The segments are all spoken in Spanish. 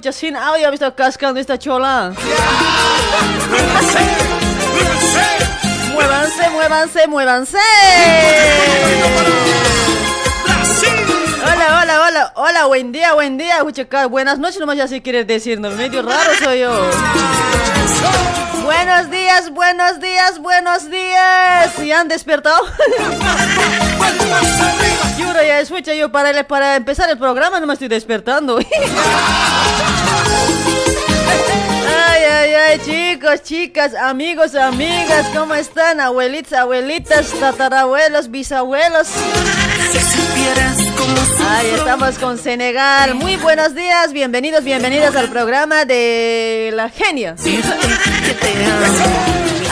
escucha, sin audio ha visto cascando esta chola. Muévanse, muévanse, muévanse. Hola, hola, hola, hola, buen día, buen día, escucha, buenas noches nomás ya si quieres decirnos, medio raro soy yo. Buenos días, buenos días, buenos días. ¿Y han despertado? Juro, ya escucha, yo para, para empezar el programa no me estoy despertando. Ay, ay, ay, chicos, chicas, amigos, amigas, ¿cómo están? Abuelitas, abuelitas, tatarabuelos, bisabuelos. Ahí estamos con Senegal. Muy buenos días, bienvenidos, bienvenidas al programa de La Genia.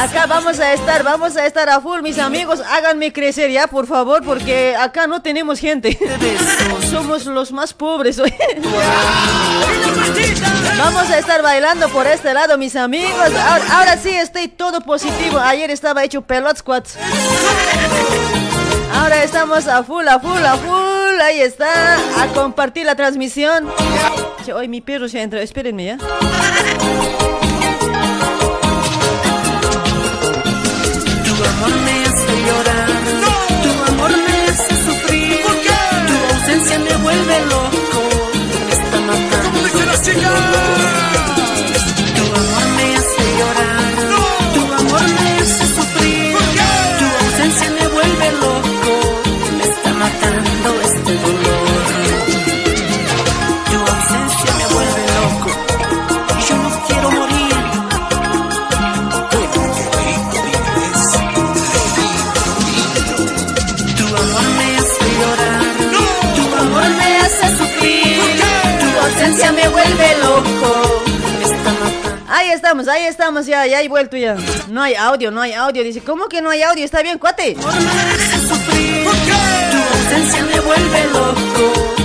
Acá vamos a estar, vamos a estar a full, mis amigos. Háganme crecer ya, por favor, porque acá no tenemos gente. Somos los más pobres hoy. Vamos a estar bailando por este lado, mis amigos. Ahora, sí estoy todo positivo. Ayer estaba hecho pelot squats. Ahora estamos a full, a full, a full. Ahí está. A compartir la transmisión. Hoy mi perro se entra. Espérenme ya. Tu amor me hace llorar. Tu amor me hace sufrir. ¿Por qué? Tu ausencia me vuelve loco. Me está matando. ¿Cómo ahí estamos, ya, ya he vuelto ya. No hay audio, no hay audio. Dice, ¿cómo que no hay audio? Está bien, cuate. Me vuelve loco.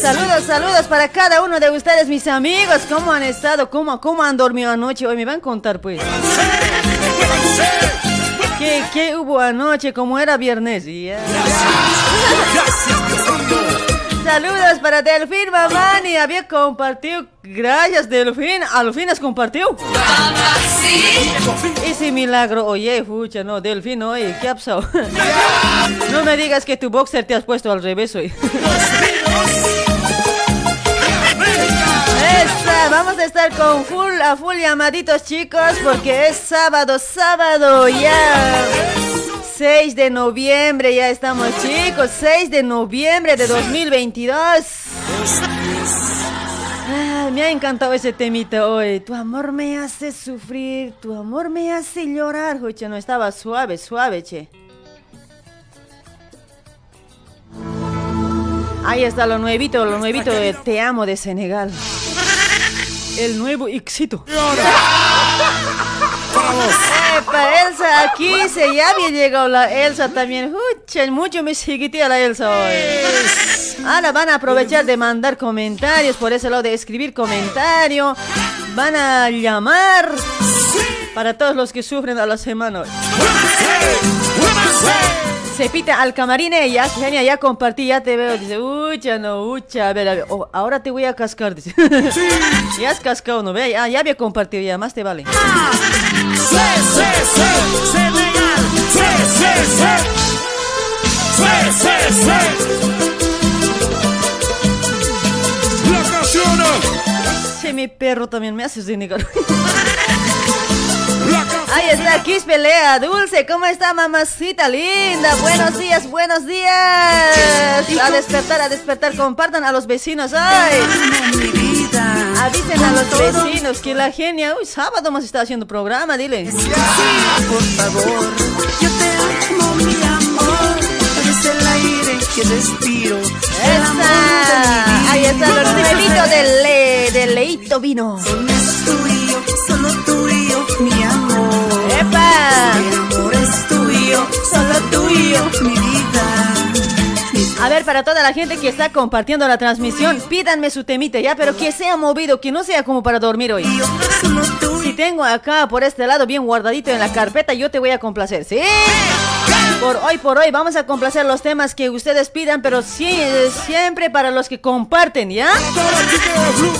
Saludos, saludos para cada uno de ustedes, mis amigos. ¿Cómo han estado? ¿Cómo, cómo han dormido anoche? Hoy me van a contar, pues. ¿Qué, qué hubo anoche? ¿Cómo era viernes? Yeah. Saludos para Delfín Mamani. Había compartido. Gracias, Delfín. Al fin has compartido. Ese milagro. Oye, fucha, no, Delfín, oye, ¿qué ha pasado? No me digas que tu boxer te has puesto al revés hoy. vamos a estar con full, a full llamaditos chicos porque es sábado, sábado ya. 6 de noviembre, ya estamos chicos, 6 de noviembre de 2022. me ha encantado ese temita hoy. Tu amor me hace sufrir, tu amor me hace llorar. Oye, no estaba suave, suave, che. Ahí está lo nuevito, lo nuevito de Te amo de Senegal. El nuevo éxito. Epa, Elsa, aquí se ya había llegado la Elsa también. Ucha, mucho me a la Elsa hoy. Ahora van a aprovechar de mandar comentarios, por ese lado de escribir comentario. Van a llamar. Para todos los que sufren a la semana. Se pita al camarín ella, Genia, ya compartí, ya te veo. Dice, ucha, no, ucha. A ver, a ver. Oh, ahora te voy a cascar, dice. ya has cascado, ¿no? Ve, ah, ya había compartido, ya más te vale. Sí, sí, sí, Senegal. Sí, sí, sí. Sí, sí, sí. Sí, mi perro también me hace Senegal. Ahí está Kiss Pelea, Dulce, ¿cómo está mamacita linda? Buenos días, buenos días. A despertar, a despertar, compartan a los vecinos. Ay. Avisen a los vecinos que la genia, uy, sábado más está haciendo programa, dile. Por favor, yo te amo, mi amor. Es el aire que respiro. El amor de Ahí está los nuevitos del, le, del leito vino. Solo tuyo, mi amor. ¡Epa! El amor es tuyo, solo tuyo, mi vida. A ver, para toda la gente que está compartiendo la transmisión, pídanme su temita ya, pero que sea movido, que no sea como para dormir hoy. Si tengo acá por este lado bien guardadito en la carpeta, yo te voy a complacer, ¿sí? Por hoy, por hoy, vamos a complacer los temas que ustedes pidan, pero sí, siempre para los que comparten, ¿ya?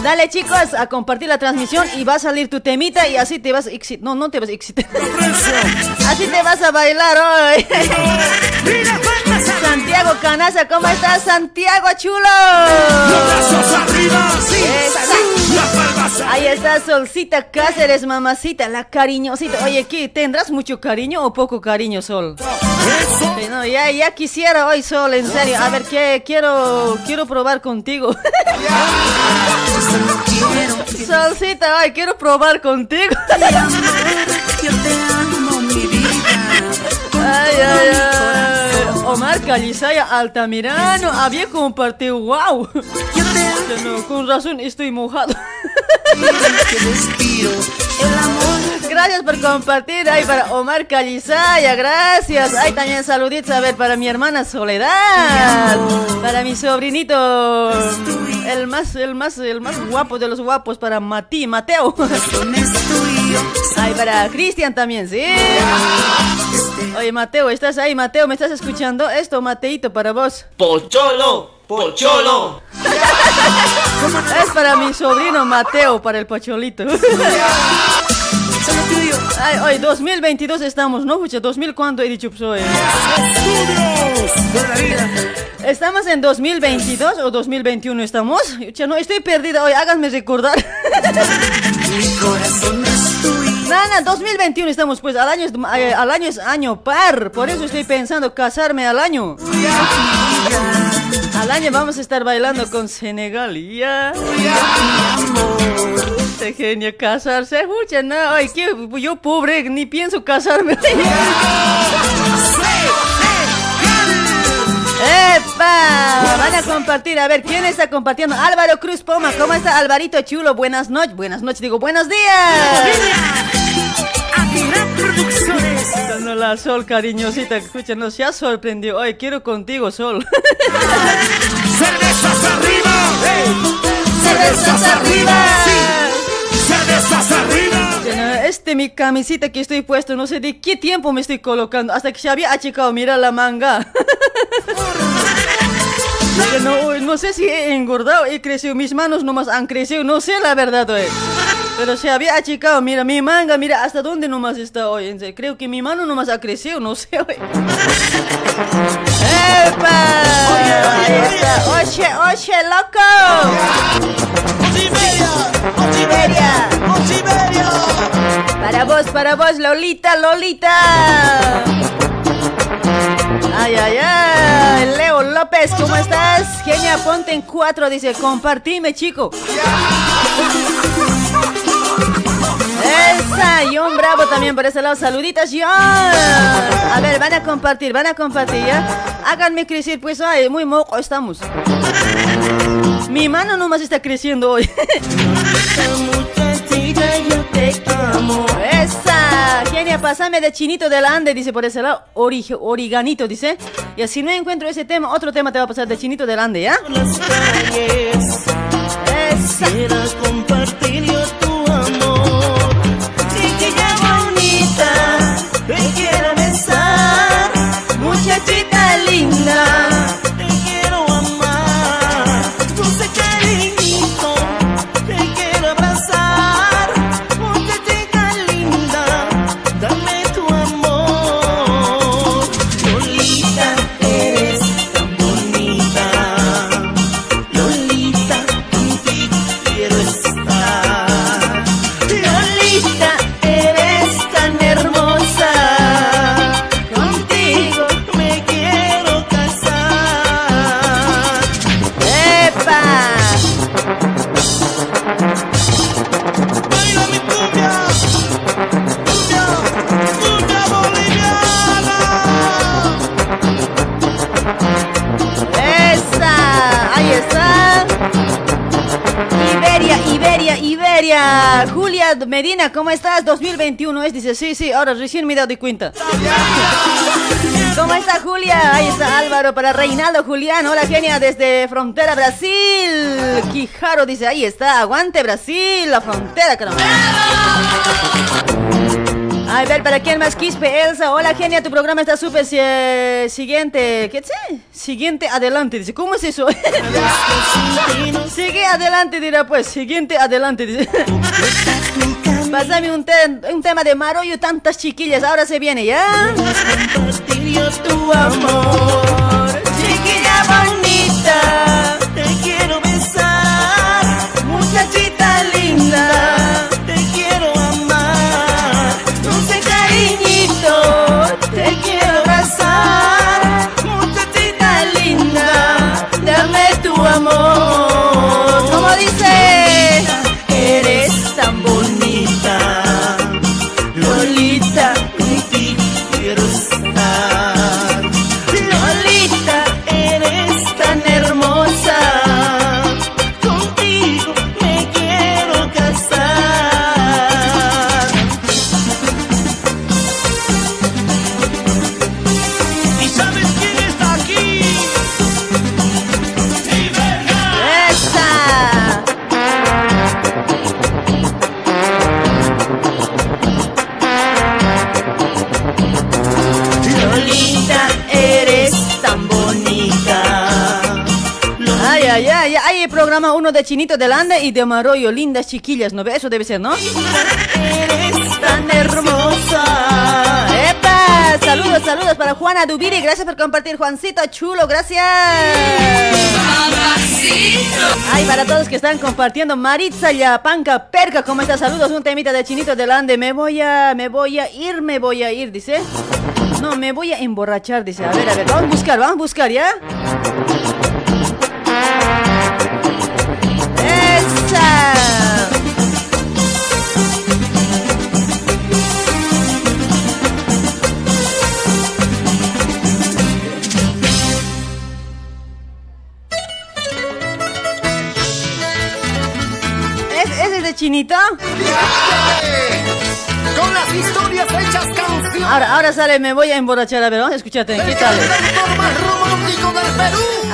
Dale, chicos, a compartir la transmisión y va a salir tu temita y así te vas a excitar. No, no te vas a excitar. Así te vas a bailar hoy. Santiago Canaza, ¿cómo estás, Santiago Chulo? Ahí está Solcita Cáceres, mamacita, la cariñosita. Oye, ¿qué? ¿Tendrás mucho cariño o poco cariño, Sol? No, ya, ya quisiera hoy, Sol, en serio. A ver, ¿qué? Quiero, quiero probar contigo. Solcita, ay, quiero probar contigo. Ay, ay, ay. Omar Calizaya Altamirano había compartido, wow. Yo te amo. No, con razón estoy mojado. Gracias por compartir. Ay, para Omar Calizaya, gracias. Ay, también saluditos, a ver, para mi hermana Soledad. Para mi sobrinito. El más, el más, el más guapo de los guapos, para Mati, Mateo. Ay, para Cristian también, sí. Oye, Mateo, ¿estás ahí? Mateo, ¿me estás escuchando? Esto, Mateito, para vos. Pocholo, pocholo. Es para mi sobrino Mateo, para el pacholito. Hoy 2022 estamos, ¿no? Pucha, 2000 cuándo he dicho, pues, hoy? ¿Estamos en 2022 o 2021 estamos? No, estoy perdida hoy, háganme recordar. Mi corazón. Nana, 2021 estamos, pues, al año, es, eh, al año es año par, por eso estoy pensando casarme al año. Al año vamos a estar bailando con Senegal, ya. Este genio casarse, escucha, no, ay, que yo pobre, ni pienso casarme. ¡Epa! Van a compartir, a ver, ¿quién está compartiendo? Álvaro Cruz Poma, ¿cómo está Alvarito Chulo? Buenas noches, buenas noches, digo, buenos días. Dando la sol, cariñosita, escucha, no se ha sorprendido. Hoy quiero contigo, sol. ¡Cervezas arriba! ¡Cervezas arriba! ¡Cervezas arriba! Este mi camisita que estoy puesto, no sé de qué tiempo me estoy colocando. Hasta que se había achicado, mira la manga. No, no sé si he engordado, he crecido, mis manos nomás han crecido, no sé la verdad, hoy. Pero se había achicado, mira, mi manga, mira hasta dónde nomás está hoy. En serio, creo que mi mano nomás ha crecido, no sé, hoy. ¡Epa! Ahí está. ¡Oche, oche, loco! ¡Ochiberia! ¡Ochiberia! Para vos, para vos, Lolita, Lolita. Ay, ay, ay. Leo López, ¿cómo estás? Genia, ponte en cuatro, dice, compartime, chico. Esa, John Bravo también por ese lado. Saluditas, John. A ver, van a compartir, van a compartir, ¿ya? Háganme crecer, pues, ay, muy moco estamos. Mi mano nomás está creciendo hoy. Esa, Genia, pásame de chinito del Ande, dice por ese lado. Ori, origanito, dice. Y así no encuentro ese tema, otro tema te va a pasar de chinito del Ande, ¿ya? Esa. Chiquilla bonita, te quiero besar, muchachita Julia Medina, ¿cómo estás? 2021 es, dice, sí, sí, ahora recién me he dado cuenta. ¿Cómo está Julia? Ahí está Álvaro para Reinaldo Julián. Hola genia desde Frontera Brasil. Quijaro dice, ahí está, aguante Brasil, la frontera, caramba. A ver, ¿para quién más? Quispe, Elsa. Hola, genia, tu programa está súper siguiente. ¿Qué sé? Siguiente, adelante. Dice, ¿cómo es eso? Sigue adelante, dirá pues. Siguiente, adelante. Dice. Pásame un, un tema de Maroyo, tantas chiquillas. Ahora se viene, ¿ya? tu amor, Chinito del Ande y de Maroyo, lindas chiquillas, ¿no? Eso debe ser, ¿no? Eres tan hermosa. ¡Epa! Saludos, saludos para Juana Dubiri, gracias por compartir, Juancito Chulo, gracias. Ay, para todos que están compartiendo, Maritza Yapanca Perca, ¿cómo estás? Saludos, un temita de Chinito del Ande. Me voy a, me voy a ir, me voy a ir, dice. No, me voy a emborrachar, dice. A ver, a ver, vamos a buscar, vamos a buscar, ¿ya? Chinita? Con las historias hechas canción. Ahora, ahora sale, me voy a emborrachar. A ver, vamos a escucharte. ¿Qué tal?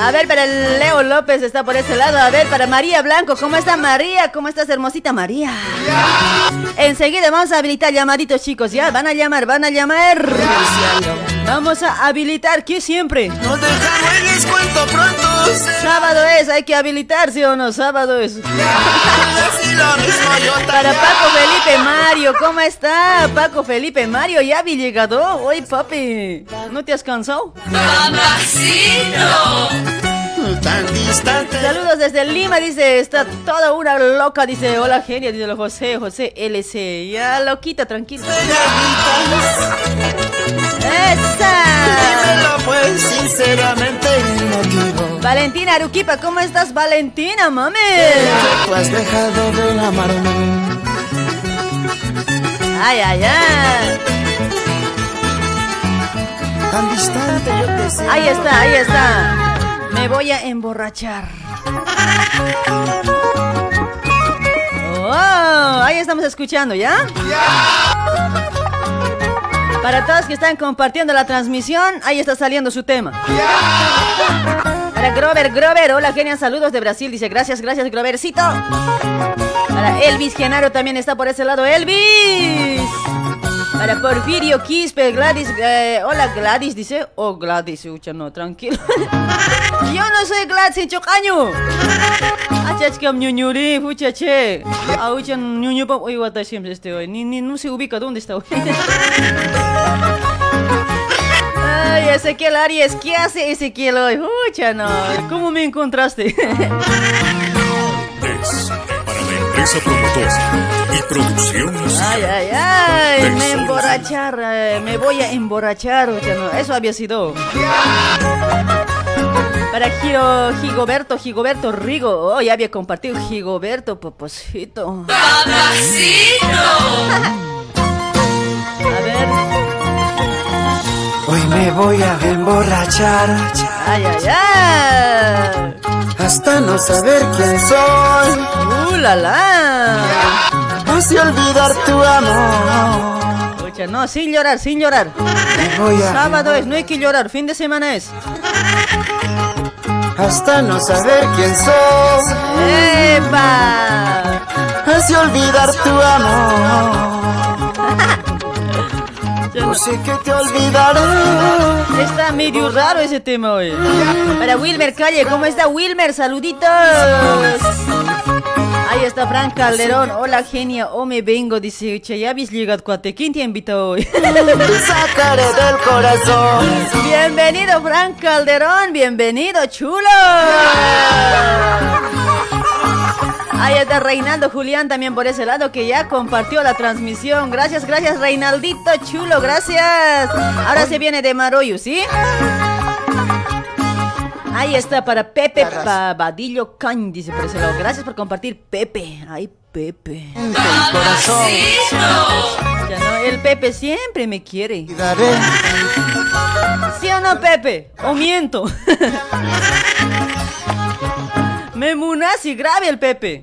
A ver, para el Leo López está por ese lado. A ver, para María Blanco. ¿Cómo está María? ¿Cómo estás, hermosita María? Enseguida vamos a habilitar llamaditos, chicos. Ya, van a llamar, van a llamar. Vamos a habilitar, ¿qué siempre? En les cuento pronto. Sábado es, hay que habilitar, ¿sí o no? Sábado es. Para. Paco Felipe Mario, ¿cómo está? Paco Felipe Mario, ya había llegado. Oye, papi, ¿no te has cansado? Tan distante. Saludos desde Lima, dice, está toda una loca, dice, hola genia, dice lo José, José LC, ya loquita, tranquilo. ¡Esa! Dímelo pues sinceramente. Valentina Aruquipa, ¿cómo estás, Valentina, mami? Tú has dejado de amarme. Ay, ay, ay. Tan distante yo te. Ahí está, ahí está. Me voy a emborrachar. Oh, ahí estamos escuchando, ¿ya? Para todos que están compartiendo la transmisión, ahí está saliendo su tema. Para Grover, Grover, hola genia, saludos de Brasil, dice gracias, gracias Grovercito. Para Elvis Genaro también está por ese lado, Elvis. Para Porfirio Quispe, Gladys, eh, hola Gladys, dice. Oh, Gladys, ucha, no, tranquilo. Yo no soy Gladys, chocaño. Achachkam ñuñuri, pucha, che. Ah, ucha, ñuñu pam, hoy watashim este hoy. Ni, ni, no se ubica dónde está hoy. Ay, Ezequiel Arias, ¿qué hace Ezequiel hoy? Ucha, no. ¿Cómo me encontraste? Empresa promotora y producción musical. Ay, ay, ay, me emborrachar, eh, me voy a emborrachar, no. Eso había sido. Para Giro, Gigoberto, Gigoberto Rigo. Oh, ya había compartido Gigoberto, poposito. A ver. Hoy me voy a emborrachar Ay, ay, ay. hasta no saber quién soy. Uh, la, la. Así olvidar tu amor. Escucha, no, sin llorar, sin llorar. Me voy a Sábado es, no hay que llorar, fin de semana es. hasta no saber quién soy. ¡Epa! Así olvidar tu amor. No- sé que te olvidaré. Está medio raro ese tema hoy. Para Wilmer Calle, ¿cómo está Wilmer? Saluditos. Ahí está Frank Calderón. Hola genia, o me vengo, dice. Che, ya habéis llegado, cuate. ¿Quién te ha invitado hoy? Sacaré del corazón. bienvenido Frank Calderón, bienvenido, chulo. Ahí está Reinaldo Julián también por ese lado que ya compartió la transmisión. Gracias, gracias Reinaldito, chulo, gracias. Ahora se viene de Maroyu, ¿sí? Ahí está para Pepe Pavadillo Can, dice por ese lado. Gracias por compartir, Pepe. Ay, Pepe. Del corazón. Ya no, el Pepe siempre me quiere. ¿Sí o no, Pepe? ¿O miento? Me munasi grave el Pepe.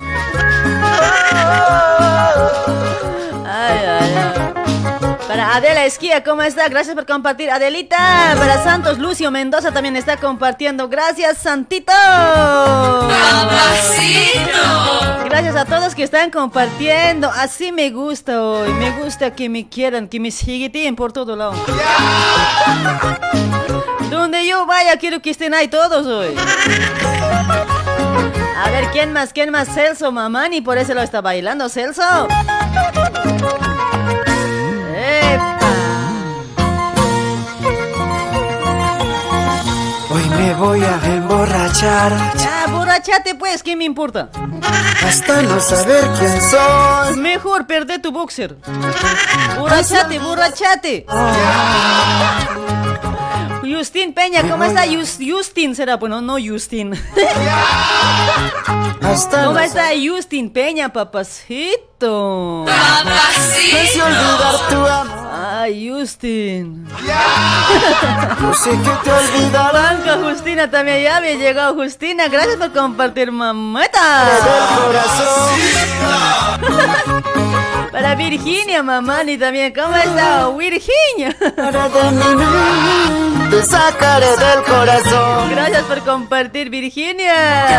Ay, ay, ay. Para Adela Esquía, ¿cómo está? Gracias por compartir. Adelita, para Santos Lucio Mendoza también está compartiendo. Gracias, Santito. Gracias a todos que están compartiendo. Así me gusta hoy. Me gusta que me quieran, que me siguen por todo lado. Donde yo vaya, quiero que estén ahí todos hoy. A ver, ¿quién más? ¿Quién más? Celso Mamani, por eso lo está bailando, Celso. ¡Epa! Hoy me voy a emborrachar Ya, borrachate pues, ¿qué me importa? hasta no saber quién soy. Mejor perde tu boxer. Borrachate, borrachate. Justin Peña, ¿cómo está? Jus- Justin será, bueno, no Justin. ¿Cómo está Justin Peña, papacito? sé olvidar tu amor. Ay, Justin. No sé que te olvidaré. Blanca Justina también ya había llegado Justina. Gracias por compartir mameta. Corazón. Para Virginia Mamani también. ¿Cómo está Virginia? Para Te sacaré del corazón. Gracias por compartir Virginia.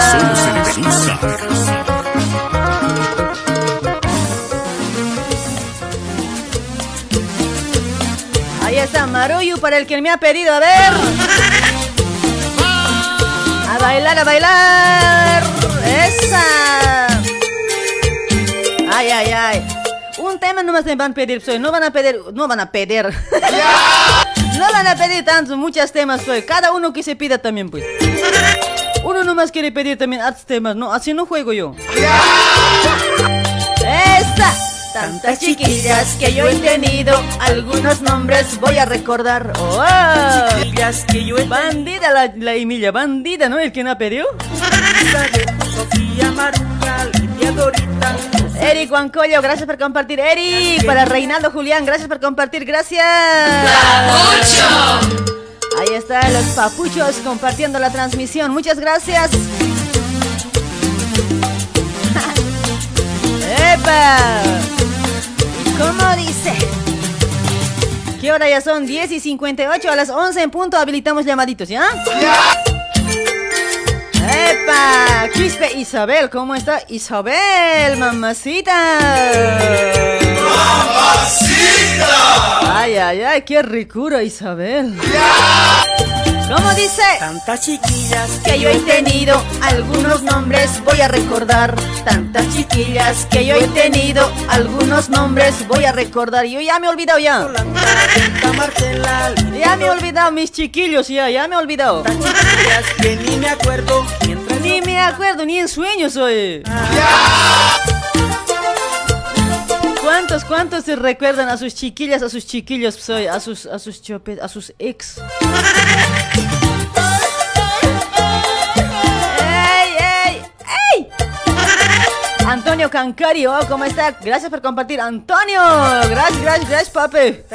Ahí está Maruyu para el que me ha pedido. A ver. A bailar, a bailar. Esa. Ay, ay, ay. Tema nomás me van a pedir, soy. No van a pedir, no van a pedir. no van a pedir tantos, muchos temas, soy. Cada uno que se pida también, pues. Uno nomás quiere pedir también hartos temas, no, así no juego yo. ¡Esa! Tantas chiquillas que yo he tenido, algunos nombres voy a recordar. ¡Oh! Chiquillas que yo he Bandida la, la Emilia, bandida, ¿no? El que Sofía Maruja, Lidia Dorita, Eric Juancollo, gracias por compartir. Eric, para Reinaldo Julián, gracias por compartir, gracias. Ahí están los papuchos compartiendo la transmisión, muchas gracias. ¡Epa! ¿Y cómo dice? ¿Qué hora ya son? 10 y 58, a las 11 en punto habilitamos llamaditos, ¿ya? ¡Epa! Quispe Isabel, ¿cómo está Isabel, mamacita? Ay, ay, ay, qué ricura, Isabel. ¿Cómo dice? Tantas chiquillas que yo he tenido, algunos nombres voy a recordar. Tantas chiquillas que yo he tenido, algunos nombres voy a recordar. Yo ya me he olvidado ya. Ya me he olvidado mis chiquillos, ya, ya me he olvidado. Tantas chiquillas que ni me acuerdo Ni me acuerdo, ni en sueños hoy. ¿Cuántos, cuántos se recuerdan a sus chiquillas, a sus chiquillos, soy, a sus, a sus chopes, a sus ex? ¡Ey, ey, ey! Antonio Cancari, oh, ¿cómo está? Gracias por compartir. Antonio, gracias, gracias, gracias, papi. He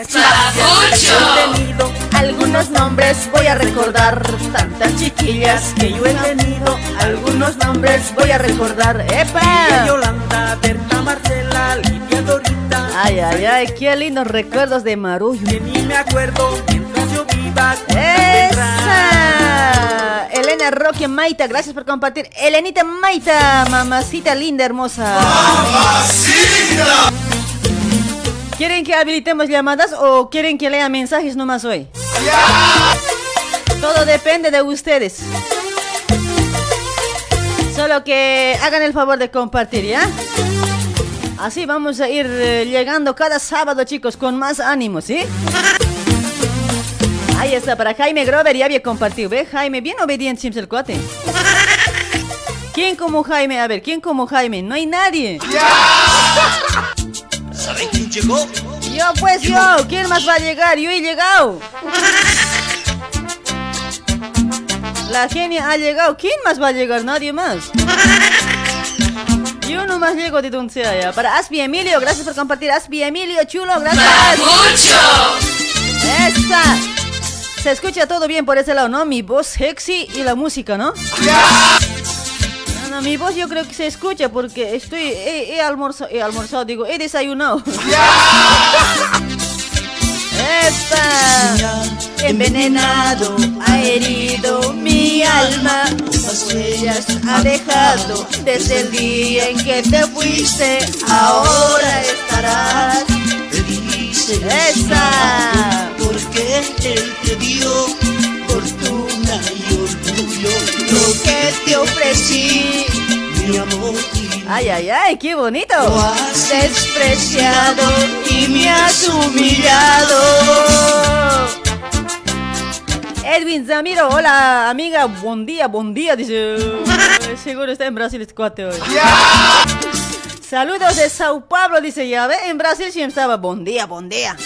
tenido Algunos nombres voy a recordar, tantas chiquillas que yo he tenido. Algunos nombres voy a recordar. ¡Epa! Yolanda, Berta, Marcela, Ay, ay, ay, qué lindos recuerdos de Marullo. Que ni me acuerdo mientras yo viva ¡Esa! Elena Roque Maita, gracias por compartir. Elenita Maita, mamacita linda, hermosa. ¿Quieren que habilitemos llamadas o quieren que lea mensajes nomás hoy? Todo depende de ustedes. Solo que hagan el favor de compartir, ¿ya? Así vamos a ir eh, llegando cada sábado, chicos, con más ánimo, ¿sí? Ahí está, para Jaime Grover ya había compartido. ¿Ve, Jaime? Bien obediente siempre el cuate. ¿Quién como Jaime? A ver, ¿quién como Jaime? No hay nadie. ¿Saben quién llegó? Yo, pues yo. ¿Quién más va a llegar? Yo he llegado. La genia ha llegado. ¿Quién más va a llegar? Nadie más. Yo nomás llego de donde sea ya. Para Aspi Emilio, gracias por compartir. Aspi Emilio, chulo, gracias. ¡Esa! Se escucha todo bien por ese lado, ¿no? Mi voz sexy y la música, ¿no? No, no, mi voz yo creo que se escucha porque estoy, he, he almorzado, he almorzado, digo, he desayunado. ¡Epa! Envenenado, ha herido mi alma, las huellas ha dejado desde el día en que te fuiste, ahora estarás. Dice ¡Esa! porque él te dio fortuna y orgullo. Lo que te ofrecí. Mi amor y Ay, ay, ay, qué bonito. Lo has despreciado y me has humillado. Edwin Zamiro, hola amiga, buen día, buen día, dice. Seguro está en Brasil este cuate hoy. Saludos de Sao Paulo, dice ya, ve, en Brasil siempre estaba buen día, buen día.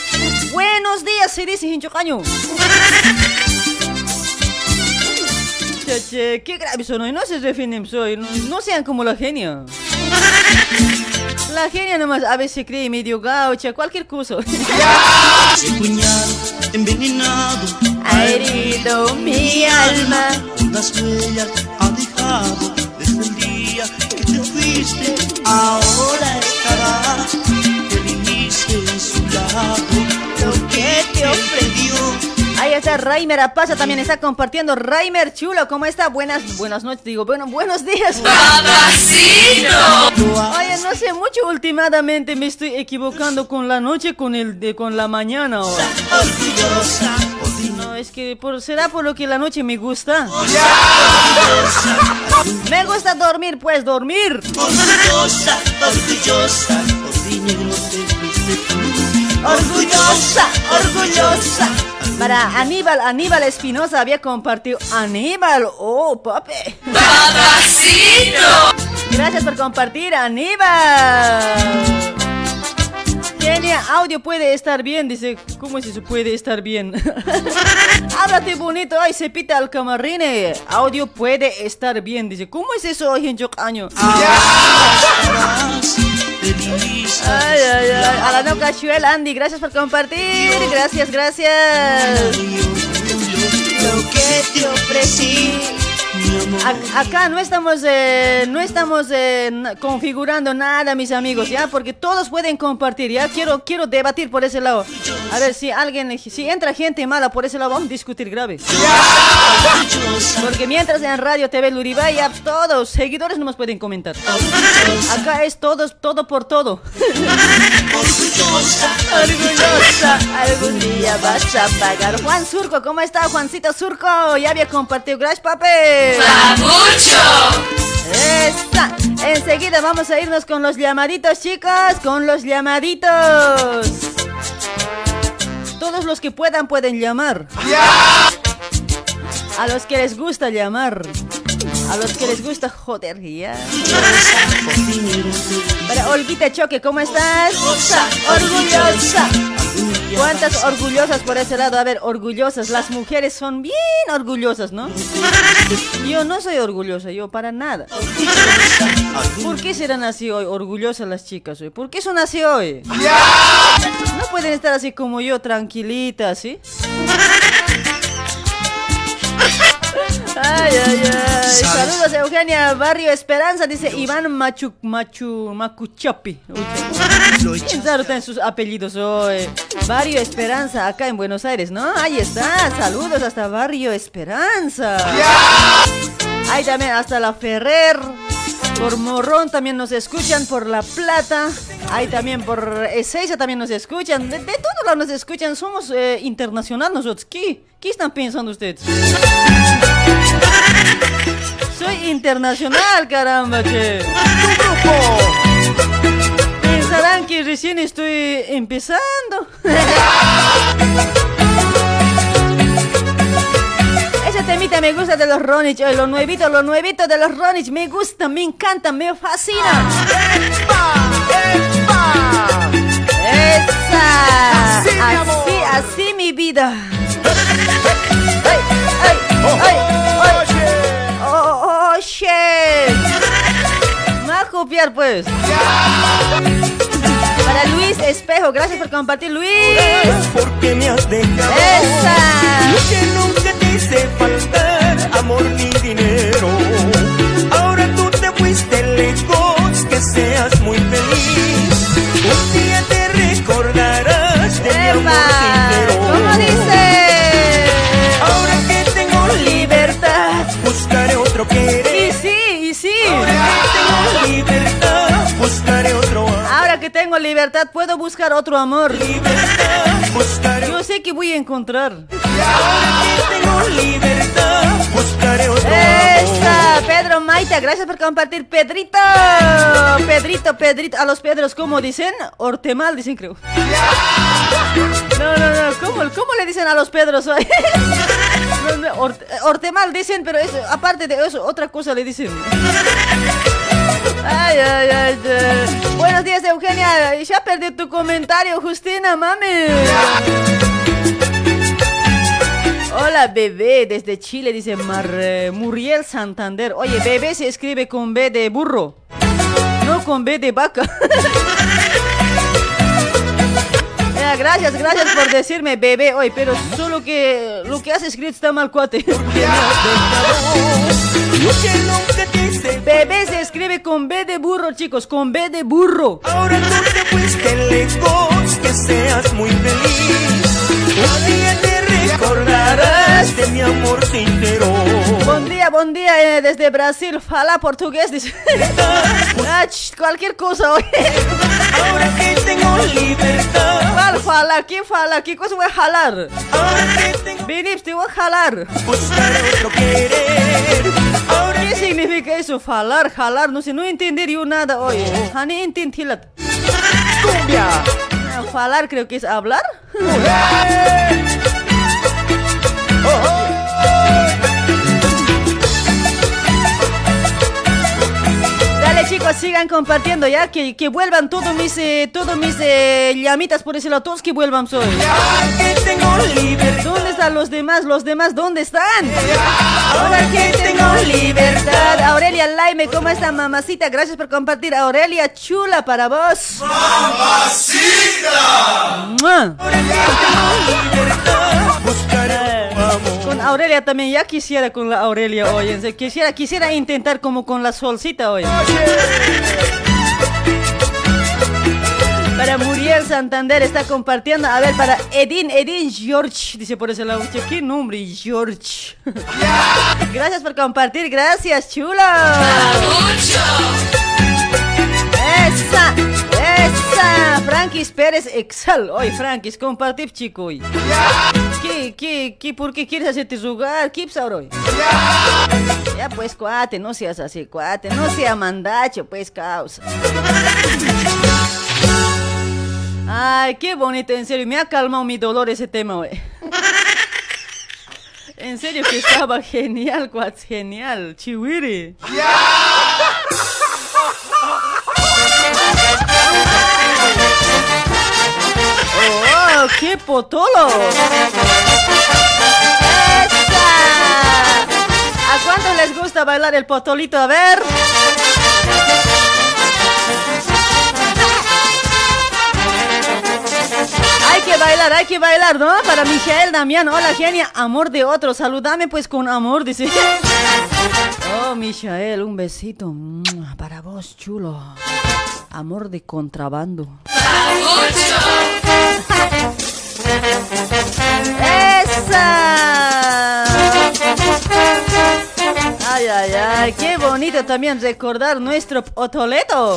Buenos días, se dice Hinchocaño. Che, qué grave son hoy, no se definen hoy, no, no sean como la genia. La genia nomás a veces cree medio gaucha, cualquier cosa. ese puñal envenenado ha herido mi alma. Las huellas ha dejado desde el día que te fuiste. Ahora estarás feliz en su lado. Lo que te ofreció. Está Raimer Apaza también está compartiendo. Raimer Chulo, ¿cómo está? Buenas, buenas noches, digo, bueno, buenos días. Oye, no sé mucho últimamente me estoy equivocando con la noche con el de con la mañana ahora. No, es que por, será por lo que la noche me gusta. Me gusta dormir, pues dormir. Orgullosa, orgullosa. Para Aníbal, Aníbal Espinosa había compartido. Aníbal, oh, papi. Gracias por compartir, Aníbal. Genia, audio puede estar bien, dice. ¿Cómo es eso puede estar bien? Háblate bonito, ay, se pita al camarine. Audio puede estar bien, dice. ¿Cómo es eso hoy en año? Ay, ay, ay. A la Andy, gracias por compartir. Gracias, gracias. Lo que te ofrecí. Acá no estamos, eh, no estamos eh, configurando nada, mis amigos, ya, porque todos pueden compartir, ya. Quiero, quiero debatir por ese lado. A ver si alguien, si entra gente mala por ese lado, vamos a discutir grave. Porque mientras en Radio TV Luribay, ya todos seguidores no nos pueden comentar. Acá es todos, todo por todo. orgullosa, Orgullosa, algún día vas a pagar. Juan Surco, ¿cómo está Juancito Surco? Ya había compartido, gracias papi. Esta. Enseguida vamos a irnos con los llamaditos, chicos, con los llamaditos. Todos los que puedan pueden llamar. A los que les gusta llamar. A los que les gusta joder, ya. Para Olguita Choque, ¿cómo estás? Orgullosa. ¿Cuántas orgullosas por ese lado? A ver, orgullosas. Las mujeres son bien orgullosas, ¿no? Yo no soy orgullosa, yo para nada. ¿Por qué serán así hoy, orgullosas las chicas hoy? ¿Por qué son así hoy? No pueden estar así como yo, tranquilitas, ¿sí? Ay, ay, ay. Saludos, Eugenia. Barrio Esperanza, dice Iván Machu, Machu, Macuchapi. Uy, ¿Quién sabe en sus apellidos hoy? Barrio Esperanza, acá en Buenos Aires, ¿no? Ahí está. Saludos hasta Barrio Esperanza. Ahí también hasta La Ferrer. Por Morrón también nos escuchan, por La Plata. Ahí también por Ezeiza también nos escuchan. De, de todos lados nos escuchan. Somos eh, internacional nosotros. ¿Qué? ¿Qué están pensando ustedes? Soy internacional, caramba, que. Pensarán que recién estoy empezando. Ese temita me gusta de los Ronich, eh, los nuevitos, los nuevitos de los Ronich, me gusta, me encanta, me fascina. Esa. Así. Así, así mi vida. Ay, ay, ay, ay. Shit. Me va a copiar, pues. Para Luis Espejo, gracias por compartir, Luis. porque me has dejado. Esa. Lo que nunca te hice faltar, amor ni dinero. Ahora tú te fuiste lejos, que seas muy feliz. Un día te libertad, puedo buscar otro amor. Yo sé que voy a encontrar. Esa, Pedro Maita, gracias por compartir. Pedrito, Pedrito, Pedrito. A los Pedros, ¿cómo dicen? Ortemal, dicen, creo. No, no, no. ¿Cómo, cómo le dicen a los Pedros hoy? No, no, Orte- Ortemal dicen, pero es, aparte de eso, otra cosa le dicen. Buenos días, Eugenia. Ya perdí tu comentario, Justina, mami. Hola, bebé, desde Chile, dice Mar, Muriel Santander. Oye, bebé se escribe con B de burro, no con B de vaca. Gracias, gracias por decirme bebé hoy, pero solo que lo que has escrito está mal, cuate. Bebé se escribe con B de burro, chicos, con B de burro. Ahora tú te fuiste lejos, que seas muy feliz. Un día te recordarás de mi amor sincero. Buen día, buen día eh, desde Brasil. Fala portugués, dice. Ah, ch, cualquier cosa hoy. Ahora que tengo libertad, ¿Cuál fala? ¿Quién fala? ¿Qué cosa voy a jalar? ahora que tengo Vinips, te voy a jalar. buscar otro querer. ¿Qué significa eso? Falar, jalar, no sé, no entender yo nada hoy. Hani entendilat. Cumbia. Ah, Falar creo que es hablar. chicos, sigan compartiendo ya, que, que vuelvan todos mis, eh, todos mis eh, llamitas por ese lado, todos que vuelvan soy. ¿Dónde están los demás? ¿Los demás dónde están? Ahora que tengo libertad. Aurelia Laime, ¿cómo está mamacita? Gracias por compartir. Aurelia Chula para vos. ¡Mamacita! Con Aurelia también, ya quisiera con la Aurelia hoy. Quisiera, quisiera intentar como con la solcita hoy. Para Muriel Santander está compartiendo. A ver, para Edin, Edin George. Dice por ese lado. ¿Qué nombre? George. Gracias por compartir. Gracias, chula. Esa, esa. Frankis Pérez Exal. Oye, Frankis, compartir, chico. hoy. ¿Qué, qué, qué, por qué quieres hacerte jugar? ¿Qué hoy? Ya, pues, cuate, no seas así, cuate. No sea mandacho, pues, causa. Ay, qué bonito, en serio. Me ha calmado mi dolor ese tema, güey. En serio que estaba genial, cuate, genial. Chihuiri. ¡Oh, qué potolo! ¡Esa! ¿A cuánto les gusta bailar el potolito? A ver. Hay que bailar, hay que bailar, ¿no? Para Mijael Damián. Hola, genia. Amor de otro. Saludame pues con amor, dice. Oh, Michael, un besito. Para vos, chulo. Amor de contrabando. ¡Esa! Ay, ay, ay, qué bonito también recordar nuestro otoleto.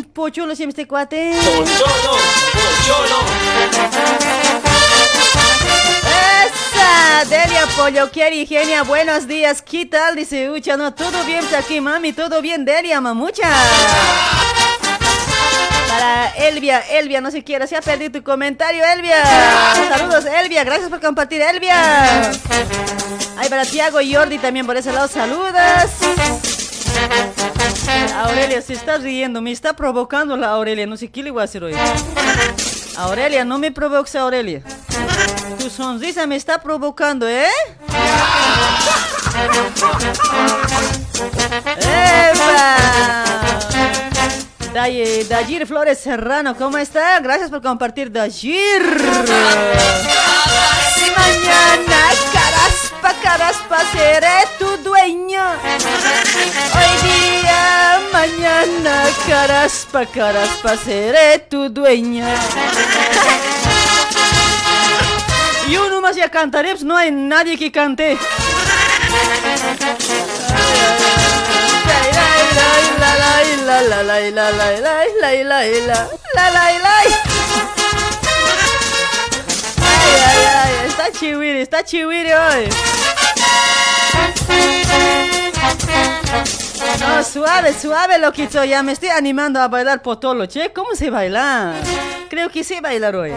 Bien, pochulo siempre este cuate. ¡Esa! Delia Pollo Quiere Genia, buenos días. ¿Qué tal? Dice Ucha, no, todo bien aquí, mami, todo bien, Delia, mamucha. Para Elvia, Elvia, no se quiera, se ha perdido tu comentario, Elvia. Saludos, Elvia, gracias por compartir, Elvia. Ay, para Tiago y Jordi también por ese lado, saludos. Aurelia se está riendo, me está provocando la Aurelia, no sé qué le voy a hacer hoy. Aurelia, no me provoques, Aurelia. Tu sonrisa me está provocando, ¿eh? ¡Epa! Day- Dayir Flores Serrano, ¿cómo está? Gracias por compartir, Dayir. Mañana, Pacarás pa' seré tu dueña. Hoy día, mañana, caraspa, caraspa, seré tu dueña. Y uno más ya cantaré, no hay nadie que cante. Está chihuire, está chihuire hoy thank no, suave, suave, loquito, ya me estoy animando a bailar potolo, che, ¿cómo se baila? Creo que sé bailar hoy.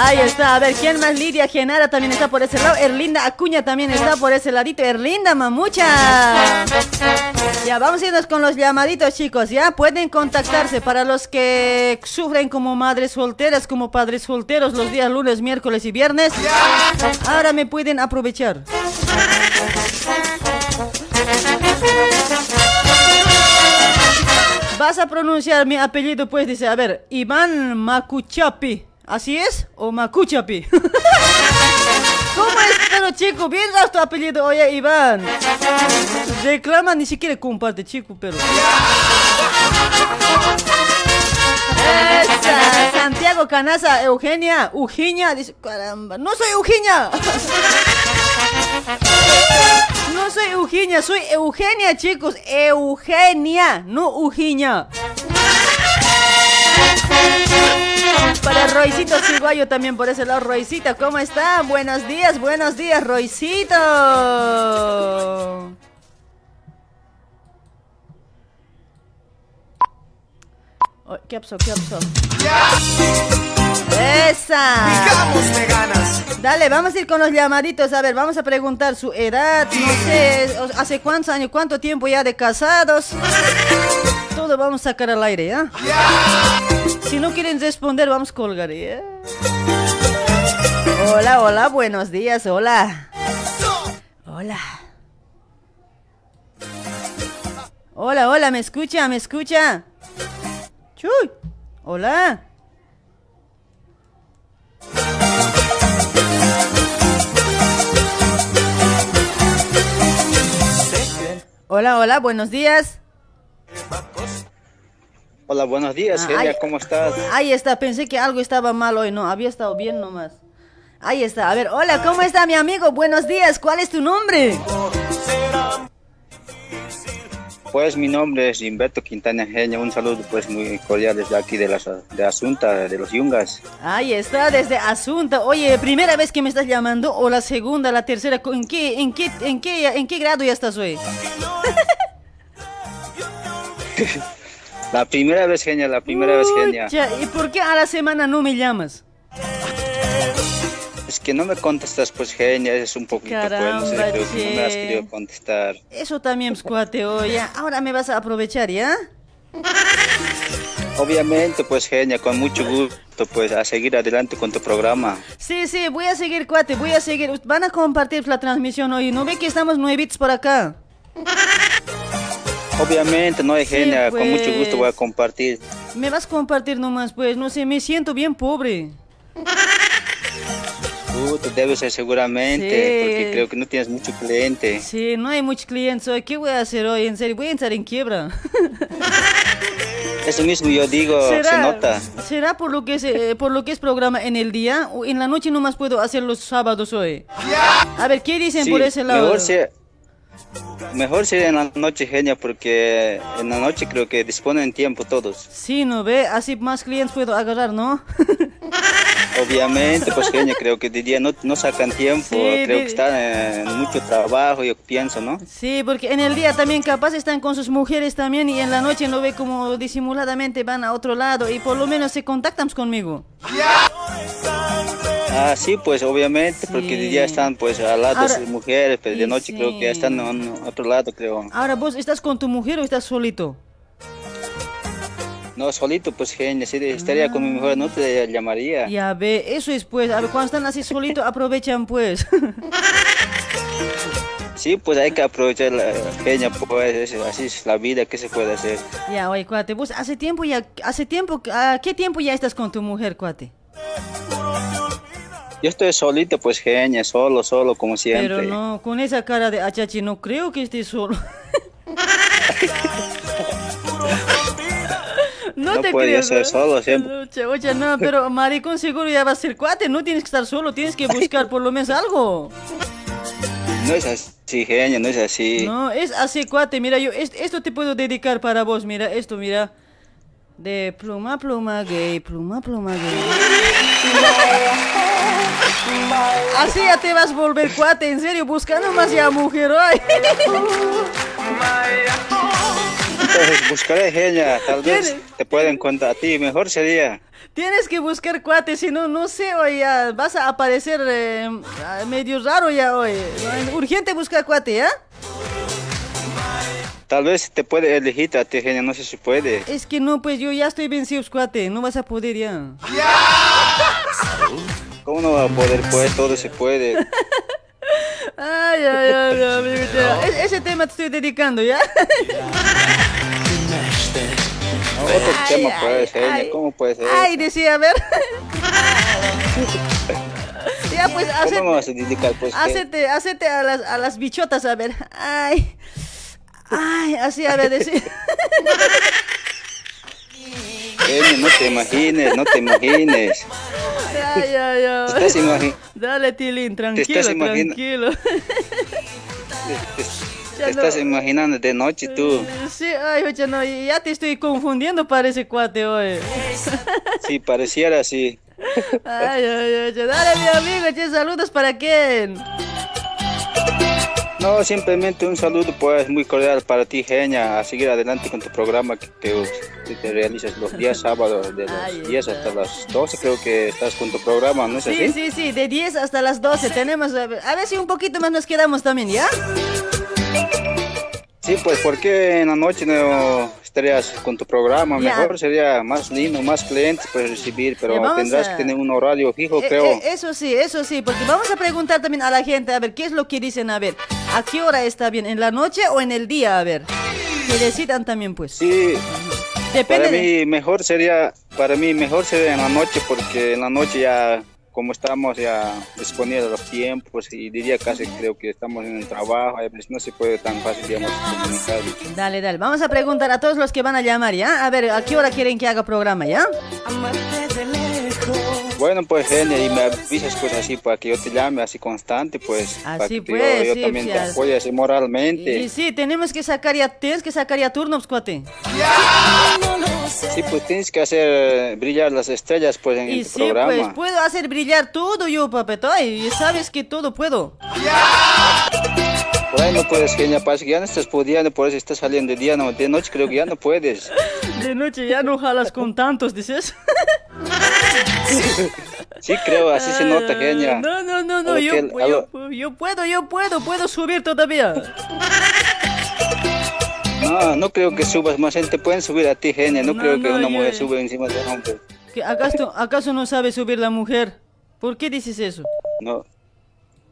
Ahí está, a ver, ¿quién más? Lidia Genara también está por ese lado. Erlinda Acuña también está por ese ladito. Erlinda Mamucha. Ya, vamos a irnos con los llamaditos, chicos. Ya pueden contactarse para los que sufren como madres solteras, como padres solteros los días lunes, miércoles y viernes. Ahora me pueden aprovechar. Vas a pronunciar mi apellido, pues dice, a ver, Iván Macuchapi. ¿Así es? ¿O Macuchapi? ¿Cómo es, pero chico? Bien raro tu apellido, oye, Iván. Reclama, ni siquiera comparte, chico, pero. Santiago Canaza, Eugenia, Eugenia, dice, caramba, no soy Eugenia. No soy Eugenia, soy Eugenia, chicos. Eugenia, no Eugenia. Para Roycito Ciguayo también por ese lado. Roycita, ¿cómo está? Buenos días, buenos días, Roycito. ¿Qué pasó? ¿Qué pasó? ¡Esa! Digamos ganas. Dale, vamos a ir con los llamaditos. A ver, vamos a preguntar su edad, no sé, hace cuántos años, cuánto tiempo ya de casados. Todo vamos a sacar al aire, ¿ya? Si no quieren responder, vamos a colgar, ¿ya? Hola, hola, buenos días, hola. Hola. Hola, hola, ¿me escucha? ¿Me escucha? Chuy. Hola. Hola, hola, buenos días. Hola, buenos días, Ah, Celia. ¿cómo estás? Ahí está, pensé que algo estaba mal hoy, no, había estado bien nomás. Ahí está, a ver, hola, ¿cómo está mi amigo? Buenos días, ¿cuál es tu nombre? Pues mi nombre es Humberto Quintana Genia, un saludo pues muy cordial desde aquí de, las, de Asunta, de los Yungas. Ahí está, desde Asunta. Oye, ¿primera vez que me estás llamando o la segunda, la tercera? ¿En qué, en qué, en qué, en qué grado ya estás hoy? La primera vez, Genia, la primera vez, Genia. ¿Y por qué a la semana no me llamas? Es que no me contestas, pues, Genia, es un poquito, pues, no sé, Caramba, creo que no me has querido contestar. Eso también, cuate, oye. Ahora me vas a aprovechar, ¿ya? Obviamente, pues, Genia, con mucho gusto, pues, a seguir adelante con tu programa. Sí, sí, voy a seguir, cuate, voy a seguir. Van a compartir la transmisión hoy. ¿No ve que estamos nuevitos por acá? Obviamente, no hay Sí, Genia, con mucho pues. gusto voy a compartir. Me vas a compartir nomás, pues. No sé, me siento bien pobre. Te debes ser seguramente, Sí. porque creo que no tienes mucho cliente. Sí, no hay muchos clientes hoy. ¿Qué voy a hacer hoy? En serio, voy a entrar en quiebra. Eso mismo yo digo, se nota. ¿Será por lo que es eh, por lo que es programa en el día o en la noche nomás puedo hacer los sábados hoy? A ver, ¿qué dicen Sí, por ese lado? Mejor, sea- mejor sería en la noche, genia, porque en la noche creo que disponen tiempo todos. Sí, ¿no ve? Así más clientes puedo agarrar, ¿no? Obviamente, pues genia, creo que de día no, no sacan tiempo, Sí, creo que están en mucho trabajo, yo pienso, ¿no? Sí, porque en el día también capaz están con sus mujeres también y en la noche no ve como disimuladamente van a otro lado y por lo menos se contactan conmigo. Ah, sí, pues obviamente, porque de día están pues al lado Ahora- de sus mujeres, pero y de noche creo que están en otro lado, creo. Ahora, ¿vos estás con tu mujer o estás solito? No, solito, pues genia, si estaría con mi mujer, no te llamaría. Ya ve, eso es pues, a ver, cuando están así solitos aprovechan pues. Sí, pues hay que aprovechar la genia, pues es- así es la vida, ¿qué se puede hacer? ya, oye, cuate, vos hace tiempo ya, hace tiempo, ¿a qué tiempo ya estás con tu mujer, cuate? Yo estoy solito, pues genia, solo, solo, como siempre. Pero no, con esa cara de achachi no creo que estés solo. no, No te puede creo. ser ¿no? solo siempre. Oye, oye, no, pero maricón seguro ya va a ser cuate, no tienes que estar solo, tienes que buscar por lo menos algo. No es así, genia, no es así. No, es así, cuate, mira, yo est- esto te puedo dedicar para vos, mira, esto, mira. De pluma, pluma, gay, pluma, pluma, gay. Así ya te vas a volver cuate, en serio, busca nomás ya mujer hoy. Entonces buscaré genia, tal vez ¿Tienes? te pueden contar a ti, mejor sería. Tienes que buscar cuate, si no, no sé, hoy ya vas a aparecer eh, medio raro ya hoy. Urgente buscar cuate, ¿ya? Tal vez te puede elegir a ti, genia, no sé si puede. Es que no, pues yo ya estoy vencido, cuate, no vas a poder ya. ¿Cómo no va a poder? Pues todo se puede. Ay, ay, ay, amigo, ya. E- ese tema te estoy dedicando, ¿ya? Otro Ay, tema, ay, pues, genia, ay. ¿cómo puede ser? Ay, decía, a ver. ya, pues, ¿Cómo hacete, vas a dedicar, pues? hacete, hacete a las, a las bichotas, a ver. Ay, ay, así, a ver, decir. Genia, no te imagines, no te imagines. Ay, ay, ay. Te estás, imagi- Dale, Tilín, tranquilo, estás imagina- tranquilo. Ya te estás no. imaginando de noche tú. Sí, ay, oye, no, ya te estoy confundiendo, parece cuate hoy. Si pareciera así. Ay, ay, ay, dale, mi amigo, che, saludos para quién. No, simplemente un saludo pues muy cordial para ti, Genia, a seguir adelante con tu programa que, que- que te realizas los días sábados de las 10 está. hasta las 12 creo que estás con tu programa, ¿no es Sí, así? sí, sí, de 10 hasta las 12 tenemos, a ver, a ver si un poquito más nos quedamos también, ¿ya? Sí, pues ¿por qué en la noche no estarías con tu programa? Mejor sería más lindo, más clientes pues recibir, pero tendrás a- que tener un horario fijo, Eh, creo. eh, eso sí, eso sí, porque vamos a preguntar también a la gente, a ver, ¿qué es lo que dicen? A ver, ¿a qué hora está bien? ¿En la noche o en el día? A ver. que decidan también, pues. Sí, Depende para de... mí mejor sería, para mí mejor sería en la noche porque en la noche ya como estamos ya disponibles los tiempos y diría casi creo que estamos en el trabajo, no se puede tan fácil digamos comunicar. Dale, dale. Vamos a preguntar a todos los que van a llamar, ¿ya? A ver, ¿a qué hora quieren que haga programa, ya? Bueno pues genial y me avisas pues así para que yo te llame así constante pues para Así que pues, yo, yo sí, también sí, te apoye así moralmente. Y sí, tenemos que sacar ya, tienes que sacar ya turnos, cuate. Sí, pues tienes que hacer brillar las estrellas pues en Y el sí, programa. pues puedo hacer brillar todo yo, papetoy. Y sabes que todo puedo. Por ahí no puedes, genial, parece que ya no estás pudiendo, por eso estás saliendo de día, no, de noche creo que ya no puedes. De noche ya no jalas con tantos, dices. Sí, creo, así se nota, genial. No, no, no, no, yo, que puedo, yo puedo, puedo subir todavía. No, no creo que subas más gente, pueden subir a ti, genial, no, No, creo que una yo- mujer sube encima de un hombre. ¿Que ¿Acaso, ¿Acaso no sabe subir la mujer? ¿Por qué dices eso? No,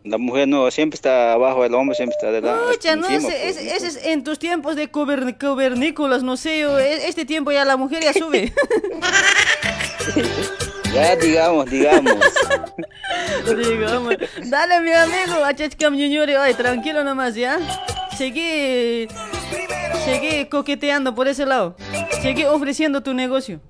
la mujer no, siempre está abajo, el hombre siempre está adelante. Pucha, no encima, sé, pues, es- ese es en tus tiempos de cavernícolas, no sé, yo, e- este tiempo ya la mujer ya sube. Ya, digamos, digamos. Digamos. Dale, mi amigo, achachcam ñuñuri, ay, tranquilo nomás, ¿ya? Seguí, seguí coqueteando por ese lado. Seguí ofreciendo tu negocio.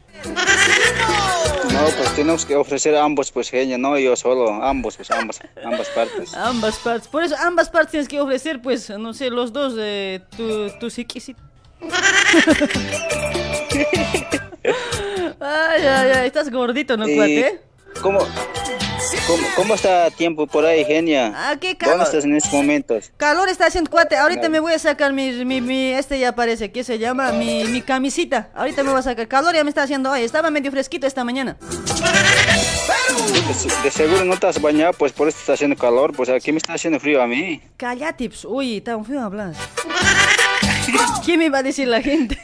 No, pues tenemos que ofrecer a ambos, pues, genial, no yo solo, ambos, pues, ambas, ambas partes. Ambas partes. Por eso ambas partes tienes que ofrecer, pues, no sé, los dos, eh, tu, tu psiquisito. Ay, ay, ay, estás gordito, ¿no, cuate? ¿cómo, cómo, cómo está tiempo por ahí, genia? Ah, qué calor. ¿Dónde estás en estos momentos? Calor está haciendo cuate. Ahorita me voy a sacar mi, mi, mi- este ya parece, ¿qué se llama? Mi, mi camisita. Ahorita me voy a sacar. Calor ya me está haciendo hoy. Estaba medio fresquito esta mañana. De, de seguro no te has bañado, pues por eso está haciendo calor, pues aquí me está haciendo frío a mí. Cállate, pues. Uy, tan feo hablas. ¿Qué me va a decir la gente?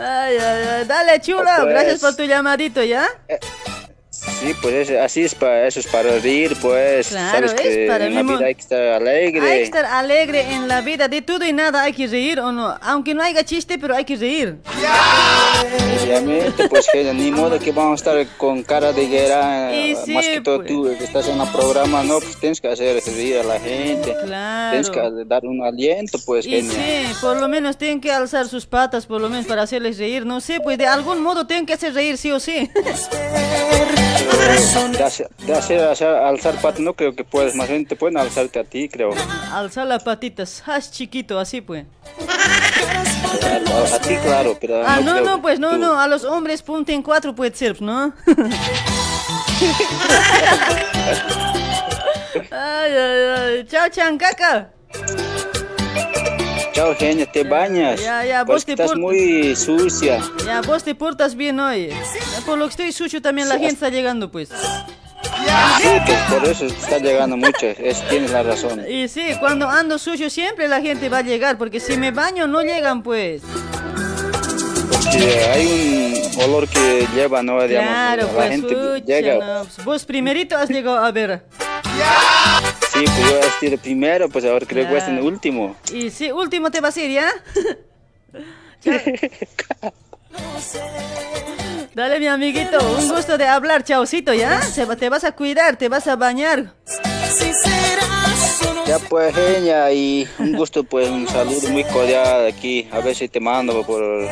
Ay, ay, ay. Dale, chulo. Pues. Gracias por tu llamadito, ¿ya? Sí, pues es- así es para eso es para reír, pues. Claro, Sabes es que para en la mí, vida hay que estar alegre. Hay que estar alegre en la vida. De todo y nada hay que reír o no. Aunque no haya chiste, pero hay que reír. Obviamente, pues que ni modo que vamos a estar con cara de guerra. Y más sí, que todo pues. tú que estás en el programa, no, pues tienes que hacer reír a la gente. Claro. Tienes que dar un aliento, pues, Y genial. sí, por lo menos tienen que alzar sus patas, por lo menos para hacerles reír. No sé, pues de algún modo tienen que hacer reír, sí o sí. De de hacer, hacer- alzar patas, no creo que puedes, más bien te pueden alzarte a ti, creo. Alzar las patitas, haz chiquito, así pues. A, a ti, claro, pero Ah, no no, no, pues no, tú. no, a los hombres punta en cuatro puede ser, ¿no? ay, ay, ay. Chao, chancaca. Chao, genia, te bañas. Ya, ya, Pues vos te estás muy sucia. Ya, vos te portas bien hoy. Por lo que estoy sucio también la gente está llegando, pues. Sí, que por eso está llegando mucho, es, tienes la razón. Y sí, cuando ando sucio siempre la gente va a llegar, porque si me baño no llegan, pues. Porque hay un olor que lleva, ¿no? Digamos, Claro, la pues, gente llega. no, pues, vos primerito has llegado a ver. Sí, pues yo estoy de primero, pues ahora creo que voy a estar último. Y sí, último te vas a ir, ¿ya? Dale, mi amiguito, un gusto de hablar, chaucito, ¿ya? Se te vas a cuidar, te vas a bañar. Ya pues, genia, y un gusto, pues un saludo muy cordial aquí. A veces te mando por,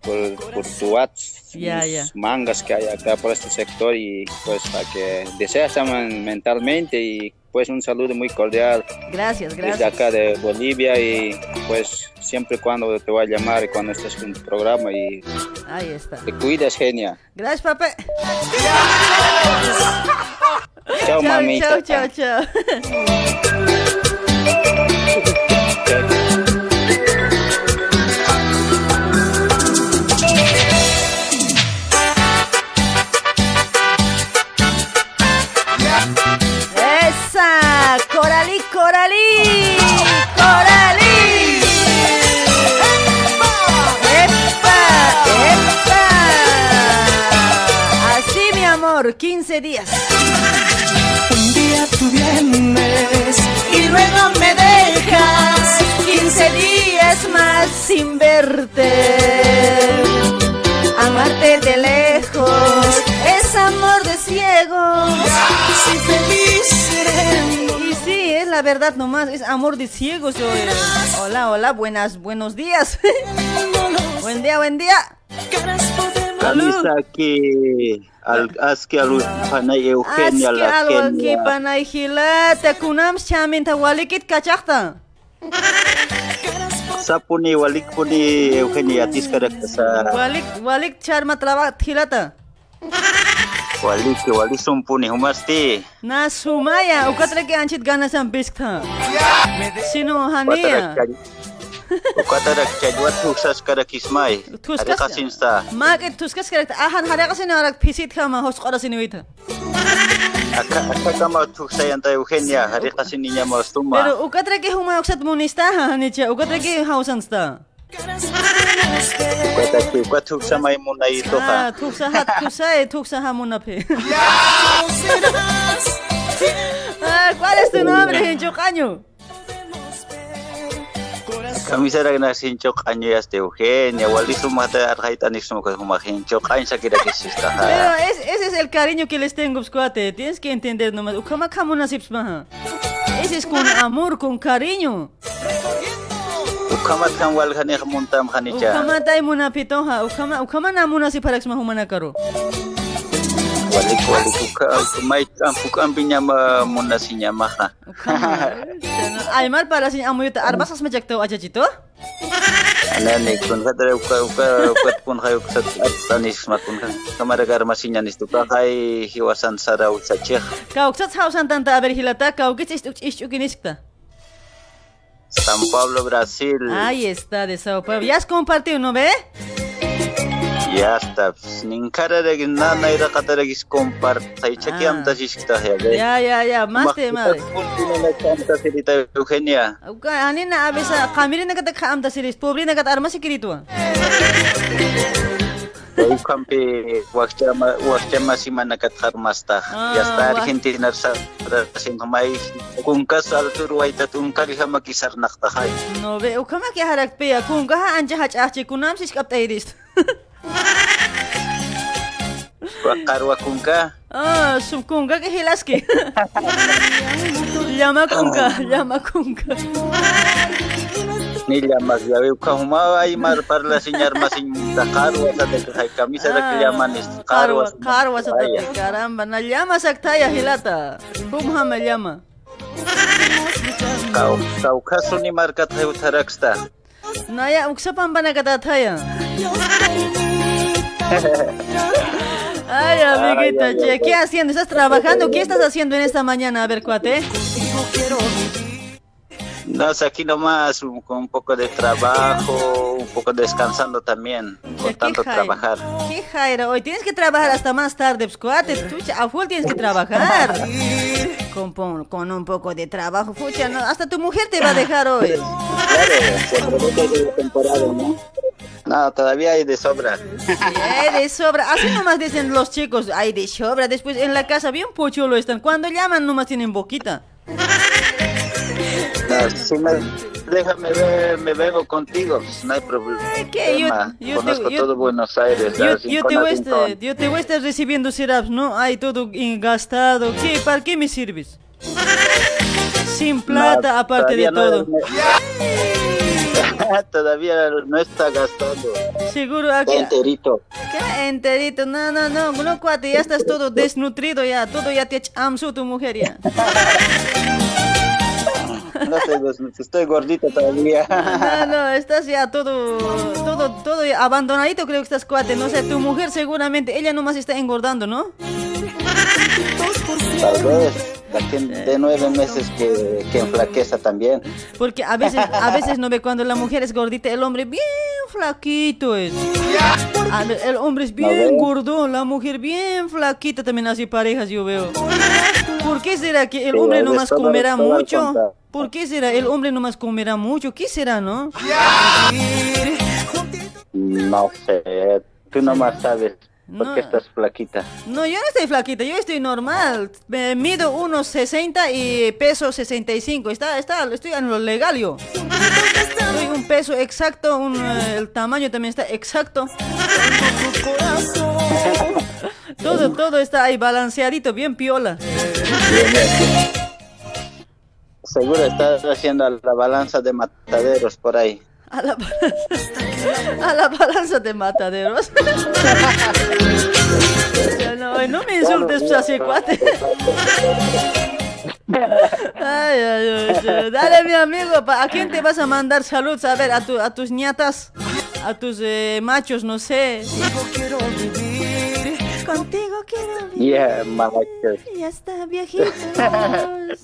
por, por tu WhatsApp Ya, unos ya. mangas que hay acá por este sector y pues para que deseas mentalmente y pues un saludo muy cordial Gracias, desde gracias. acá de Bolivia y pues siempre cuando te voy a llamar y cuando estés en tu programa y Ahí está. te cuidas, genia. Gracias, papá. Chao, Chao, mamita. chao, chao, chao. ¡Coralí, Coralí! ¡Epa! ¡Epa! Así, mi amor. amor, 15 días. Un día tú vienes Y luego me dejas 15 días más sin verte. Amarte de lejos amor de ciegos. y feliz. Y sí, es la verdad nomás, es amor de ciegos. oye. Hola, hola, buenas, buenos días. buen día, buen día. Camisa que al aski al panay Eugenia Aski la algo que Kenia. panay hilata kunam chaminta walikit kachakta. Sapuni walik puni Eugenia tiskarak sa Walik, walik charma traba hilata. ვალიშო ვალიშო მპუნი ჰუმასტი ნასუმაია უკატრეკი ანჩით განასამ ბისკთან სინო ჰანია უკატრეკ ჩაგვათ თუსკას კარაკისმაი თუსკასინსტა მაკეთ თუსკას კარაკ აჰან ჰარაკასინო არაკ ფისით ხამა ჰოსყორასინი ვითა აკა აკამა თუსაიან და უხენია ჰარაკასინი ნიამასტუმა პერო უკატრეკი ჰუმა ოქსად მონისტა ჰანიჩა უკატრეკი ჰაუსანსტა kwa tuksa may muna ¿cuál es tu nombre, kanyo yaste Eugenia wali sumata arhait anik sumaka humahincho kanyo sa kira kisista Pero ese es el cariño que les tengo, cuate. Tienes que entender nomás. Ukama kamuna sips maha. Ese es con amor, con cariño. Ukhamat ukamatkan wal khanih muntam khanicha ukamatay munafitoha. Ukama ukama namuna si parax mahumana karo walik walik uka tumai ampuk ampinya munasinya maha aymar para sinya amuyuta arbas asma jakto aja jito Nani kun kata uka uka uka pun kayu kusat tanis matun kan kamar agar masinya nis tuka kai hiwasan sarau sacih kau kusat hausan tanta aber hilata kau kis istuk istuk iniskta San Pablo Brasil. Ahí está, de Sao Paulo. Ya has compartido, ¿no ve? Ya está. De de ya. Ya, ya. Más te kanta silita Eugenia. Anina abisa. Kamiri na kata kaam ta siris. Pobre na kata armasi kiritua. Kay ukanpi wakchama wakchamasima nakatqarmastaq yasta argentinasara sinumay kunkasa arturo waytata unkariqa makisarnaqtaqay no be ukama kaya harak pe kung kaha anja ukamaki harakpiya kunkaqa ancha tayris. Wakar Carhuacunca. Ah, subcunca que gilasque. Llama cunca, llama cunca. Ah, sum kunga ke hilaski. Llama kunga. Llama kunga. Nila mas yawe ka humaway mar parla sinyar masin takarwa sa dekhay kamisa sa kilyaman is Karwa. karwa. Karwa sa tabi. Caramba. Na llama saktaya hilata. Kumha me llama. Kau kau kaso ni markat hayo taraksta. Naya, uksapan ba na katataya? Ay, amiguita, che, ¿qué haciendo? ¿Estás trabajando? ¿Qué estás haciendo en esta mañana? A ver, cuate. No, aquí nomás con un poco de trabajo, un poco descansando también, con ¿qué tanto jaira? trabajar. ¿Qué jaira? Hoy tienes que trabajar hasta más tarde, pues, cuate. A full tienes que trabajar. Con, con un poco de trabajo, fucha, no, hasta tu mujer te va a dejar hoy. No, todavía hay de sobra. Sí, hay de sobra. Así nomás dicen los chicos, hay de sobra. Después en la casa bien pochulo están. Cuando llaman nomás tienen boquita. Si me, déjame ver, me vengo contigo, pues, no hay problema. ¿qué? Yo- yo te- Conozco yo- todo Buenos Aires. Yo, yo te voy estar, yo te voy a estar recibiendo siraps, ¿no? Hay todo gastado. ¿Qué? ¿Para qué me sirves? Sin plata, No, aparte de todo. no- todavía no está gastando. Seguro aquí. Enterito. ¿Qué? Enterito. No, no, no. No, cuate, ya estás todo desnutrido ya. Todo ya te amsu tu mujer ya. No sé, pues, estoy gordito todavía. No, no, estás ya todo, todo, todo abandonadito creo que estás cuate. No sé, tu mujer seguramente, ella nomás está engordando, ¿no? Tal vez, de nueve meses que, que enflaqueza también. Porque a veces, a veces no ve cuando la mujer es gordita, el hombre bien flaquito es. El hombre es bien gordo, la mujer bien flaquita, también así parejas yo veo. ¿Por qué será que el hombre nomás comerá mucho? ¿Por qué será el hombre nomás comerá mucho? ¿Qué será, no? No sé, tú nomás sabes. ¿Por No. qué estás flaquita? No, yo no estoy flaquita, yo estoy normal. Me mido unos 60 y peso 65. Está, está, estoy en lo legal yo. Soy un peso exacto, un, eh, el tamaño también está exacto. Todo, todo está ahí balanceadito, bien piola. Seguro estás haciendo la balanza de mataderos por ahí. A la balanza, a la balanza de mataderos. No, no me insultes pues, así, cuate. Ay, ay, ay. Dale, mi amigo, ¿a quién te vas a mandar saludos? A ver, a, tu- a tus ñatas, a tus eh, machos, no sé. quiero vivir. Contigo quiero vivir. Yeah, malachos. Ya está, viejitos.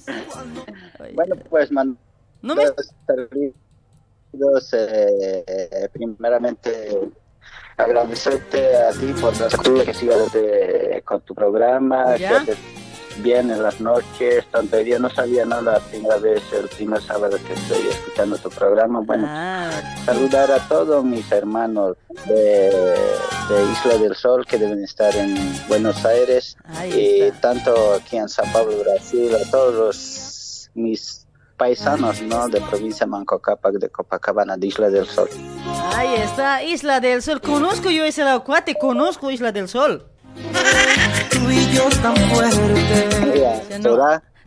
Bueno, pues, man. No me- Saludos, eh, eh, primeramente agradecerte a ti por la salud que sigas de- con tu programa, ¿Ya? que haces bien en las noches, tanto hoy día no sabía nada, la primera vez, el primer sábado que estoy escuchando tu programa, bueno, Ah, saludar a todos mis hermanos de, de Isla del Sol que deben estar en Buenos Aires y tanto aquí en San Pablo, Brasil, a todos los, mis paisanos ¿no? de provincia Manco Cápac, de Copacabana, de Isla del Sol. ahí está, Isla del Sol. Conozco yo ese lado, cuate, conozco Isla del Sol. Tú y yo tan fuerte.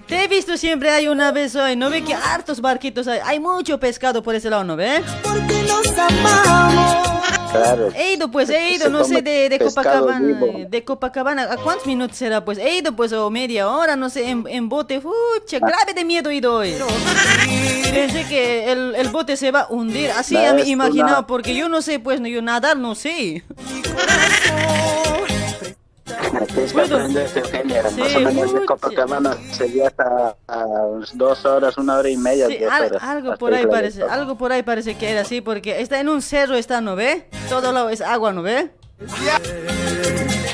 Te he visto siempre hay una vez hoy, ¿no ve que hartos barquitos hay? Hay mucho pescado por ese lado, ¿no ve? Porque nos amamos. Claro. He ido, pues, he ido, no sé, de, Copacabana, vivo. de Copacabana, ¿a cuántos minutos será? Pues, he ido, pues, o media hora, no sé, en, en bote, fucha, Ah. grave de miedo he ido hoy. Pensé que el, el bote se va a hundir, así No, a mí es imaginado, una- porque yo no sé, pues, no, yo nadar no sé. Tienes que Puedo. aprender, Eugenia. Sí, Más o menos de. Copacabana sería hasta a dos horas, una hora y media, Sí, al- horas. algo por ahí parece, algo por ahí parece que era así, porque está en un cerro, está, ¿no ve? Todo lado es agua, ¿no ve?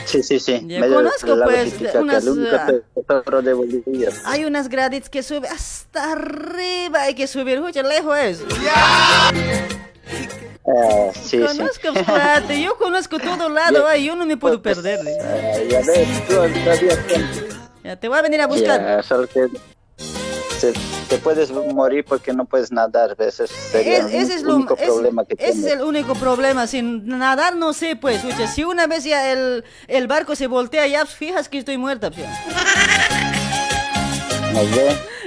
Sí, sí, sí. Ya medio conozco, pues, unas, ah, tesoro de Bolivia. Hay unas graditas que sube hasta arriba, hay que subir, mucho lejos es. Ah, sí, sí. Conozco, cuate, yo conozco todo lado, ay, yo no me puedo perder. Ah, ya ves, tú Ya, te voy a venir a buscar. Ya, solo que se- te puedes morir porque no puedes nadar. Ese sería Es- el ese es lo único es- problema que ese es el único problema. Sin nadar no sé, pues. Escucha, si una vez ya el, el barco se voltea, ya fijas que estoy muerta. pues.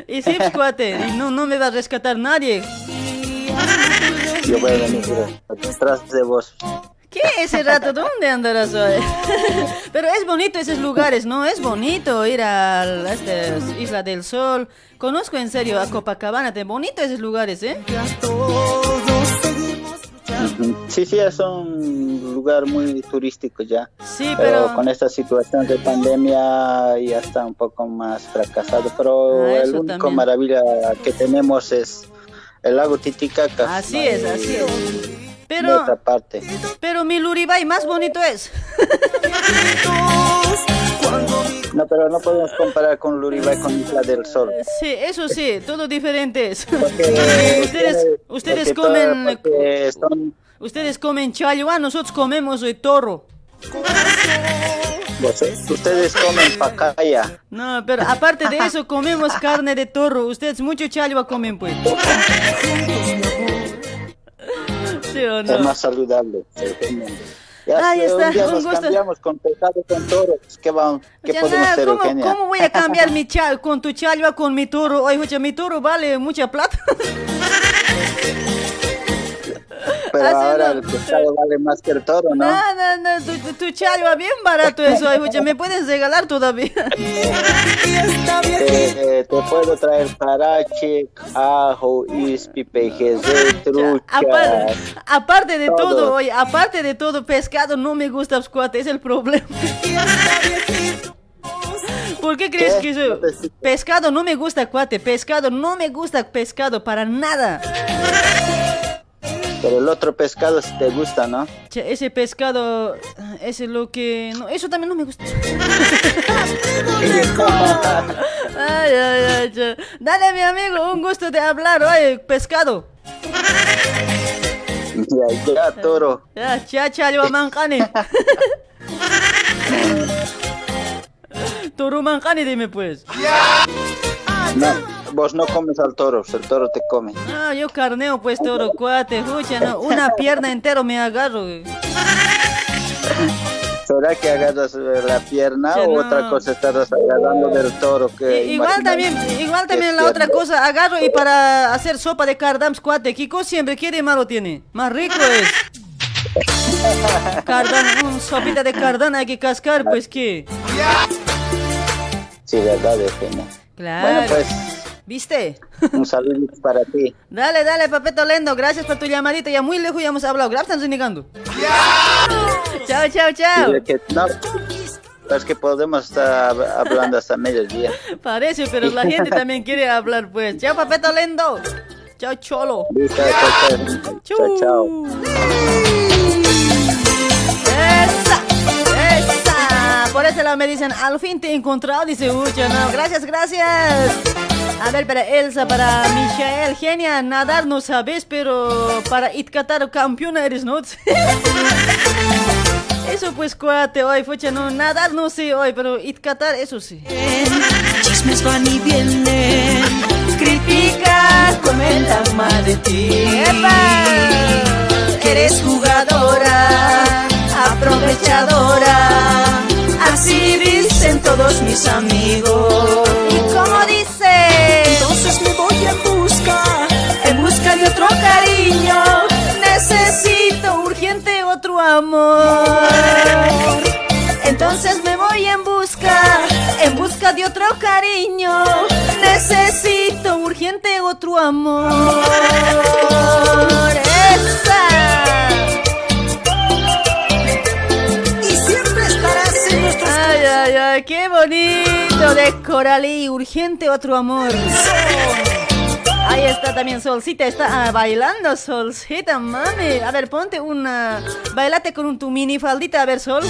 Y sí, pues, cuate, y no, no me va a rescatar nadie. Yo voy a venir detrás de vos. ¿Qué ese rato? ¿Dónde andarás hoy? Pero es bonito esos lugares, ¿no? Es bonito ir a la- este, Isla del Sol. Conozco en serio a Copacabana, de bonito esos lugares, ¿eh? Sí, sí, es un lugar muy turístico ya. Sí, Pero pero... con esta situación de pandemia ya está un poco más fracasado. Pero Ah, el único también. maravilla que tenemos es el lago Titicaca. Así es, así es. Pero, otra parte. pero mi Luribay más bonito es. No, pero no podemos comparar con Luribay con Isla del Sol. Sí, eso sí, todo diferente es. Porque Ustedes, ustedes comen, son, ustedes comen chalua, nosotros comemos el toro. Ustedes comen pacaya. No, pero aparte de eso comemos carne de toro. Ustedes mucho chalua comen, pues. ¿Sí o Es no? más saludable. Ya Ahí está, un día un nos gusto. cambiamos con pescado con toro. pues, ¿Qué, va- qué Ya podemos nada, hacer, ¿cómo, Eugenia? cómo voy a cambiar mi cha con tu chalua con mi toro? Oye, mi toro vale mucha plata. Pero ahora no. el pescado vale más que el toro, ¿no? No, no, no, tu, tu, chalua bien barato eso. Me puedes regalar todavía. Te, te puedo traer parache, ajo, ispi, pejerrey, trucha. Aparte, aparte de todo. Todo. oye, aparte de todo, pescado no me gusta, cuate, es el problema. ¿Por qué crees ¿Qué? que escucho. pescado no me gusta, cuate? Pescado no me gusta, pescado para nada. Pero el otro pescado sí te gusta, ¿no? Che, ese pescado, ese es lo que, no, eso también no me gusta. Ay, ay, ay, che. Dale, mi amigo, un gusto de hablar, oye, pescado. Ya, ya, toro. Ya, cha, cha, yo, mancane. Toro mancani, dime pues. No, vos no comes al toro, el toro te come. No, yo carneo pues toro, cuate, escucha, no, una pierna entero me agarro. güey. ¿Será que agarras la pierna o no. otra cosa estás agarrando del toro? Que I- Igual también, igual también la otra cosa, agarro y para hacer sopa de cardams, cuate, Kiko siempre quiere malo tiene, más rico es. Cardán, un sopita de cardán hay que cascar, pues que. Sí, verdad, Eugenia. Claro. Bueno, pues, ¿Viste? un saludo para ti. Dale, dale, papeto lendo, gracias por tu llamadita, ya muy lejos ya hemos hablado, gracias, renegando. Chao, chao, chao. Es que podemos estar hab- hablando hasta mediodía. Parece, pero la gente también quiere hablar, pues. Chao, papeto lendo. Chao, cholo. Chao, chao. Chao, chao. Esa, esa. Por ese lado me dicen, al fin te he encontrado, dice Ucha. No, gracias, gracias. A ver, para Elsa, para Michael, genia, nadar no sabes, pero para Itcatar campeona eres, ¿no? Eso pues, cuate, hoy, fucha, no, nadar no sé hoy, pero Itcatar, eso sí. Chismes van y vienen, critica, comentan mal de ti. Eres jugadora, aprovechadora, así dicen todos mis amigos. Me voy en busca, en busca de otro cariño. Necesito urgente otro amor. Entonces me voy en busca, en busca de otro cariño. Necesito urgente otro amor. Esa. Y siempre estarás en nuestros Ay, ay, ay, qué bonito Coralí, urgente otro amor. Ahí está también Solcita, está ah, bailando Solcita, mami. A ver, ponte una, bailate con un, tu mini faldita, a ver Sol.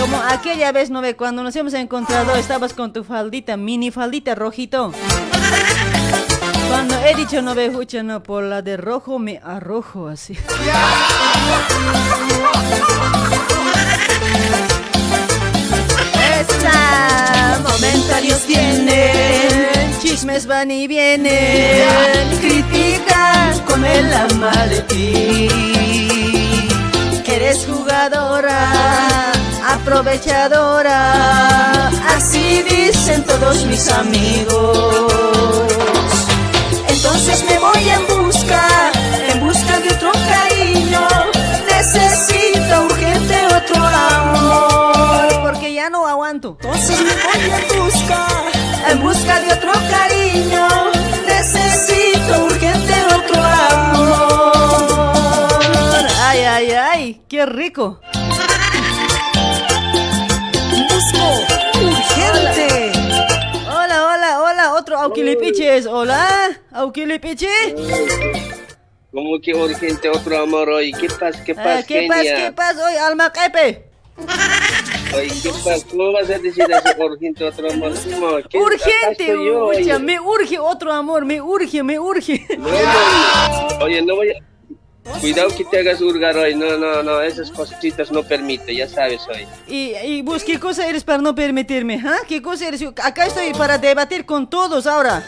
Como aquella vez, ¿no ve? Cuando nos hemos encontrado, estabas con tu faldita, mini faldita rojito. Cuando he dicho no ve, escucha, no, por la de rojo me arrojo así. Esa, comentarios vienen, chismes van y vienen. critican con el alma de ti. Eres jugadora, aprovechadora. Así dicen todos mis amigos. Entonces me voy en busca, en busca de otro cariño. Necesito urgente otro amor. Porque ya no aguanto. Entonces me voy en busca, en busca de otro cariño. Necesito urgente otro amor. Ay, ay, ay, qué rico. Busco urgente. Hola, hola, hola, otro Auquilipiches. Hola, Auquilipiche. Como que urgente otro amor hoy. ¿Qué pasa? ¿Qué pasa, Ah, ¿Qué pasa? ¿Qué pasa hoy, alma Kepe? Oye, ¿qué pasa? ¿Cómo vas a decir así urgente otro amor? ¿Cómo? ¿Qué- Urgente, yo, oye. me urge otro amor, me urge, me urge. No, no. Oye, no voy a... Cuidado que te hagas hurgar hoy. No, no, no. Esas cositas no permite, ya sabes hoy. Y, y vos, ¿qué cosa eres para no permitirme? ¿ah? ¿Qué cosa eres? Acá estoy para debatir con todos ahora.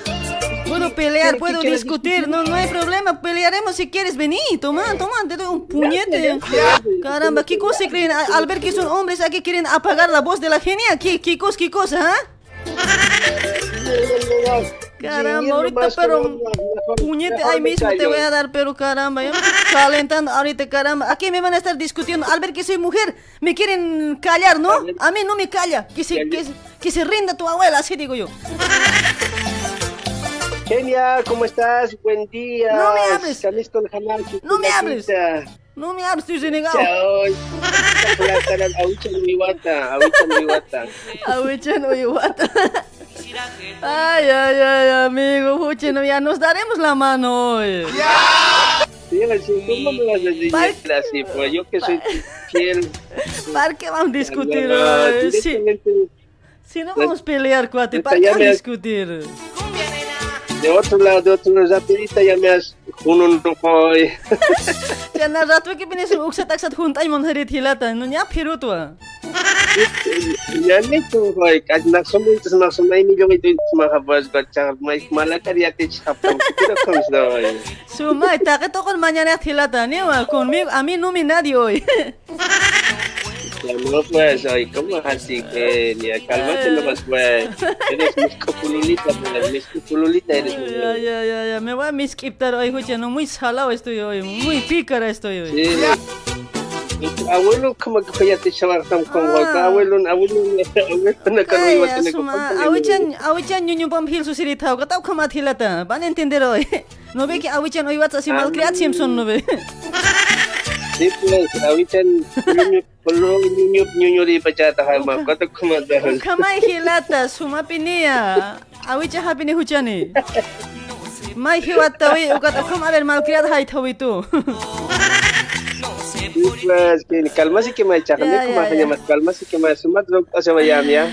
Puedo pelear, ¿Qué puedo discutir, no, no hay problema, pelearemos si quieres venir, toma, toma, te doy un puñete. Caramba, ¿qué cosa creen? A- Al ver que son hombres, aquí quieren apagar la voz de la genia, ¿qué, qué cosa, qué cosa, ah? Caramba, ahorita, pero puñete ahí mismo te voy a dar, pero caramba, estoy calentando ahorita, caramba. Aquí me van a estar discutiendo, al ver que soy mujer, me quieren callar, ¿no? A mí no me calla, que se, que, se- que se rinda tu abuela, así digo yo. Kenia, ¿cómo estás? Buen día. No me hables. Calisto el jamás. No me hables. No me hables, estoy renegado. Mi guata. Ahuichan, oye, guata. Ay, ay, ay, amigo, puchen, ya nos daremos la mano hoy. Así, ¿Cómo me vas a decir así? Pues yo que soy fiel. ¿Para qué vamos a discutir hoy? Si, no vamos a pelear, cuate, ¿para qué ya vamos a me- discutir? De otro lado, de otro lado, rapidita ya me has Hunun koy. Chana rato que vienes uksa taksat juntay mon harit hilata. No ya pirutua. Yan ito koy. Kahit naksumay ito sa naksumay milyon ito mga kabas ko. Tsaka may malakad yate chapang. Kira comes na koy. Sumay, takito kon mañana hilata. Niwa, conmigo, a mí no me nadie hoy. No pues, ay, ¿cómo así que ni cálmate nomás pues? Eres mis copululita, pues, mis copululita eres. Ya, ya, ya, ya. Me voy a misquiptar hoy, no muy salado estoy hoy. Muy pícara estoy hoy. Sí. Abuelo, como que ya te echaba con con Ah. abuelo, abuelo, abuelo, na kan iwa tene ko. Awichan, awichan nyunyo pam hil susiri tau. Entender hoy. No ve que awichan hoy watsa si mal creat Simpson no ve. Sí, awitan, niño, polo, niño, niño di pachata kama, kato kuma dahil. Kamay hilata, suma pinia. Awicha hapi ni huchani. May hiwata hoy. Ukat akam a ver mal creat hay tau itu. Sí, pues, que me echa, Ya, kami ya, kuma ya. kanya mas calma sí que me sumat lo asa mayam ya.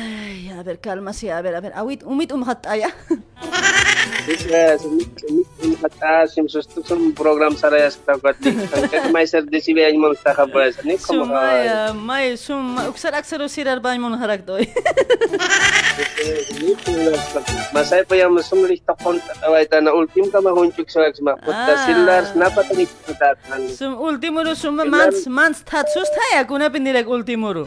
Ay, a ver, calma, sí, a ver, a ver. Awit, umit umhat aya. Sí, mi mi kata sim sustu sum program saraya sa tagat di. Kaya may sir di si Bian mo sa kabas. Ni ka. Sumaya, may sum, uksar aksaro sirar ba mo harak doy. Masay pa ta away ta na ultim ka mahunchuk sa ma putta. Sum sum mans mans tat sustaya kuna pindirek ultimuro.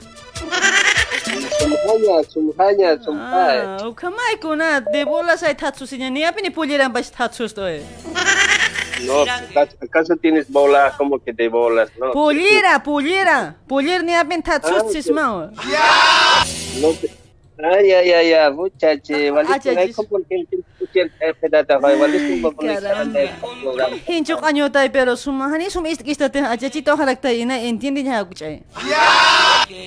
Susinya ni apini puliran bas tat sustoy. No, ¿acaso- ¿acaso tienes bola como que de bolas? No. Pulira, pulira. Pulir ni ok. sismao. No, te- Ay, ay, ay, ay, muchachi, Ah, walis ko chachis. ay como que Hinchuk añotay, pero sumahani sum ist kista te achachi to haraktaina entiende ya kuchay.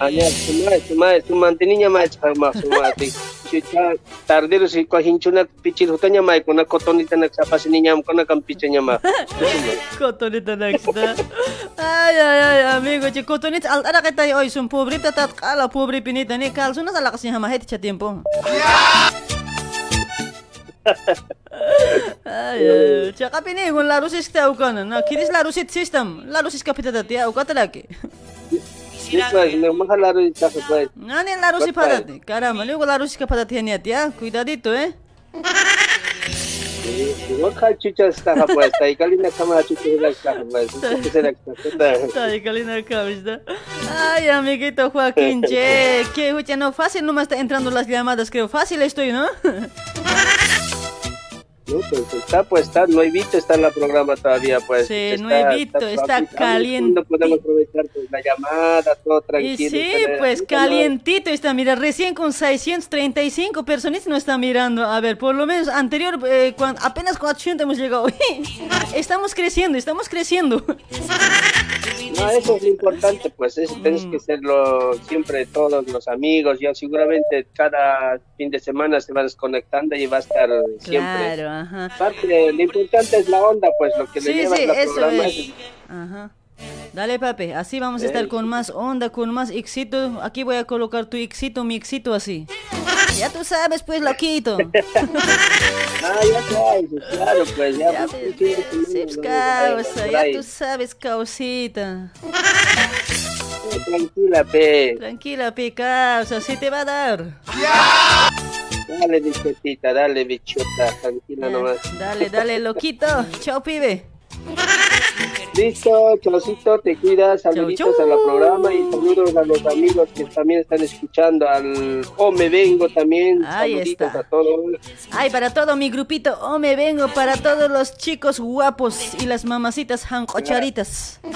Anya suma suma tini nya mai chama sumati. Chicha tardero si ko hinchuna pichil hutanya mai kuna kotonita naksapasi ninya kuna kam pichanya ma. Kotonita naksta. Ay ay ay amigo chico kotonit al ara kita hoy sum pobre tatat kala pobre pinita ni kalsunas alakasi hamahet chatiempo. Yeah! Ukan, na kiris laro sit system, laro sis kapita dati, uka talaki. Di pues, no, makalaro yung tsaka pues. Nani laro si Basta. padat, caramba, luego laro sis kapita tiyan ya, cuidadito, eh. Huwag ka chuchas ka pues, tayo kalina ka mga chuchas ka pues. Chuchas ka Ay, Kalina Cabeza. Ay, amiguito Joaquín, che, que no fácil no me está entrando las llamadas, creo. Fácil estoy, ¿no? No, pues está, pues está, no he visto, está en la programa todavía, pues. Sí, no he visto, está suavecito. caliente. No podemos aprovechar pues, la llamada, todo Y tranquilo. sí, tener- pues calientito está, mira, recién con 635 personas nos está mirando. A ver, por lo menos anterior, eh, cuan- apenas 400 hemos llegado. estamos creciendo, estamos creciendo. No, eso es lo importante, pues, eso tienes Mm. que serlo siempre todos los amigos. Ya seguramente cada fin de semana se va desconectando y va a estar siempre. Ajá. Aparte, lo importante es la onda, pues, lo que le Sí, llevas sí, la eso es. Ajá. Dale, papi, así vamos a estar con más onda, con más éxito. Aquí voy a colocar tu éxito, mi éxito así. Ya tú sabes, pues, loquito. Ah, ya sabes, claro, pues, ya. Ya, pues, pues, sí, sí, sí, sí, causa, ya tú sabes, causita. Eh, Tranquila, pe. Tranquila, pi, causa, sí te va a dar. Dale, bichotita, dale, bichota, tranquila nomás. Dale, dale, loquito. Chao, pibe. Listo, Chocito, te cuidas, saluditos chau. a la programa y saludos a los amigos que también están escuchando al O Me Vengo también. Ahí saluditos está. a todos. Ay, para todo mi grupito, oh, me vengo para todos los chicos guapos y las mamacitas jancocharitas. No,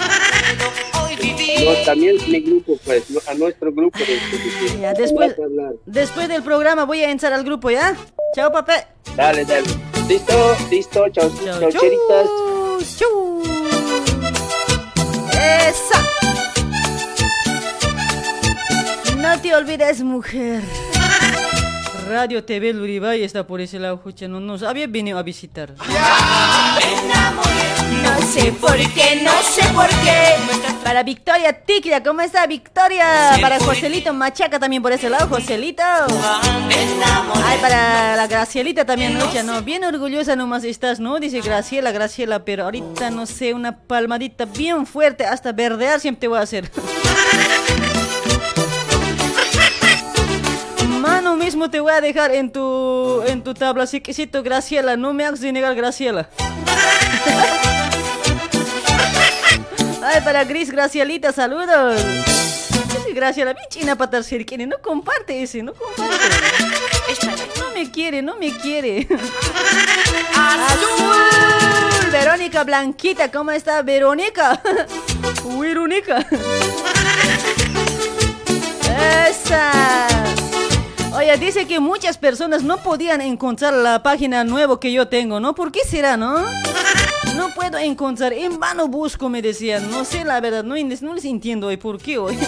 también es mi grupo, pues, a nuestro grupo. de- de- Ya, después, después del programa voy a entrar al grupo, ¿ya? Chao, papá. Dale, dale. Listo, listo, chau, Chau, chau. Chu. Esa. No te olvides, mujer. Radio TV Luribay está por ese lado, no nos había venido a visitar. No sé por qué, no sé por qué. Para Victoria Tiquia, ¿cómo está Victoria? Para Joselito Machaca también por ese lado, Joselito. Ay, para la Gracielita también, Lucha, ¿no? Bien orgullosa nomás estás, ¿no? Dice Graciela, Graciela, pero ahorita no sé, una palmadita bien fuerte, hasta verdear siempre te voy a hacer. Mismo te voy a dejar en tu en tu tabla, así que Graciela, no me hagas negar Graciela. Ay, para Gris Gracielita, saludos. Graciela, mi china para quiere, no comparte ese, no comparte. No me quiere, no me quiere. Azul. Verónica Blanquita, ¿cómo está Verónica? Verónica. Esa. Oye, dice que muchas personas no podían encontrar la página nueva que yo tengo, ¿no? ¿Por qué será, no? No puedo encontrar, en vano busco, me decían. No sé la verdad, no, no les entiendo hoy por qué hoy.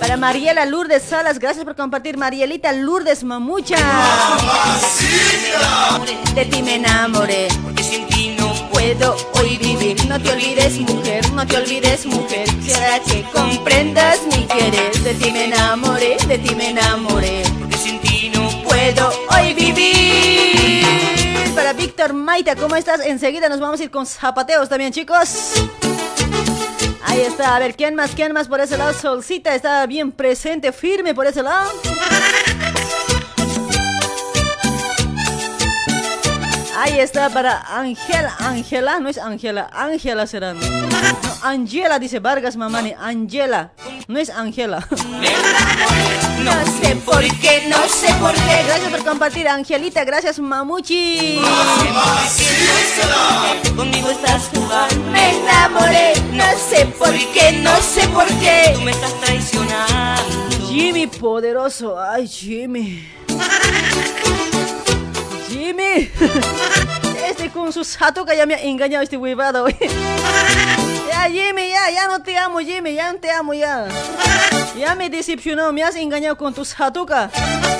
Para Mariela Lourdes Salas, gracias por compartir. Marielita Lourdes Mamucha. De ti me enamoré, porque sin ti no puedo hoy vivir. No te olvides, mujer, no te olvides, mujer. Quisiera que comprendas mi querer. De ti me enamoré, de ti me enamoré, Maita, ¿cómo estás? Enseguida nos vamos a ir con zapateos también, chicos. Ahí está, a ver, ¿quién más? ¿Quién más por ese lado? Solcita está bien presente, firme por ese lado. Ahí está para Ángela, Ángela, no es Ángela, Ángela será. No, Angela dice Vargas Mamani, Angela, no es Ángela. No sé por qué, no sé por qué. Gracias por compartir, Angelita, gracias Mamuchi. Conmigo estás jugando. Me enamoré, no sé por qué, no sé por qué. Tú me estás traicionando. Jimmy poderoso, ay Jimmy. Jimmy. Este con su que ya me ha engañado este huevado. Ya Jimmy, ya, ya no te amo Jimmy, ya no te amo ya. Ya me decepcionó, me has engañado con tus hatuka.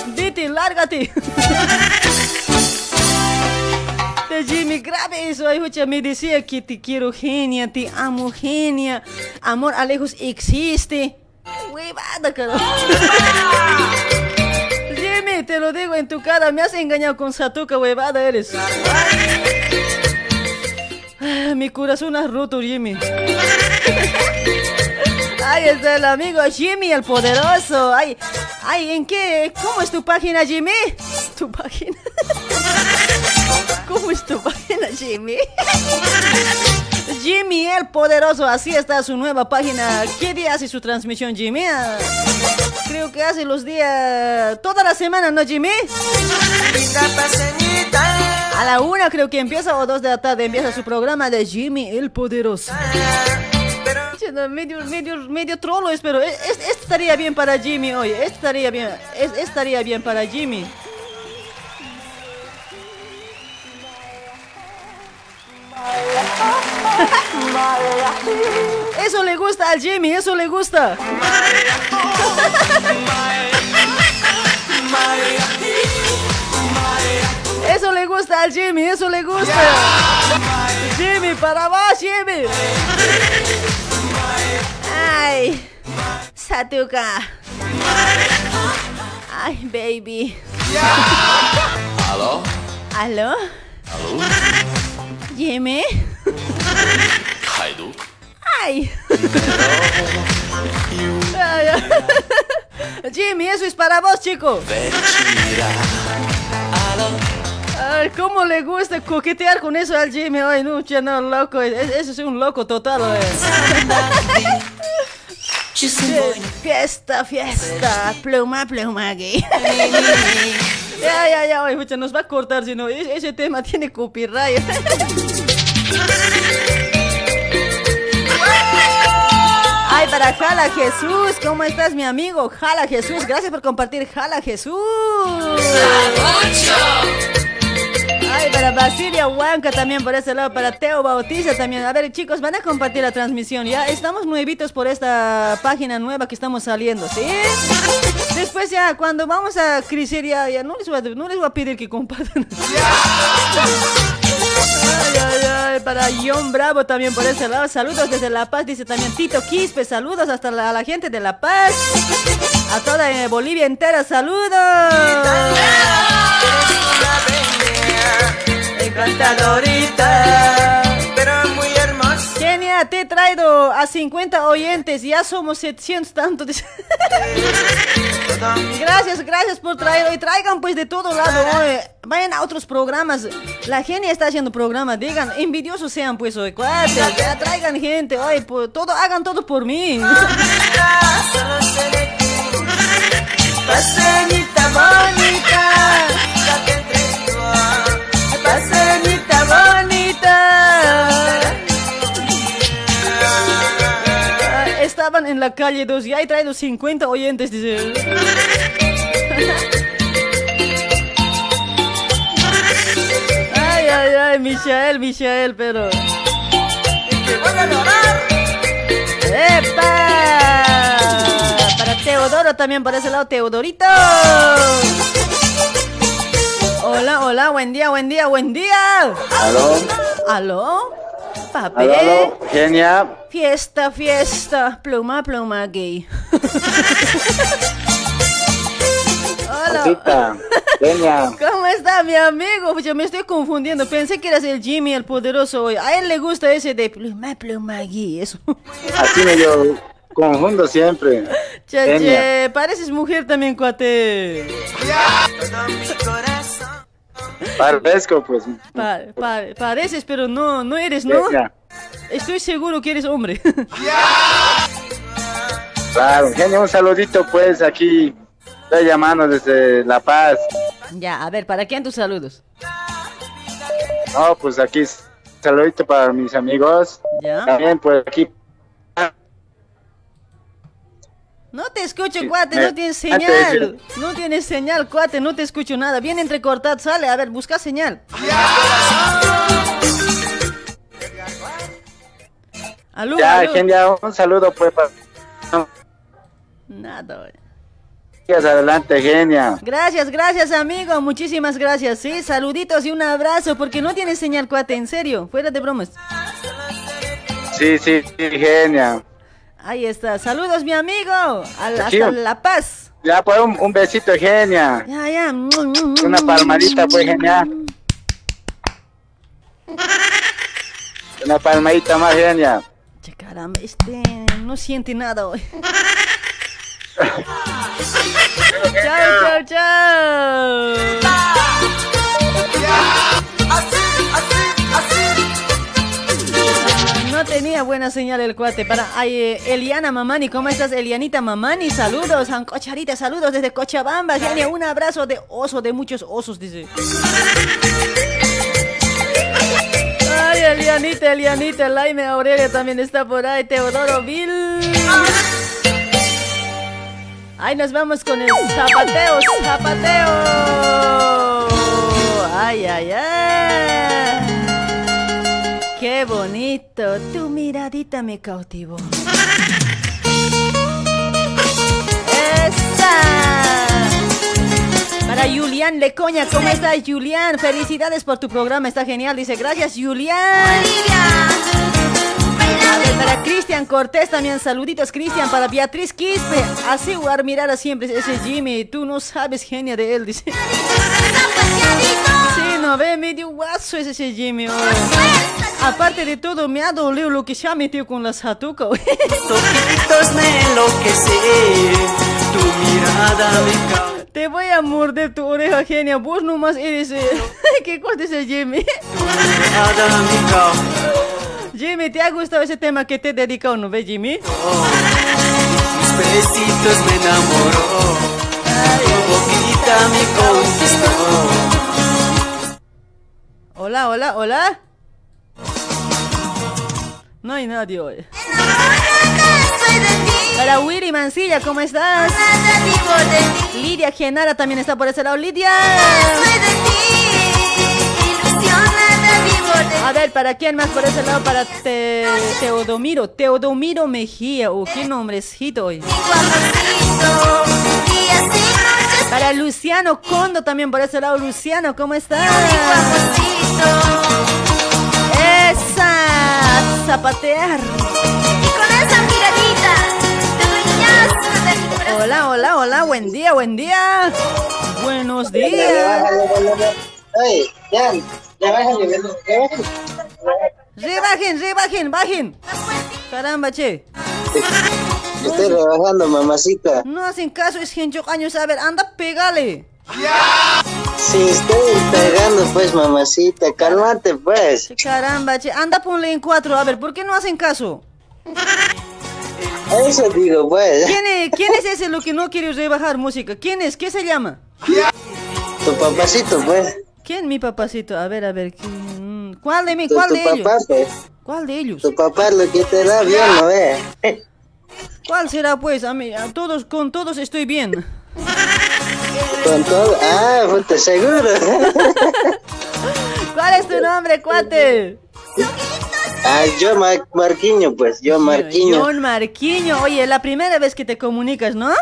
Vete, lárgate. Jimmy, grave eso. Ay, me decía que te quiero, genia, te amo, genia. Amor a lejos existe. Huevada, carajo te lo digo en tu cara, me has engañado con Satuka, huevada eres. Ah, mi corazón ha roto, Jimmy. Ahí está el amigo Jimmy, el poderoso. Ay, ay, ¿en qué? ¿Cómo es tu página, Jimmy? Tu página. ¿Cómo es tu página, Jimmy? Jimmy el poderoso, así está su nueva página. ¿Qué día hace su transmisión, Jimmy? Ah, creo que hace los días, toda la semana, ¿no, Jimmy? A la una creo que empieza o dos de la tarde empieza su programa de Jimmy el poderoso. Medio, medio, medio trolo, espero. Esto estaría bien para Jimmy hoy. estaría bien, estaría bien para Jimmy. Eso le gusta al Jimmy, eso le gusta. Eso le gusta al Jimmy, eso le gusta. Jimmy, para vos, Jimmy. Ay, Satuka. Ay, baby. ¿Aló? ¿Aló? Jimmy. Ay. Jimmy, eso es para vos, chico. Ay, ¿Cómo le gusta coquetear con eso al Jimmy? Ay, no, no, loco. Eso es un loco total. Fiesta, fiesta, pluma, pluma gay. Ya, ya, ya, oye, mucha, nos va a cortar si no. Ese tema tiene copyright. Ay, para Jala Jesús, ¿cómo estás, mi amigo? Jala Jesús, gracias por compartir. Jala Jesús. Para Basilia Huanca también por ese lado, para Teo Bautista también. A ver, chicos, van a compartir la transmisión. Ya estamos nuevitos por esta página nueva que estamos saliendo, ¿sí? Después ya, cuando vamos a crecer ya, no, les voy a, no les voy a pedir que compartan. Ay, ay, para John Bravo también por ese lado. Saludos desde La Paz, dice también Tito Quispe. Saludos hasta la, a la gente de La Paz. A toda eh, Bolivia entera, saludos. Encantadorita, pero muy hermosa. Genia, te he traído a 50 oyentes, ya somos 700 tanto. dice. gracias, gracias por traer. Y traigan pues de todo lado. Vayan a otros programas. La genia está haciendo programas. Digan, envidiosos sean pues hoy. cuates. Ya traigan gente. Oye, pues, todo, hagan todo por mí. Paseñita bonita, en la calle 2 y he traído 50 oyentes, dice. Ay, ay, ay, Michael, Michael, pero. ¡Epa! Para Teodoro también, por ese lado, Teodorito. Hola, hola, buen día, buen día, buen día. Aló, ¿Aló? Papi. aló, aló, genia. Fiesta, fiesta. Pluma, pluma, gay. Hola. Cosita, genia. ¿Cómo está mi amigo? Pues yo me estoy confundiendo. Pensé que eras el Jimmy, el poderoso hoy. A él le gusta ese de pluma, pluma, gay. Eso. Así me yo confundo siempre. Che, pareces mujer también, cuate. Parezco, pues. Pa- pa- pareces, pero no, no eres, ¿no? Genia. Estoy seguro que eres hombre. Claro, genia, un saludito, pues, aquí. Estoy llamando desde La Paz. ya, a ver, ¿para quién tus saludos? No, pues aquí, saludito para mis amigos. Ya. También, pues, aquí. No te escucho, cuate, no tienes señal. No tienes señal, cuate, no te escucho nada. Bien entrecortado, sale. A ver, busca señal. Aló, Ya, aló. genia, un saludo, pues, para. Nada, adelante, genia. Gracias, gracias, amigo. Muchísimas gracias. Sí, saluditos y un abrazo, porque no tienes señal, cuate, en serio. Fuera de bromas. Sí, sí, sí, genia. Ahí está. Saludos, mi amigo. Al- hasta La Paz. Ya, pues, un, un besito, genia. Ya, ya. Una palmadita, pues, genia. Una palmadita más, genia. Che, caramba, este no siente nada hoy. chao, chao, chao. No tenía buena señal el cuate. Para ay, eh, Eliana Mamani, ¿cómo estás, Elianita Mamani? Saludos, Ancocharita, saludos desde Cochabamba. Genia, un abrazo de oso, de muchos osos, dice. Ay, Elianita, Elianita, Laime Aurelia también está por ahí, Teodoro Vil. Ay, nos vamos con el zapateo, zapateo. Ay, ay, ay. Qué bonito, tu miradita me cautivó. ¡Esa! Para Julián Lecoña, ¿cómo estás, Julián? Felicidades por tu programa, está genial. Dice, gracias, Julián. A ver, para Cristian Cortés también, saluditos, Cristian. Para Beatriz Quispe, así guar mirar a siempre ese Jimmy. Tú no sabes genia de él, dice. Sí, no ve, medio guaso es ese Jimmy. oh. Aparte de todo, me ha dolido lo que se ha metido con la satuca. oh. Toquitos me enloquece, tu mirada me causa. Te voy a morder tu oreja, genia. Vos nomás eres... eh, ¿Qué cosa es ese Jimmy? Jimmy, ¿te ha gustado ese tema que te he dedicado, no ves, Jimmy? Tus besitos me enamoró, tu boquita me conquistó. Hola, hola, hola. No hay nadie hoy. Para Willy Mancilla, ¿cómo estás? Lidia Genara también está por ese lado. Lidia. A ver, ¿para quién más por ese lado? Para Te- Teodomiro. Teodomiro Mejía. Oh, qué nombrecito hoy. Para Luciano Condo también por ese lado. Luciano, ¿cómo estás? Esa, zapatear. Y con esa miradita, te dueñas de mi corazón. Hola, hola, hola, buen día, buen día. Buenos días. Ya, ya ya bájale. Rebajen, rebajen, bajen. Caramba, che. Estoy rebajando, mamacita. No hacen caso, es gente años. A ver, anda, pégale. Sí, estoy pegando, pues, mamacita. Cálmate, pues. Caramba, che. Anda, ponle en cuatro. A ver, ¿por qué no hacen caso? Eso digo, pues. ¿Quién es, quién es ese lo que no quiere rebajar música? ¿Quién es? ¿Qué se llama? Tu papacito, pues. ¿Quién, mi papacito? A ver, a ver. ¿Cuál de mí? Tu, ¿Cuál tu de papá, ellos? pues. ¿Cuál de ellos? Tu papá lo que te da bien, ¿no ve? ¿Cuál será, pues? A mí, a todos, con todos estoy bien. Con todo. Ah, puta, seguro. ¿Cuál es tu nombre, cuate? Ah, yo, Mar- Marquiño, pues. Yo, Marquiño. John Marquiño. Oye, la primera vez que te comunicas, ¿no?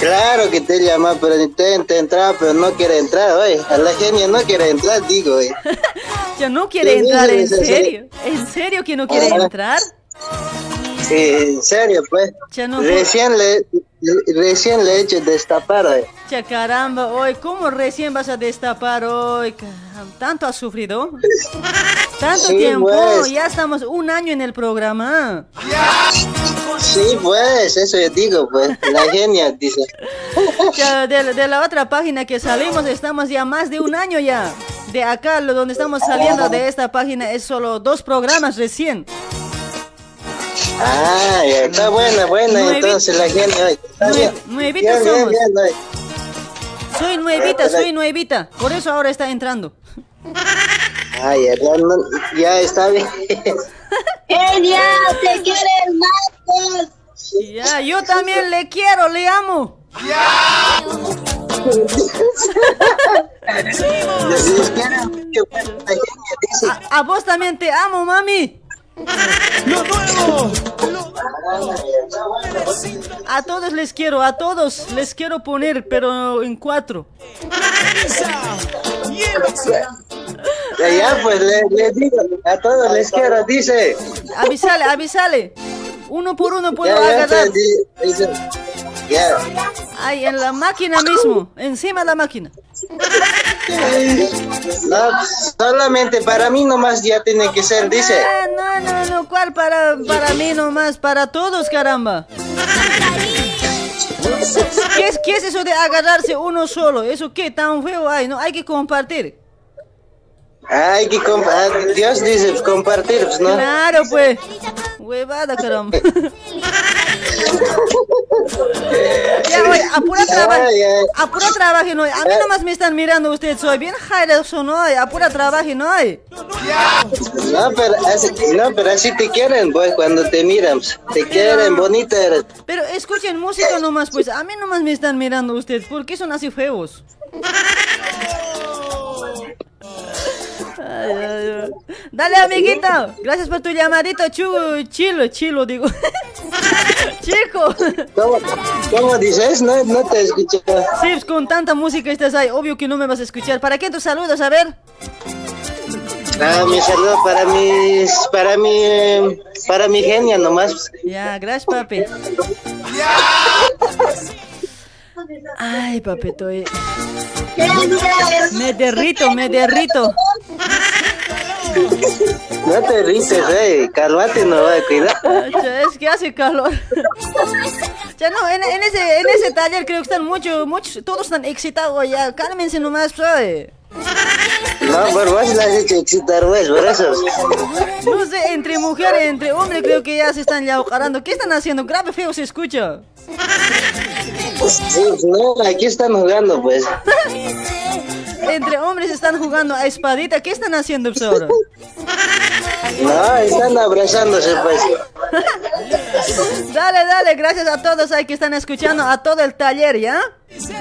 Claro que te llama, pero intenta entrar, pero no quiere entrar, oye. A la genia no quiere entrar, digo, oye. Ya no quiere entrar, ¿en serio? ¿En serio que no quiere Ajá. entrar? Sí, en serio, pues. Ya no- Recién le, recién le he hecho destapar, oye. Ya caramba, hoy, ¿cómo recién vas a destapar hoy? ¿Tanto has sufrido? ¿Tanto Sí, tiempo? pues. Ya estamos un año en el programa. Sí, pues, eso yo digo, pues. La genia dice. Ya, de, la- de la otra página que salimos estamos ya más de un año ya. De acá, lo donde estamos saliendo de esta página es solo dos programas recién. Ah, ya, está buena, buena, Nuevi- entonces la genia, oye. Está Nue- bien. nuevitos Bien, bien, somos. Soy nuevita, soy nuevita. Por eso ahora está entrando. Ah, ya, ya, no- ya está bien. Genia, te quiere el Marcos. Ya, yo también le quiero, le amo. Dice. A, a vos también te amo, mami. A todos les quiero, a todos les quiero poner, pero en cuatro. Ya, ya, pues le, le digo, a todos les quiero, dice. Avisale, avisale. Uno por uno puedo Ya, ya, agarrar. pues, dice. Ya. Ahí en la máquina mismo, encima de la máquina. No, solamente para mí nomás ya tiene que ser, dice. Ah, no, no, no, ¿cuál para, para mí nomás? Para todos, caramba. ¿Qué es, ¿Qué es eso de agarrarse uno solo? ¿Eso qué tan feo hay? No, hay que compartir. Hay que compartir. Dios dice pues, compartir, pues no. Claro, pues. Huevada, caramba. ya, oye, apura trabajo. Apura trabajo, no. A mí nomás me están mirando ustedes. Soy bien jairoso, no. Apura trabajo, no. No, pero así, no, pero así te quieren, pues, cuando te miran. Te quieren, bonita eres. Pero escuchen música nomás, pues. A mí nomás me están mirando ustedes. ¿Por qué son así feos? Ay, ay, ay. Dale, amiguito. Gracias por tu llamadito, chu, chilo, chilo, digo. Chico. ¿Cómo, cómo dices? No, no te escuché. Sí, pues, con tanta música estás ahí, obvio que no me vas a escuchar. ¿Para qué tus saludos? A ver. Ah, mi saludo para mis, para mi, para mi genia nomás. Ya, gracias, papi. Ay, papito. eh. Me derrito, me derrito. No te rises, eh. Cálmate, no va, cuidado. Ay, Es que hace calor. Ya no, en, en ese, en ese taller creo que están muchos, muchos, todos están excitados ya. Cálmense nomás, pues. No, por vos la has hecho excitar, pues, por eso. No sé, entre mujeres, entre hombres creo que ya se están ya ojarando. ¿Qué están haciendo? Grave feo se escucha. Sí, no, aquí están jugando, pues. Entre hombres están jugando a espadita. ¿Qué están haciendo ahora? No, están abrazándose, pues. Dale, dale, gracias a todos ahí que están escuchando, a todo el taller, ¿ya?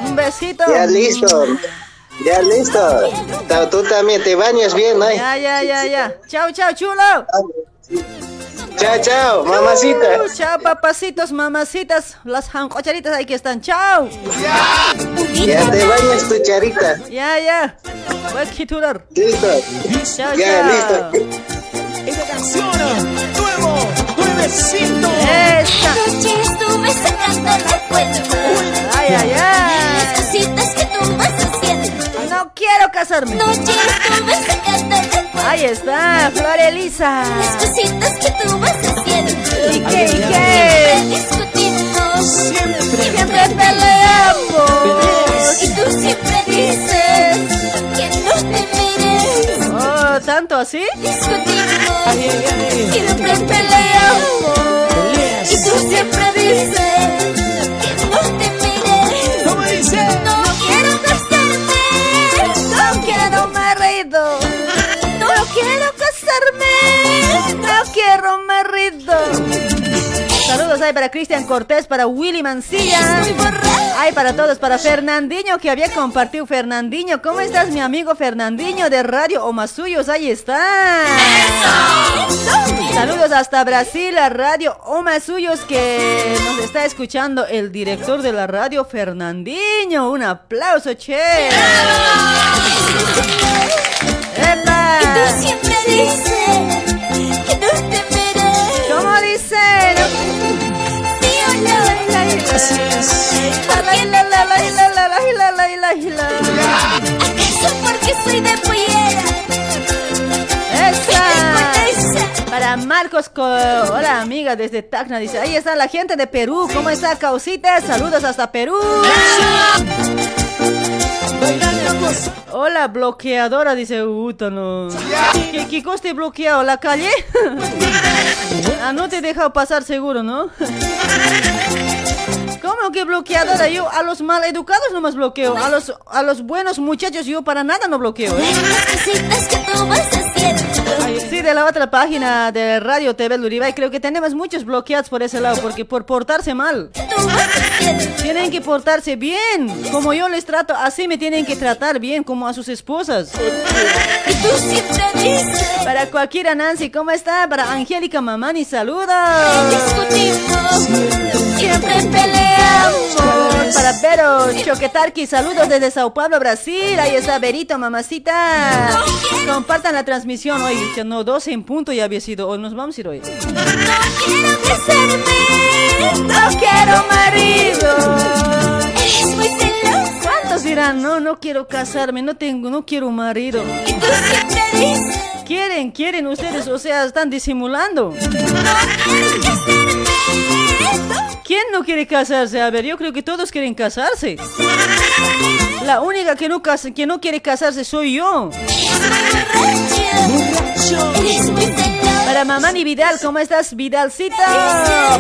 Un besito. Ya listo. Ya listo. Tú también te bañas bien, ¿no? Ya, ya, ya, ya. Chao, chao, chulo. Chao, chao, mamacita. Uh, chao, papacitos, mamacitas, las jancocharitas ahí que están. Chao. Ya te bañas tu charita. Ya, ya. Voy a titular. Listo. Chao, Ya, chao. listo. Esta canción, nuevo, nuevecito. Esa. Anoche estuve sacando recuerdos. Ay, ay, ay. Las cositas que tú vas haciendo. No quiero casarme. Recuerdos. Ahí está, Flor Elisa. Las cositas que tú vas haciendo. ¿Y qué, y qué? discutimos. Siempre, Siempre peleamos. Y tú siempre dices que no te mires. Oh, ¿tanto así? Discutimos. Siempre peleamos. Y tú siempre dices Saludos ahí para Cristian Cortés, para Willy Mancilla. Estoy borracha. Ay, para todos, para Fernandinho que había compartido. Fernandinho, ¿cómo estás, mi amigo Fernandinho de Radio Omasuyos? Ahí está. Saludos hasta Brasil, a Radio Omasuyos que nos está escuchando el director de la radio, Fernandinho. Un aplauso, che. ¡Epa! Tú siempre dices la. ¿Acaso porque soy de pollera? ¡Esa! Para Marcos, Co- hola amiga desde Tacna, dice, ahí está la gente de Perú, ¿cómo está Causita? Saludos hasta Perú. Hola bloqueadora, dice Uta, no. ¿Qué, qué coste bloqueado? ¿La calle? ah, no te he dejado pasar seguro, ¿no? ¿Cómo que bloqueadora? Yo a los maleducados no más bloqueo, a los, a los buenos muchachos yo para nada no bloqueo, ¿eh? Ay, Sí, de la otra página de Radio TV Luribay, creo que tenemos muchos bloqueados por ese lado, porque por portarse mal. Tienen que portarse bien, como yo les trato, así me tienen que tratar bien, como a sus esposas. Para cualquiera Nancy, ¿cómo está? Para Angélica Mamani, saludos. Siempre peleamos. Para Vero Choquetarqui, saludos desde Sao Paulo, Brasil. Ahí está Verito, mamacita. Compartan la transmisión hoy, no, 12 en punto ya había sido. Hoy nos vamos a ir hoy. No quiero. No quiero marido. Eres muy celosa. ¿Cuántos dirán, no, no quiero casarme, no tengo, no quiero marido? Y tú siempre dices Quieren, quieren ustedes, o sea, están disimulando. no quiero casarme. ¿Quién no quiere casarse? A ver, yo creo que todos quieren casarse. La única que no, casa- que no quiere casarse soy yo. Para Mamani Vidal, ¿cómo estás, Vidalcito?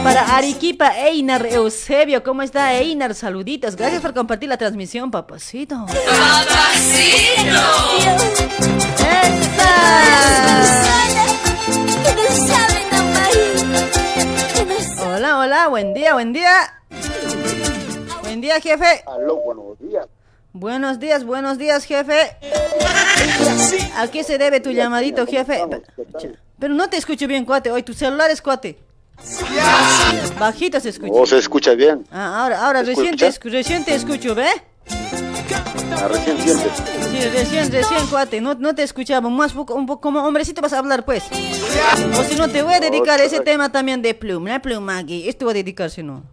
Para Arequipa, Einar Eusebio, ¿cómo está, Einar? Saluditos. Gracias por compartir la transmisión, papacito. ¡Esa! Hola, buen día, buen día. Buen día, jefe. Aló, buenos días. Buenos días, buenos días, jefe. ¿A qué se debe tu llamadito, jefe? Pero no te escucho bien, cuate. Hoy tu celular es cuate. Bajito se escucha. ¿O se escucha bien? Ah, ahora, ahora, ¿Se recién te, recién te escucho, ¿ve? Ah, recién sientes. Sí, recién, recién, cuate. No, no te escuchaba. Más poco, un poco como hombrecito vas a hablar, pues. O si no, te voy a dedicar ese tema también de pluma. La pluma aquí. Esto voy a dedicar, si no.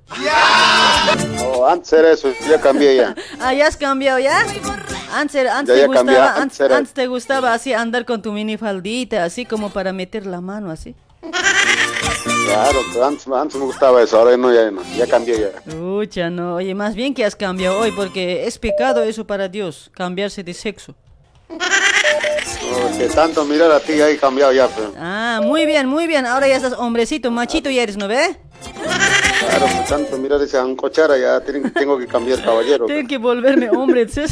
Oh, antes era eso, ya cambié ya. Ah, ya has cambiado, ¿ya? Antes, antes, Ya, te ya gustaba, antes antes te gustaba así andar con tu minifaldita, así como para meter la mano así. Claro, antes, antes me gustaba eso, ahora no, ya no, ya cambié ya. Ucha, no. Oye, más bien que has cambiado hoy, porque es pecado eso para Dios, cambiarse de sexo. Oh, que tanto mirar a ti ya he cambiado ya, pero. Ah, muy bien, muy bien. Ahora ya estás hombrecito, machito ya eres, ¿no ve? Claro, que tanto mirar esa ancochara ya tengo que cambiar caballero. Tengo que volverme hombre, ¿sí?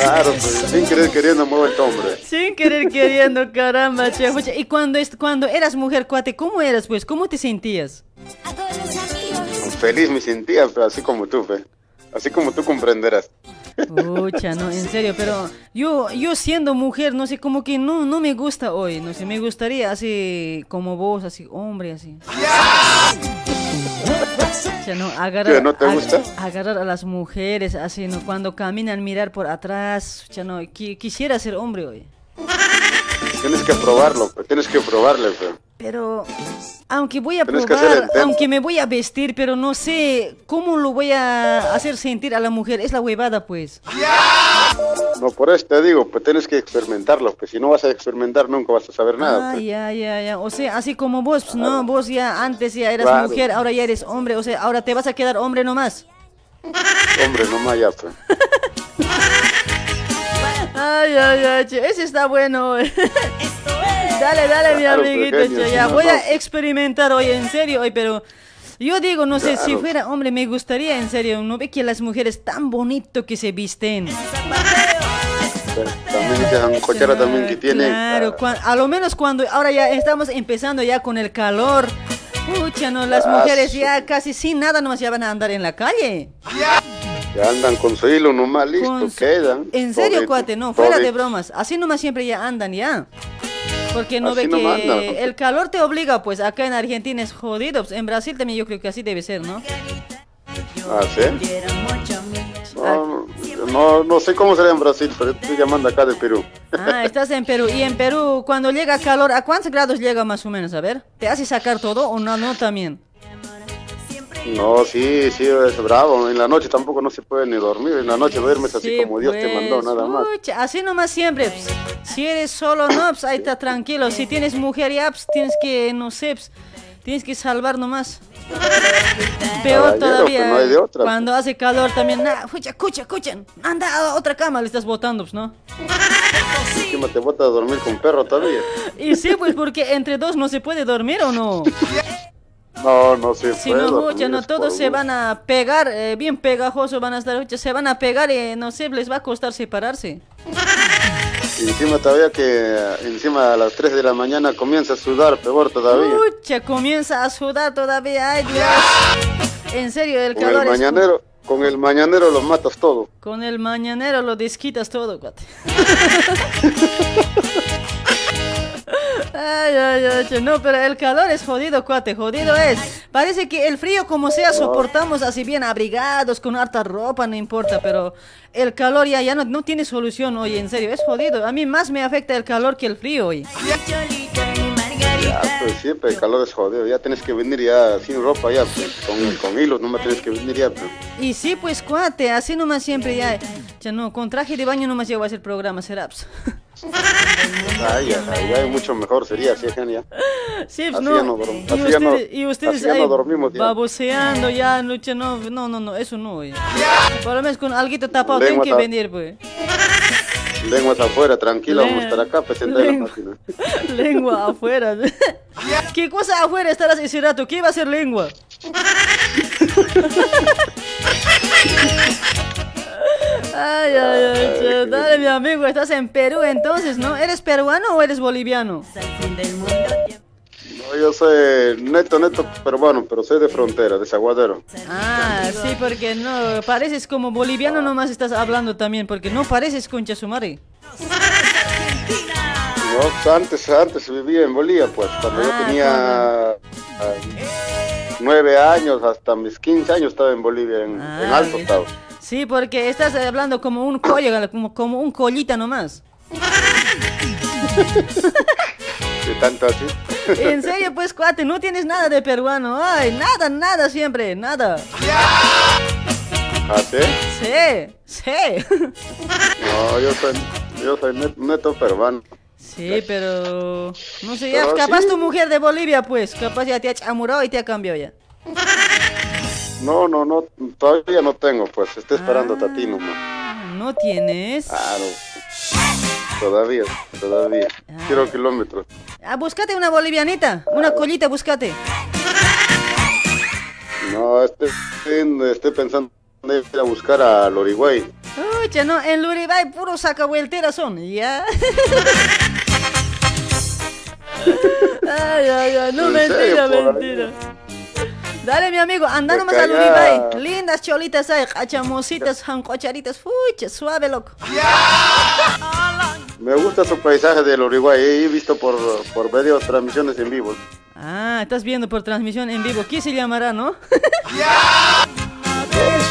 Claro, pues sin querer queriendo me he vuelto hombre. Sin querer queriendo, caramba, che. Y cuando, es- cuando eras mujer, cuate, ¿cómo eras, pues? ¿Cómo te sentías? A todos los amigos. Feliz me sentía, pero así como tú, fe. Así como tú comprenderás. Pucha, no, en serio, pero yo, yo siendo mujer, no sé, como que no, no me gusta hoy, no sé, me gustaría así como vos, así, hombre, así. Ya no, agarrar, ¿Qué, no te gusta? agarrar a las mujeres así, ¿no? Cuando caminan, mirar por atrás. Ya no, qui- quisiera ser hombre hoy. Tienes que probarlo, tienes que probarle. Pero, aunque voy a Tienes probar, aunque me voy a vestir, pero no sé cómo lo voy a hacer sentir a la mujer. Es la huevada, pues. No, por eso te digo, pues tienes que experimentarlo, pues si no vas a experimentar nunca vas a saber nada. Ah, pues. ya, ya, ya. O sea, así como vos, pues, ¿no? Vos ya antes ya eras Claro. mujer, ahora ya eres hombre. O sea, ahora te vas a quedar hombre nomás. Hombre, no más ya, pues. Ay, ay, ay, ese está bueno. dale, dale, mi Claro, amiguito, si ya. Voy no. a experimentar hoy, en serio, hoy, pero yo digo, no sé, si Claro. fuera hombre, me gustaría, en serio, ¿no ve que las mujeres tan bonito que se visten? También esa cochera también que tiene. Claro, cua- a lo menos cuando ahora ya estamos empezando ya con el calor. Pucha, no, las mujeres ya casi sin nada nomás ya van a andar en la calle. Que andan con su hilo nomás, listo, Con quedan. En serio, Todito, cuate, no, fuera de todito. bromas. Así nomás siempre ya andan ya. Porque no Así ve nomás que andan. el calor te obliga, pues acá en Argentina es jodido. pues, en Brasil también yo creo que así debe ser, ¿no? Ah, ¿sí? No, no, no sé cómo será en Brasil, pero estoy llamando acá de Perú. Ah, estás en Perú. Y en Perú, cuando llega calor, ¿a cuántos grados llega más o menos? A ver, ¿te hace sacar todo o no, no también? No, sí, sí, es bravo. En la noche tampoco no se puede ni dormir. En la noche duermes así Sí, como Dios te mandó, pues, nada más. pucha, así nomás siempre. pues. Si eres solo, no, pues ahí está tranquilo. Si tienes mujer, ya, pues tienes que, no sé, pues, tienes que salvar nomás. Peor todavía. pues, no hay de otra, Cuando hace calor también, nah, escucha, escucha, escuchen. Anda a otra cama, le estás botando, pues, ¿no? Encima te botas a dormir con perro todavía. Y sí, pues porque entre dos no se puede dormir o no. No, no se Si puede no, todos se van a pegar, eh, bien pegajosos van a estar, se van a pegar y no sé, les va a costar separarse. Y encima todavía que encima a las 3 de la mañana comienza a sudar, peor todavía. Pucha, comienza a sudar todavía, ay Dios. En serio, el con calor el es- mañanero, con el mañanero lo matas todo. Con el mañanero lo desquitas todo, cuate. Ay, ay, ay, no, pero el calor es jodido, cuate, jodido es. Parece que el frío, como sea, soportamos así bien abrigados, con harta ropa, no importa, pero el calor ya, ya no, no tiene solución hoy, en serio, es jodido. A mí más me afecta el calor que el frío hoy. Ya, pues siempre el calor es jodido. Ya tienes que venir ya sin ropa, ya, pues, con, con hilos, no me tienes que venir ya. Pues. Y sí, pues, cuate, así nomás siempre ya. Ya no, con traje de baño nomás llego a hacer programa, Seraps. Ay, ya, ya, mucho mejor sería así, genial. Sí, Así pues, ya no. no y, así ya no- ustedes, y ustedes así ya ahí no dormimos ya. baboseando ya, no, no, no, no, eso no, oye. Por lo menos con alguito tapado tienen que venir, pues. Lenguas afuera, tranquilo, vamos a estar acá, sentar en la Lengua. máquina. Lengua afuera. ¿Qué cosa afuera estarás ese rato? ¿Qué va a ser lengua? Ay, ay, ay, che, dale mi amigo, estás en Perú entonces, ¿no? ¿Eres peruano o eres boliviano? No, yo soy neto, neto peruano, pero soy de frontera, de Zaguadero. Ah, sí, porque no, pareces como boliviano nomás estás hablando también, porque no pareces concha sumari. No, antes, antes vivía en Bolivia, pues, cuando yo Ah, tenía ah, nueve años, hasta mis 15 años estaba en Bolivia, en, en Ah, Alto estaba. Sí, porque estás hablando como un collo, como, como un collita nomás. De tanto así. En serio, pues, cuate, no tienes nada de peruano. Ay, nada, nada siempre, nada. ¿Ah, sí? Sí, sí. No, yo soy, yo soy net- neto peruano. Sí, pero... No sé, ya, Pero capaz sí. tu mujer de Bolivia, pues, capaz ya te ha chamurado y te ha cambiado ya. No, no, no, todavía no tengo, pues, estoy esperando a ti nomás. No tienes. Claro. Todavía, todavía. Quiero kilómetros. Ah, búscate una bolivianita, una collita, búscate. No, estoy, estoy, estoy pensando en ir a buscar al Uruguay. Uy, no, en Luribay puro sacavuelteras son, ¿ya? ay, ay, ay, no, ¿En mentira, serio, mentira. Dale, mi amigo, anda nomás al. Uribay. Lindas cholitas hay, cachamositas, jancocharitas, fucha, suave, loco. Me gusta su paisaje del Uruguay, he visto por, por varias transmisiones en vivo. Ah, estás viendo por transmisión en vivo. ¿Quién se llamará, no?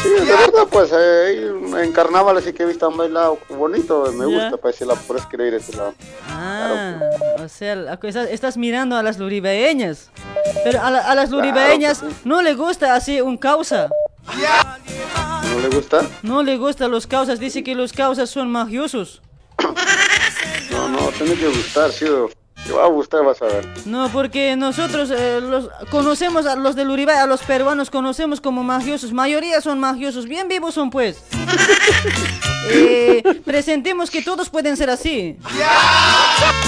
Sí, de verdad, pues eh, en carnaval así que he visto un bailado bonito, me Ya. gusta, pues si la ir a ese lado. Ah, o sea, estás, estás mirando a las luribeñas. Pero a, la- a las luribeñas no le gusta así un causa. ¿No le gusta? No le gustan los causas. Dice que los causas son magiosos. No, tiene que gustar, sí, te va a gustar, vas a ver. No, porque nosotros eh, los conocemos a los del Uribay, a los peruanos conocemos como magiosos. Mayoría son magiosos. Bien vivos son, pues. Eh, presentemos que todos pueden ser así.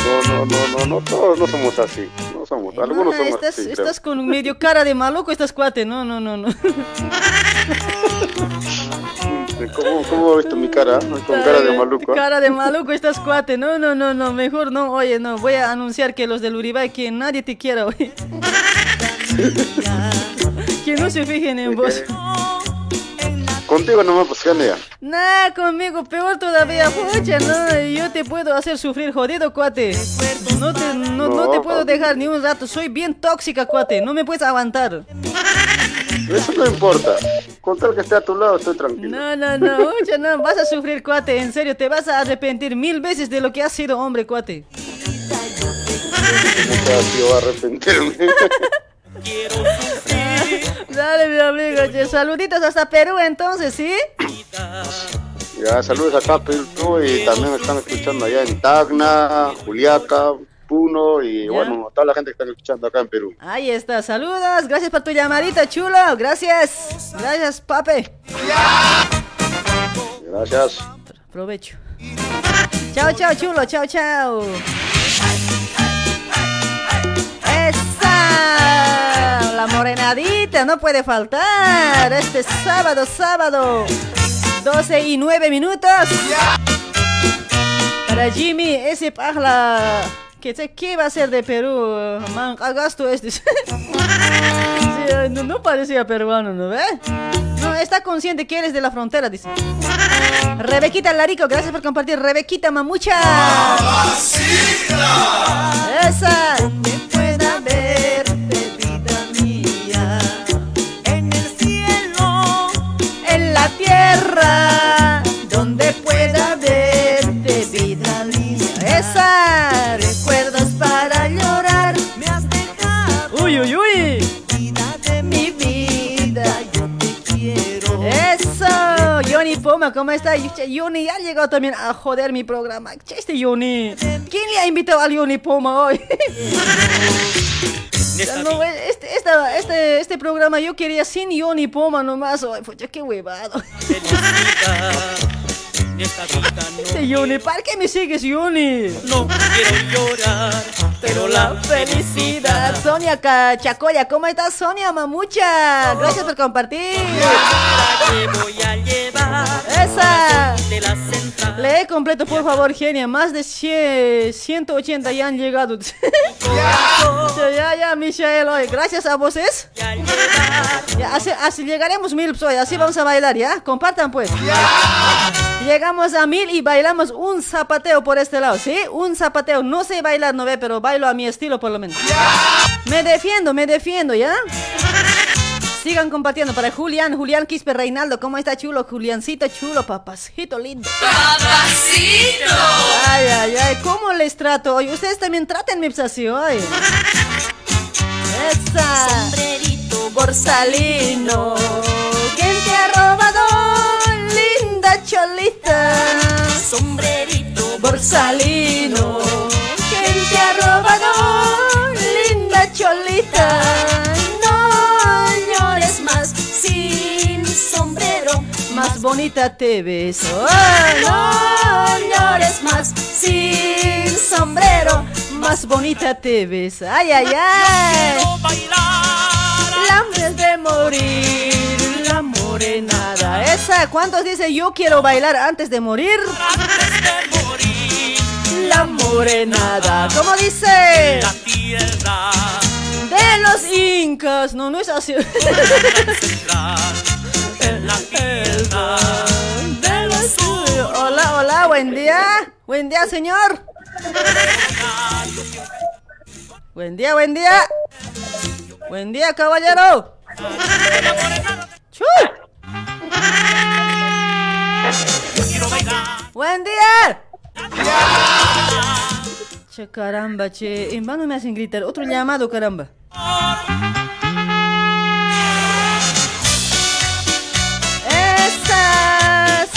No, no, no, no, no, todos no somos así, no somos, algunos somos estás, así. creo. estás con medio cara de maluco, estás cuate. No, no, no, no. ¿Cómo, ¿Cómo visto mi cara? Con cara de maluco. Cara de maluco estás cuate. No, no, no, no. Mejor no. Oye, no. Voy a anunciar que los del Uribay, que nadie te quiera, oye. que no se fijen en vos. Contigo no me ya. Nah, conmigo peor todavía, pucha, no, yo te puedo hacer sufrir, jodido, cuate. No te, no, no te puedo dejar ni un rato, soy bien tóxica, cuate, no me puedes aguantar. Eso no importa. Con tal que esté a tu lado, estoy tranquilo. No, no, no, pucha, no, vas a sufrir, cuate, en serio, te vas a arrepentir mil veces de lo que has sido hombre, cuate. Tío, a arrepentirme. Dale, mi amigo, che, saluditos hasta Perú, entonces, ¿sí? ya, saludos acá a Perú y también están escuchando allá en Tacna, Juliaca, Puno y bueno, a toda la gente que está escuchando acá en Perú. Ahí está, saludos, gracias por tu llamadita, chulo, gracias, gracias, pape. Gracias. Provecho. Chao, chao, chulo, chao, chao. Esa, la morenadita, no puede faltar. Este sábado, sábado, 12 y 9 minutos. Para Jimmy, ese pajla. ¿Qué, sé- ¿Qué va a ser de Perú? Man, gasto este. Sí, no, no parecía peruano, ¿no ve? No, está consciente que eres de la frontera, dice. Rebequita Larico, gracias por compartir. Rebequita Mamucha. Esa. Poma, ¿cómo está? Johnny ha llegado también a joder mi programa. Este Johnny. ¿Quién le ha invitado al Johnny Poma hoy? No, este, esta- este, este programa yo quería sin Johnny Poma nomás. Ay, pucha, qué huevado. Este Johnny, ¿para qué me sigues, Johnny? No quiero llorar, pero la felicidad. Sonia Chacoya, ¿cómo estás, Sonia Mamucha? Gracias por compartir. te voy a llevar Esa. Lee completo, por favor, genia. Más de 100, 180 ya han llegado. ya, ya, ya, Michelle, oye, gracias a voces. Ya, así, así llegaremos mil, oye, así vamos a bailar, ¿ya? Compartan, pues. Llegamos a mil y bailamos un zapateo por este lado, ¿sí? Un zapateo. No sé bailar, no ve, pero bailo a mi estilo, por lo menos. Me defiendo, me defiendo, ¿ya? Sigan compartiendo para Julián, Julián Quispe Reinaldo. ¿Cómo está chulo? Juliancito chulo, papacito lindo. Papacito. Ay, ay, ay, ¿cómo les trato hoy? Ustedes también trátenme pues, así hoy. Esa. Sombrerito borsalino. ¿Quién te ha robado, Sombrerito borsalino. ¿Quién te ha robado, linda cholita? No llores más sin sombrero. Más bonita te ves. No llores más sin sombrero. Más bonita te ves. Ay, ay, ay. La antes de morir, la. Esa, ¿cuántos dicen yo quiero bailar antes de morir? La morenada. ¿Cómo dice? Tierra De los incas. No, no es así. en la tierra De los Hola, hola, buen día. Buen día, señor. Buen día, buen día. Buen día, caballero. Chu. Buen día. Che, caramba, che. En vano me hacen gritar. Otro llamado, caramba. Estás,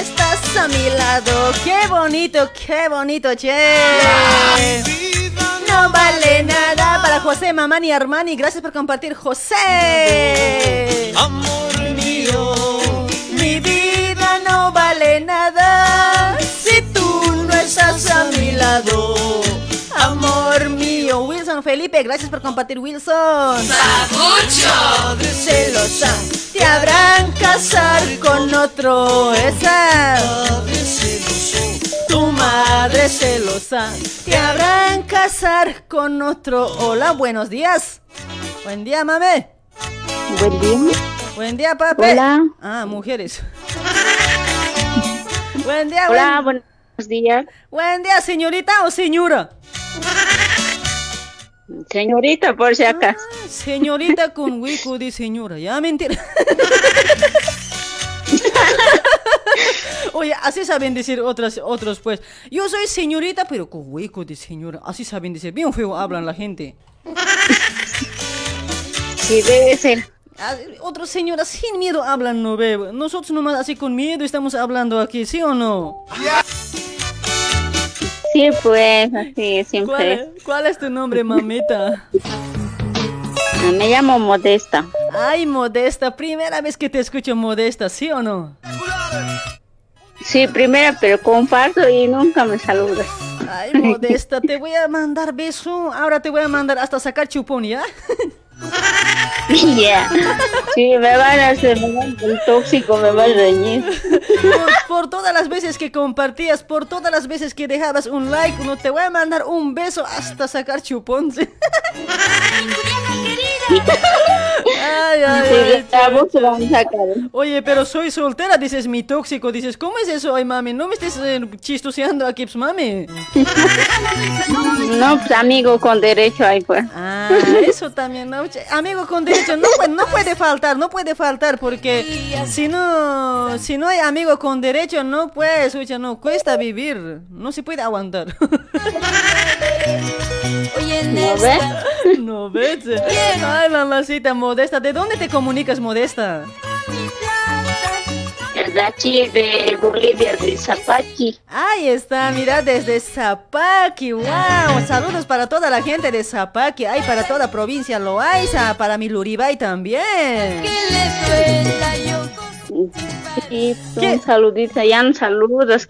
estás a mi lado. Qué bonito, qué bonito, che. No vale nada para José Mamani Armani. Gracias por compartir, José. Amor mío, Mi vida no vale nada si tú no estás a mi lado. Amor mío, Wilson Felipe, gracias por compartir, Wilson. Sagucho. Celosa, te habrán casar con otro. Esa. Tu madre celosa, te habrán casar con otro. Hola, buenos días. Buen día, mame. Buen día. Buen día, papi. Hola. Ah, mujeres. Buen día, Hola, buen... buenos días. Buen día, señorita o señora. Señorita, por si acaso. Señorita con hueco de señora. Ya, mentira. Oye, así saben decir otras, otros, pues. Yo soy señorita, pero con hueco de señora. Así saben decir. Bien feo hablan la gente. Sí, debe ser. Ah, Otras señoras sin miedo hablan, no veo. Nosotros nomás así con miedo estamos hablando aquí, ¿sí o no? Sí, pues, así siempre. ¿Cuál, cuál es tu nombre, mamita? Me llamo Modesta. Ay, Modesta, primera vez que te escucho Modesta, ¿sí o no? Sí, primera, pero comparto y nunca me saludas. Ay, Modesta, te voy a mandar beso. Ahora te voy a mandar hasta sacar chupón, ¿ya? Ya. Sí, me van a hacer me van- el tóxico, me va a reñir. Por, por todas las veces que compartías, por todas las veces que dejabas un like, no te voy a mandar un beso hasta sacar chupón. Ay, ay, Sí, ay, van. Oye, pero soy soltera, dices mi tóxico, dices, ¿cómo es eso? Ay, mami, no me estés eh, chistoseando aquí, pues, mami. No, pues amigo con derecho ahí pues. Ah, eso también, ¿no? Amigo con derecho, no puede, no puede faltar, no puede faltar, porque si no, si no hay amigo con derecho, no puede, escucha, no, cuesta vivir, no se puede aguantar. ¿No ves? No ves. Ay, mamacita modesta, ¿de dónde te comunicas, modesta? De aquí, de Bolivia, de Zapaki. Ahí está, mira, desde Zapaki, wow, saludos para toda la gente de Zapaki, ay, para toda provincia Loaiza, para mi Luribay también. Sí, un saludito, ya no saludos.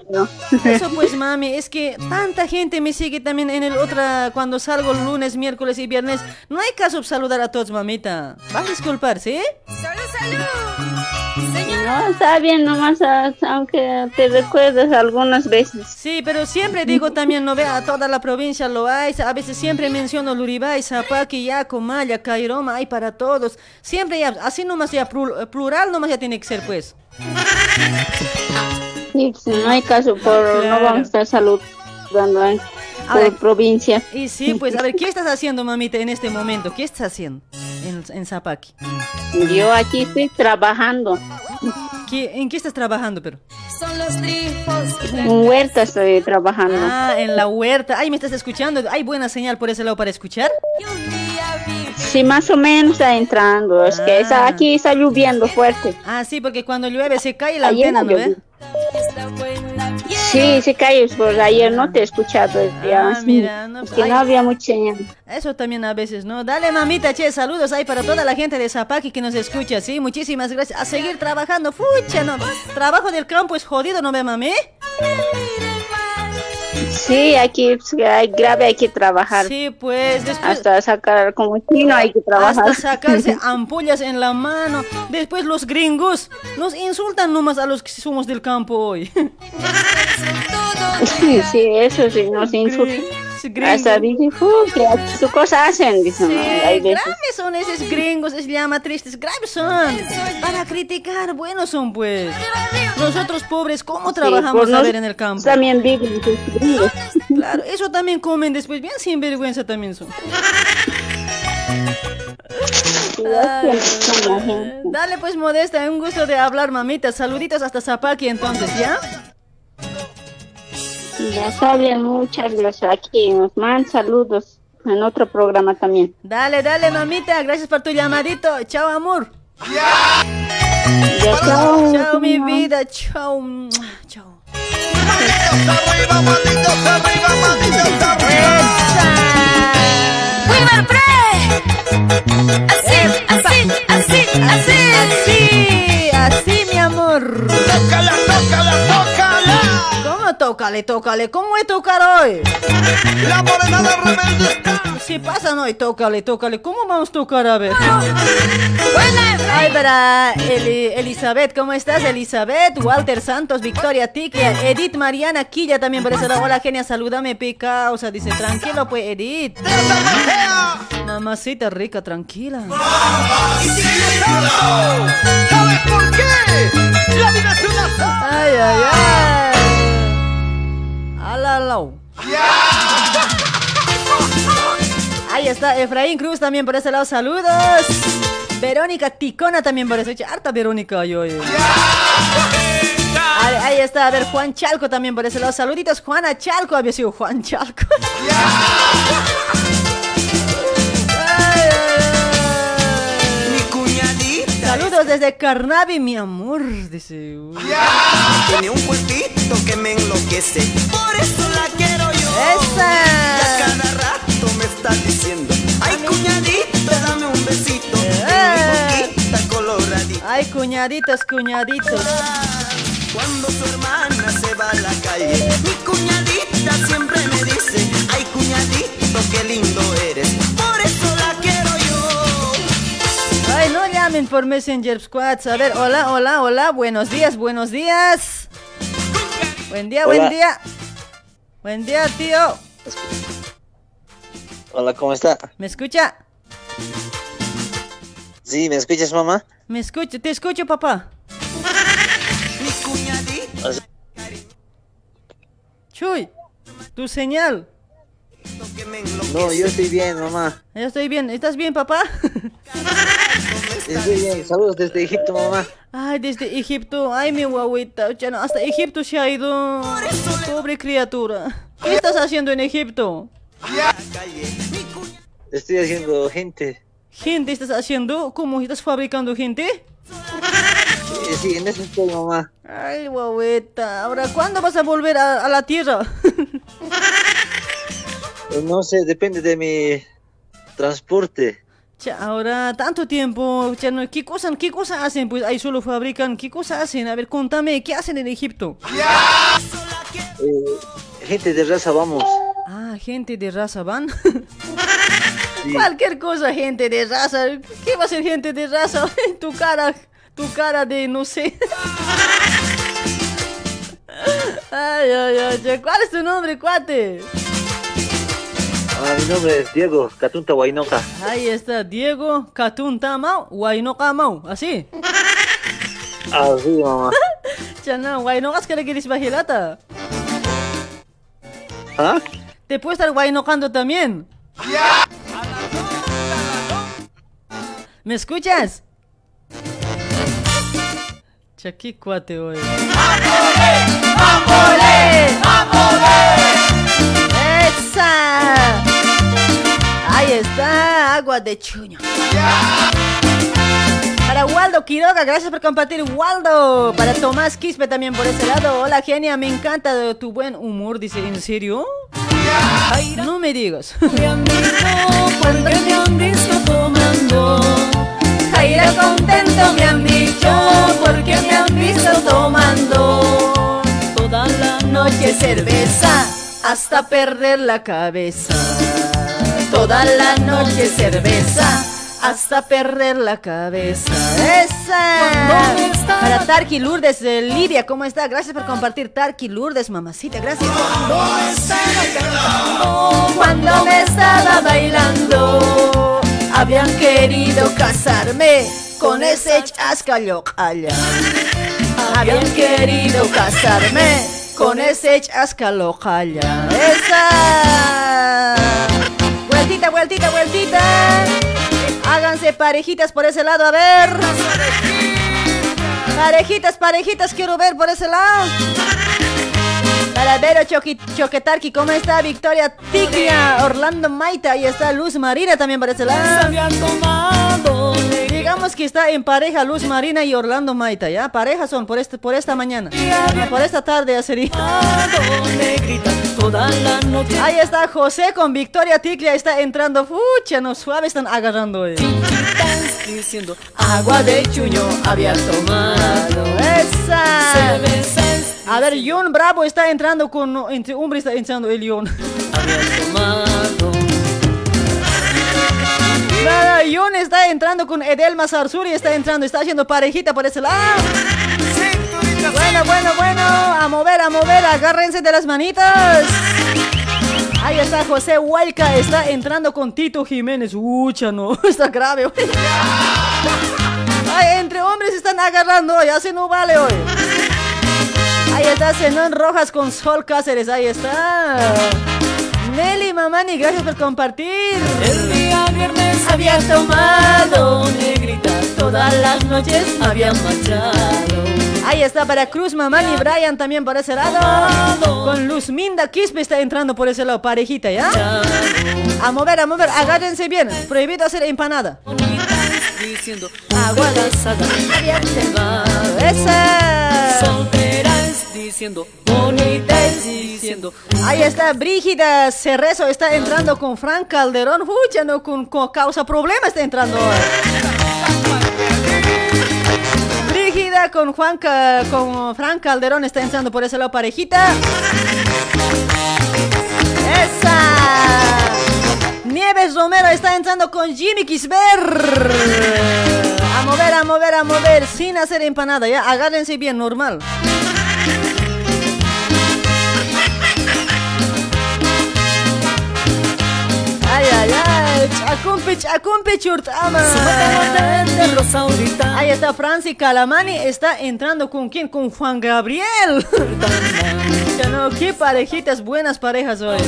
Eso pues mami, es que tanta gente me sigue también en el otra, cuando salgo lunes, miércoles y viernes, no hay caso saludar a todos, mamita. Vas a disculpar, ¿sí? No, está bien, nomás, ah, aunque te recuerdes algunas veces. Sí, pero siempre digo también, no vea, a toda la provincia lo hay, a veces siempre menciono Luribay, Zapaki, Yaco, Maya, Cairoma, hay para todos. Siempre ya, así nomás ya, plu- plural nomás ya tiene que ser pues. Sí, no hay caso, por no vamos a estar saludando en A ver. por provincia. Y sí, pues a ver, ¿qué estás haciendo, mamita, en este momento? ¿Qué estás haciendo en, en Zapaki? Yo aquí estoy trabajando. ¿Qué- ¿En qué estás trabajando, pero? En huerta estoy trabajando. Ah, en la huerta. Ay, ¿me estás escuchando? ¿Hay buena señal por ese lado para escuchar? Sí, más o menos está entrando. Es que está, aquí está lloviendo fuerte. Ah, sí, porque cuando llueve se cae la Ayer antena, ¿no no ve? Sí, se cayó, por ayer no te he escuchado. Ah, mira, no, es que ay. no había mucha. Eso también a veces, ¿no? Dale, mamita, che, saludos ahí para toda la gente de Zapaki que nos escucha, ¿sí? Muchísimas gracias. A seguir trabajando, fucha, ¿no? Trabajo del campo es jodido, ¿no ve, mami? Sí, aquí hay grave, hay que trabajar. Sí, pues después... Hasta sacar como chino hay que trabajar. Hasta sacarse ampollas en la mano. Después los gringos nos insultan nomás a los que somos del campo hoy. Sí, sí, eso sí, nos insultan. Gringos. Hasta "Fu, que su cosa hacen, dicen. Sí, son esos gringos, es llama tristes, graves son. Para criticar, buenos son pues. Nosotros pobres, ¿cómo trabajamos a ver en el campo? También viven gringos. Claro, eso también comen después, bien sinvergüenza también son. Dale pues Modesta, un gusto de hablar mamita. Saluditos hasta Zapaki entonces, ¿ya? Ya está bien, muchas gracias. Aquí nos mandan saludos en otro programa también. Dale, dale mamita, gracias por tu llamadito. Chao amor. Ya, chao. Chao mi vida, chao. Chao. ¡Weaver Pre! Así, así, así, así. Así, así mi amor. Tócala, tócala, tócala. ¿Cómo tócale, tócale? ¿Cómo es tocar hoy? La morenada rebelde está. Si pasa hoy, tócale, tócale. ¿Cómo vamos a tocar a ver? Ay, para Eli- Elizabeth, ¿cómo estás, Elizabeth? Walter Santos, Victoria Tiquia, Edith Mariana Quilla también por. Hola, genia, salúdame, pica. O sea, dice, tranquilo, pues, Edith. Mamacita rica, tranquila. ¿Sabes por qué? La. Ay, ay, ay. Alalau. Ahí está Efraín Cruz también por ese lado, saludos. Verónica Ticona también por eso. Harta Verónica yo. Ahí, ahí está, a ver, Juan Chalco también por ese lado. Saluditos, Juana Chalco. Había sido Juan Chalco. Saludos desde Carnavi, mi amor. Dice. tiene un cuerpito que me enloquece. Por eso la quiero yo. ¡Esa! Y a cada rato me está diciendo: Ay, cuñadito, dame un besito. Eh. En mi boquita coloradita. Ay, cuñaditos, cuñaditos. Cuando su hermana se va a la calle, mi cuñadita siempre me dice: Ay, cuñadito, qué lindo eres. Por eso llamen por Messenger Squads. A ver, hola, hola, hola. Buenos días, buenos días. Buen día, buen día. Buen día, tío. Hola, ¿cómo está? ¿Me escucha? Sí, ¿me escuchas, mamá? ¿Me escucha? ¿Te escucho, papá? Chuy, tu señal. No, yo estoy bien, mamá. Ya estoy bien. ¿Estás bien, papá? Estoy bien. Saludos desde Egipto, mamá. Ay, desde Egipto. Ay, mi guaguita. Ya no, hasta Egipto se ha ido. Pobre criatura. ¿Qué estás haciendo en Egipto? Estoy haciendo gente. ¿Gente estás haciendo? ¿Cómo estás fabricando gente? Eh, Sí, en eso estoy, mamá. Ay, guagueta. Ahora, ¿cuándo vas a volver a, a la tierra? No sé, depende de mi transporte. Ahora, tanto tiempo. ¿qué, cosa, ¿Qué cosa hacen? Pues ahí solo fabrican. ¿Qué cosa hacen? A ver, contame, ¿qué hacen en Egipto? Eh, gente de raza, vamos. Ah, gente de raza van. Sí. Cualquier cosa, gente de raza. ¿Qué va a ser gente de raza? tu cara, tu cara de no sé. ay, ay, ay. ¿Cuál es tu nombre, cuate? Ah, mi nombre es Diego, Catunta Huaynoca. Ahí está, Diego Katun Mau, Huaynoca Mau, así. Ah, sí, mamá. Chana, Huaynoca que le quieres bajilata. ¿Ah? Te puedes estar guaynocando también. ¿Me escuchas? Chaki cuate hoy. Ahí está, agua de chuño. Para Waldo Quiroga, gracias por compartir, Waldo. Para Tomás Quispe también por ese lado. Hola, genia, me encanta de tu buen humor. Dice, ¿en serio? No me digas. Cuando me han visto tomando Jaira contento me han dicho Porque me han visto tomando Toda la noche cerveza hasta perder la cabeza. Toda la noche cerveza hasta perder la cabeza. ¡Esa! Para Tarki Lourdes de Lidia, ¿cómo está? Gracias por compartir. Tarki Lourdes, mamacita, gracias. Cuando me estaba bailando, habían querido casarme con ese chascallo allá. Habían querido casarme con ese chascalo allá. ¡Esa! Vueltita, vueltita. Háganse parejitas por ese lado, a ver. Parejitas, parejitas, quiero ver por ese lado. Para ver a Choqui, Choquetarqui, ¿cómo está Victoria Tiglia? Orlando Maita, y está Luz Marina también por ese lado. Digamos que está en pareja Luz Marina y Orlando Maita, ¿ya? Pareja son por, este, por esta mañana. Por esta tarde ya sería. Ahí está José con Victoria Tiglia, está entrando. Fucha, no suave están agarrando hoy. Diciendo agua de chuño había tomado. ¡Esa! A ver, John Bravo está entrando con. Entre hombre está entrando el John. Había tomado. Nada, John está entrando con Edelma Sarsuri, está entrando, está haciendo parejita por ese lado. Bueno, bueno, bueno, a mover, a mover, agárrense de las manitas. Ahí está José Huayca, está entrando con Tito Jiménez. Ucha, no, está grave. Ay, entre hombres están agarrando hoy, así no vale hoy. Ahí está Zenón Rojas con Sol Cáceres, ahí está. Nelly Mamani, gracias por compartir. Día viernes había tomado negrita, todas las noches había marchado. Ahí está para Cruz Mamani, Brian también por ese lado. Con Luz Minda Quispe está entrando por ese lado, parejita, ¿ya? A mover, a mover, agárrense bien. Prohibido hacer empanada. Diciendo agua. ¡Esa! Diciendo bonita diciendo. Ahí está Brígida Cerrezo, está entrando con Frank Calderón. Fucha, no, con, con causa problema está entrando Brígida con Juan con Frank Calderón está entrando por ese lado parejita. ¡Esa! Nieves Romero está entrando con Jimmy Kisber. A mover, a mover, a mover, sin hacer empanada, ya. Agárrense bien, normal. Ay, ay. Ahí está Franci Calamani. Está entrando con quién? Con Juan Gabriel. No, qué parejitas, buenas parejas hoy.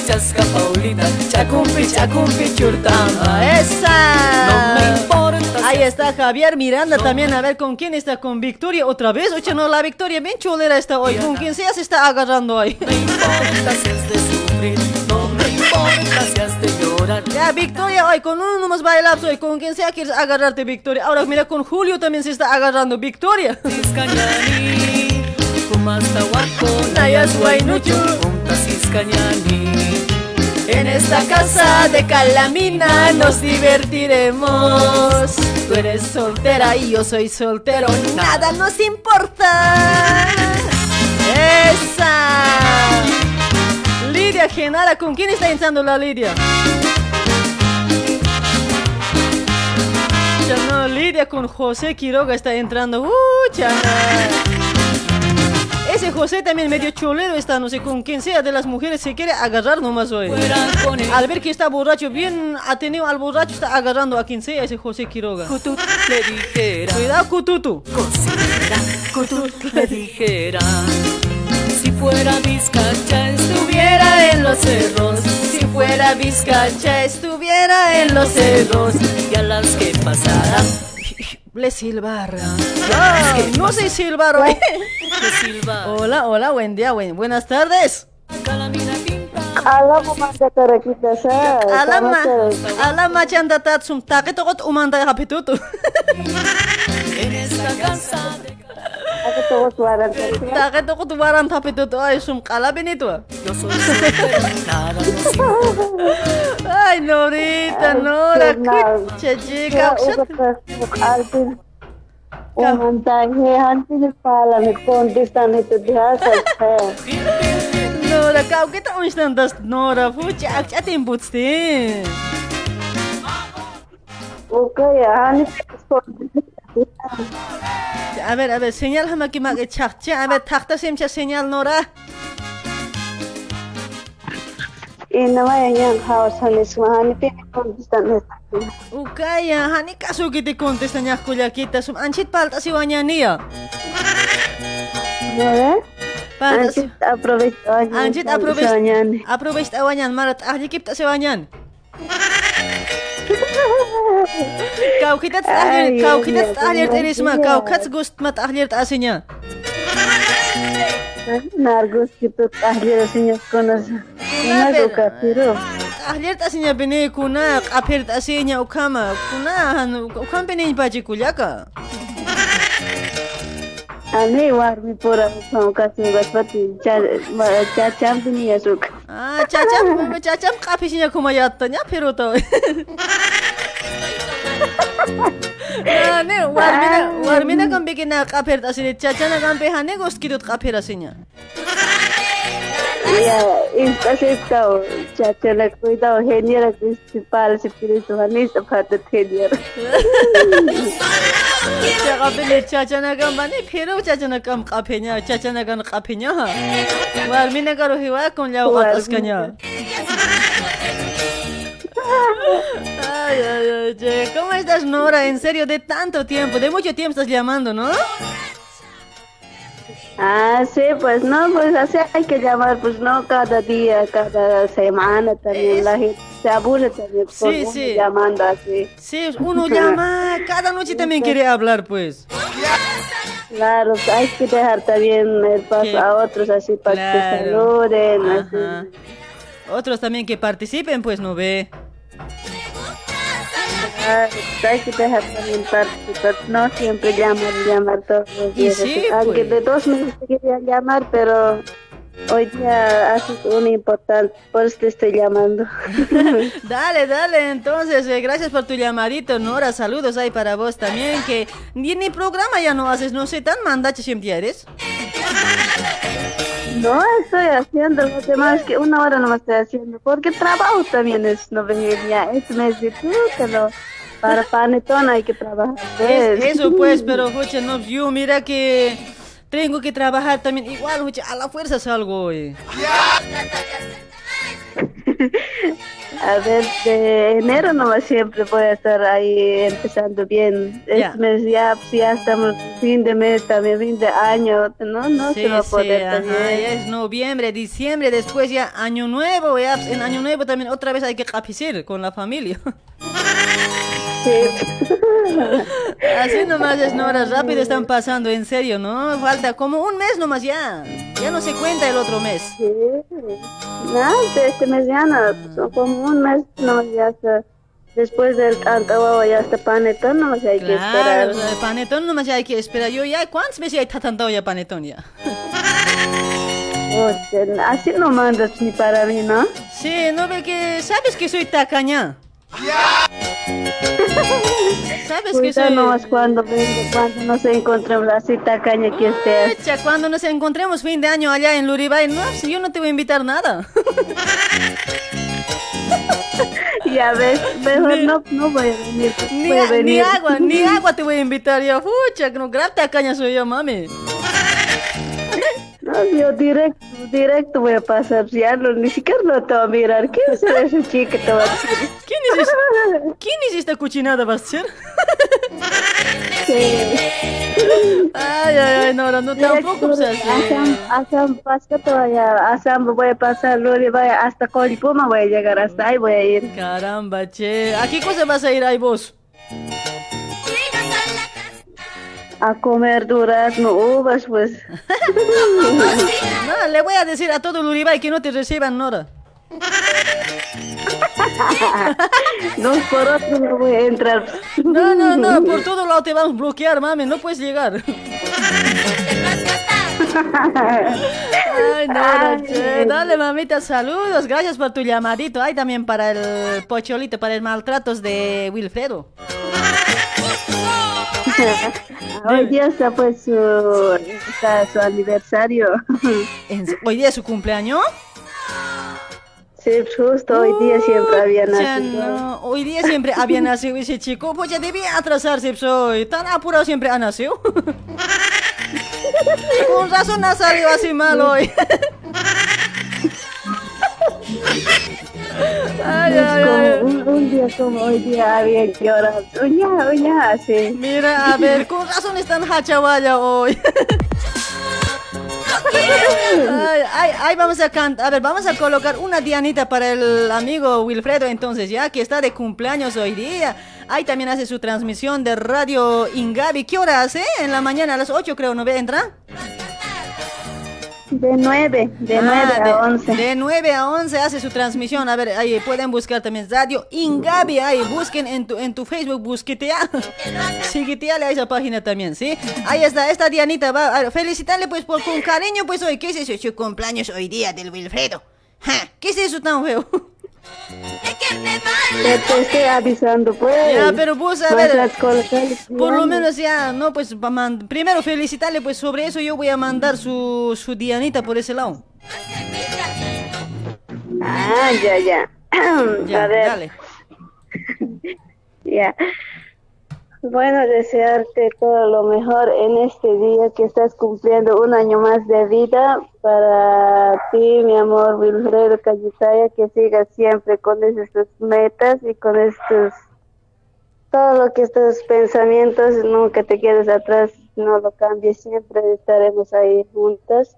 Chasca Paulita, chacumpi, chacumpi, churtama. Ah, ¡Esa! No me importa. Ahí está Javier Miranda también. A ver con quién está. Con Victoria otra vez. Oye, no, la Victoria bien chulera está hoy. Con quien sea se está agarrando hoy. No me importa si de sufrir, no me importa si has de llorar. Ya, Victoria, hoy con uno nomás bailar hoy. Con quien sea quieres agarrarte, Victoria. Ahora mira, con Julio también se está agarrando, Victoria. Cañani. En esta casa de Calamina nos divertiremos. Tú eres soltera y yo soy soltero. Nada nos importa. Esa. Lidia Genara, ¿con quién está entrando la Lidia? Ya Lidia con José Quiroga está entrando. Uh. Ese José también medio cholero está, no sé con quién sea de las mujeres se quiere agarrar nomás hoy. Al ver que está borracho, bien atenido al borracho, está agarrando a quien sea ese José Quiroga. Kutut le dijera, Cuidado, Cututu. Kutut le dijera. Si fuera Vizcacha estuviera en los cerros, Si fuera Vizcacha, estuviera en los cerros. y a las que pasaran Le silbar. Ah, no sé silbar. Hola, hola, buen día, buen- buenas tardes. Ala kumanda tara kita sa. Alama, alama chanda tatsum umanda. En esta casa de Ako to suara tara. Takit okot waran hapitutu ay sum kalabin ito. ah. yo soy soltero, nada nos importa. Ay, Norita, Nora, Jornal. kucha chica. Kaya ugat sa alpin. Umantay he hanti ni pala ni kondistan ito diha sa sa. Nora, kau kita unstan das Nora, fucha ak atin butstin. Okay, hani A ver, a ver, señal hama ki mak ichaqchi. A ver, taqta simcha señal nora. Y yang haus hanis mahani hani que te contestan ya, ya kita sum anchit palta si wanyania. Ya. ¿Eh? Anchit გავხიდეთ სტალერ გავხიდეთ სტალერტენისმა გავხაც გოსტმა სტალერ ტასინია. ნარგოსი თუ სტალერ ტასინია კონოს ნაგოკაფირო ალერ ტასინა ბენე კუნა ყაფერ ტასინა უკამა კუნა ან უკამ ბენე ბაჯი გულაკა ანე ვარ მიპორა ფონკასი გასვათი ჩაჩამ ბნიასუკ აა ჩაჩამ ჩაჩამ ყაფიშინა კომაიატანია ფეროტო ნანე ვარმენა ვარმენა გამბეგენა ყაფერტასინე ჩაჩანა გამბეჰანე გოსკიდოთ ყაფერასინა Ya, intasitka o chachana kuida o geniera principal si quieres vanista para geniera. ჩაყაპინე ჩაჩანაგან ბანი ფერო ჩაჩანაგან ყაფენია ჩაჩანაგან ყაფენია ვარ მინაგარო ჰივა კონლა ყატასკანია Ay, ay, ay, che, ¿cómo estás, Nora? En serio, de tanto tiempo, de mucho tiempo estás llamando, ¿no? Ah, sí, pues no, pues así hay que llamar, pues no cada día, cada semana también. La gente se aburre también por Sí, uno sí. llamando así. Sí, uno llama, cada noche también quiere hablar, pues. Claro, hay que dejar también el paso a otros así para que Claro. saluden. Ajá. Así. Otros también que participen, pues no ve. Pues hay que dejar también participar. No siempre llamar, llamar todos los días. sí, Aunque pues. de dos meses te querían llamar, pero hoy día haces un importante, por eso te estoy llamando. Dale, dale, entonces, eh, gracias por tu llamadito, Nora. Saludos ahí para vos también, que ni, ni programa ya no haces, no sé, tan mandache siempre eres. No estoy haciendo lo demás que una hora no me estoy haciendo, porque trabajo también es no venir ya. Es mes de lo, para panetón hay que trabajar. Es- ¿ves? eso pues, pero, oye, no, yo mira que tengo que trabajar también igual, oye, a la fuerza salgo hoy. A ver, de enero nomás siempre voy a estar ahí empezando bien. Ya. Este mes ya, ya estamos fin de mes, también fin de año. No, no Sí, se va a sí, poder ajá, también. ya es noviembre, diciembre, después ya año nuevo, ya en año nuevo también otra vez hay que capisir con la familia. Así nomás es, Nora, rápido están pasando, en serio, ¿no? Falta como un mes nomás ya. Ya no se cuenta el otro mes. Sí. No, de este mes ya no, son como un mes nomás ya está. Después del cantahuavo ya está panetón, nomás hay que esperar. Claro, sea, panetón nomás ya hay que esperar. Yo ya, ¿cuántas veces hay tatantado ya panetón ya? Oye, así no mandas ni para mí, ¿no? Sí, no ve que, ¿sabes que soy tacaña? ¿Sabes que Cuida soy... cuando cuando nos encontremos así tacaña que estés. Pucha, cuando nos encontremos fin de año allá en Luribay, no, pues, yo no te voy a invitar nada. Ya ves, mejor no, no voy a venir. Ni, voy a a- ni venir. agua, ni agua te voy a invitar yo. Pucha, que no, gran tacaña soy yo, mami. Yo directo, directo voy a pasar. Ya no, ni siquiera lo te voy a mirar. ¿Quién es esa chica? Te va a decir. ¿Quién es, esa- ¿Quién es esta cochinada, ser? Ay, ay, ay, no, no, no, tampoco pues, seas así. Asam, pasa todavía. Asam voy a pasar, Luli, vaya hasta Colipuma voy a llegar, hasta ahí voy a ir. Caramba, che. ¿A qué cosa vas a ir ahí vos? A comer durazno, uvas, pues. No, le voy a decir a todo el Uribay que no te reciban, Nora. Dos por otro no voy a entrar. No, no, no, por todo lado te vamos a bloquear, mami, no puedes llegar. Ay, Nora, che. Dale, mamita, saludos. Gracias por tu llamadito. Ay, también para el pocholito, para el maltratos de Wilfredo. Hoy día está pues su, está su aniversario. ¿En- ¿Hoy día es su cumpleaños? Sí, justo hoy día siempre había nacido. no, hoy día siempre había nacido ese chico, pues ya debía atrasarse, soy tan apurado siempre ha nacido. Con razón ha salido así mal hoy. Ay, ay, ay. un, un día como hoy día había llorado. Uña, uña, así. Mira, a ver, con razón están hachawaya hoy. Ay, ay, ay, vamos a cantar, a ver, vamos a colocar una dianita para el amigo Wilfredo entonces, ya que está de cumpleaños hoy día. Ahí también hace su transmisión de Radio Ingabi. ¿Qué hora hace? En la mañana a las 8 creo, ¿no ve? ¿Entra? De 9, de Ah, 9 a 11. De 9 a 11 hace su transmisión. A ver, ahí pueden buscar también Radio Ingabi. Ahí busquen en tu, en tu Facebook, busquetea. Seguiteale a esa página también, ¿sí? Ahí está, esta Dianita va a felicitarle pues por con cariño, pues hoy, ¿qué es eso? Su cumpleaños hoy día del Wilfredo. Ja, ¿Qué es eso tan feo? Ya te estoy avisando, pues. Ya, pero vos a ver, por lo menos ya, no, pues primero felicitarle, pues sobre eso yo voy a mandar su, su Dianita por ese lado. Ah, ya, ya. Ya, a ver, dale. ya. Bueno, desearte todo lo mejor en este día que estás cumpliendo un año más de vida. Para ti, mi amor Wilfredo Cayetaya, que sigas siempre con esas metas y con estos, todo lo que estos pensamientos, nunca te quedes atrás, no lo cambies, siempre estaremos ahí juntas.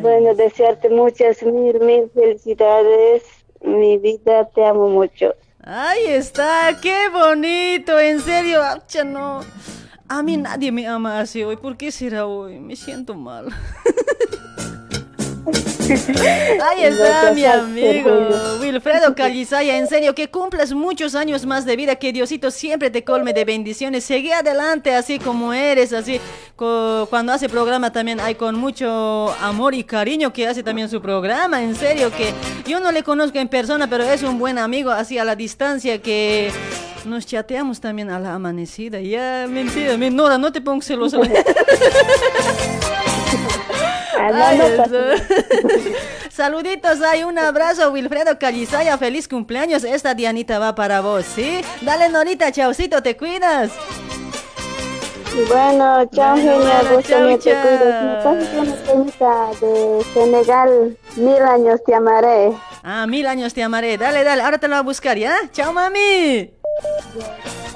Bueno, desearte muchas mil, mil felicidades. Mi vida, te amo mucho. Ahí está, qué bonito, en serio, acha, no. A mí nadie me ama así hoy, ¿por qué será hoy? Me siento mal. Ahí está mi amigo Wilfredo Calizaya, en serio, que cumplas muchos años más de vida, que Diosito siempre te colme de bendiciones, sigue adelante así como eres, así cuando hace programa también hay con mucho amor y cariño que hace también su programa, en serio, que yo no le conozco en persona, pero es un buen amigo así a la distancia que... Nos chateamos también a la amanecida. Ya, mentira, mi Nora, no te pongas celosa. Ay. Saluditos, hay un abrazo, Wilfredo Calizaya, feliz cumpleaños. Esta Dianita va para vos, ¿sí? Dale, Norita, chaucito, te cuidas. Bueno, chao, genial. bueno, también te cuidas. Me de Senegal. Mil años te amaré. Ah, mil años te amaré. Dale, dale, ahora te lo voy a buscar, ¿ya? Chao, mami.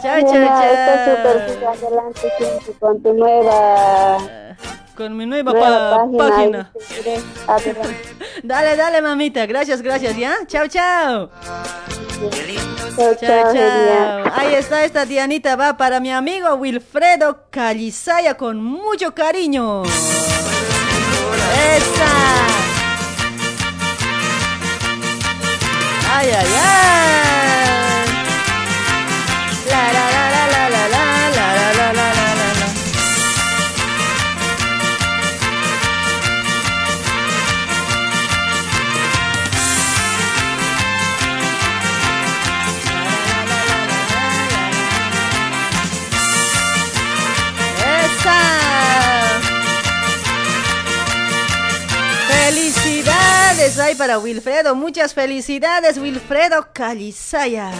Chao, chao, chao. súper sigue adelante siempre con tu nueva, Con mi nueva, nueva pa- página. página. Dale, dale, mamita. Gracias, gracias, ¿ya? Chao, chao. Chao, Chao, chao. Ahí está esta Dianita, va para mi amigo Wilfredo Calizaya con mucho cariño. Esa. Ay, ay, ay. Para Wilfredo, muchas felicidades Wilfredo Calizaya.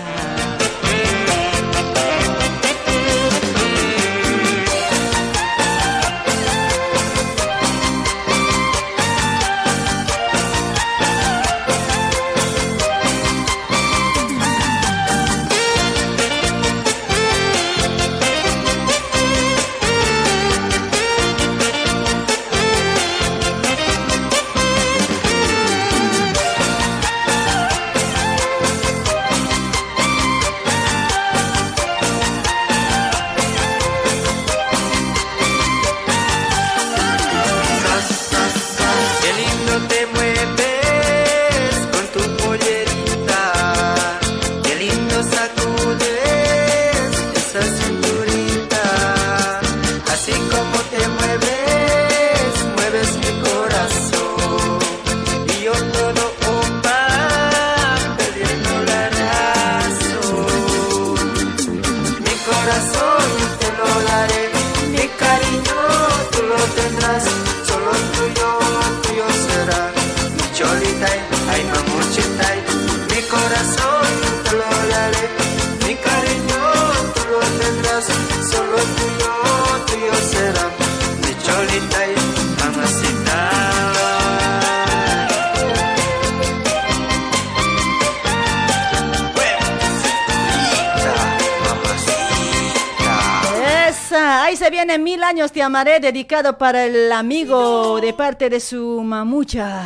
Se viene mil años te amaré, dedicado para el amigo de parte de su mamucha.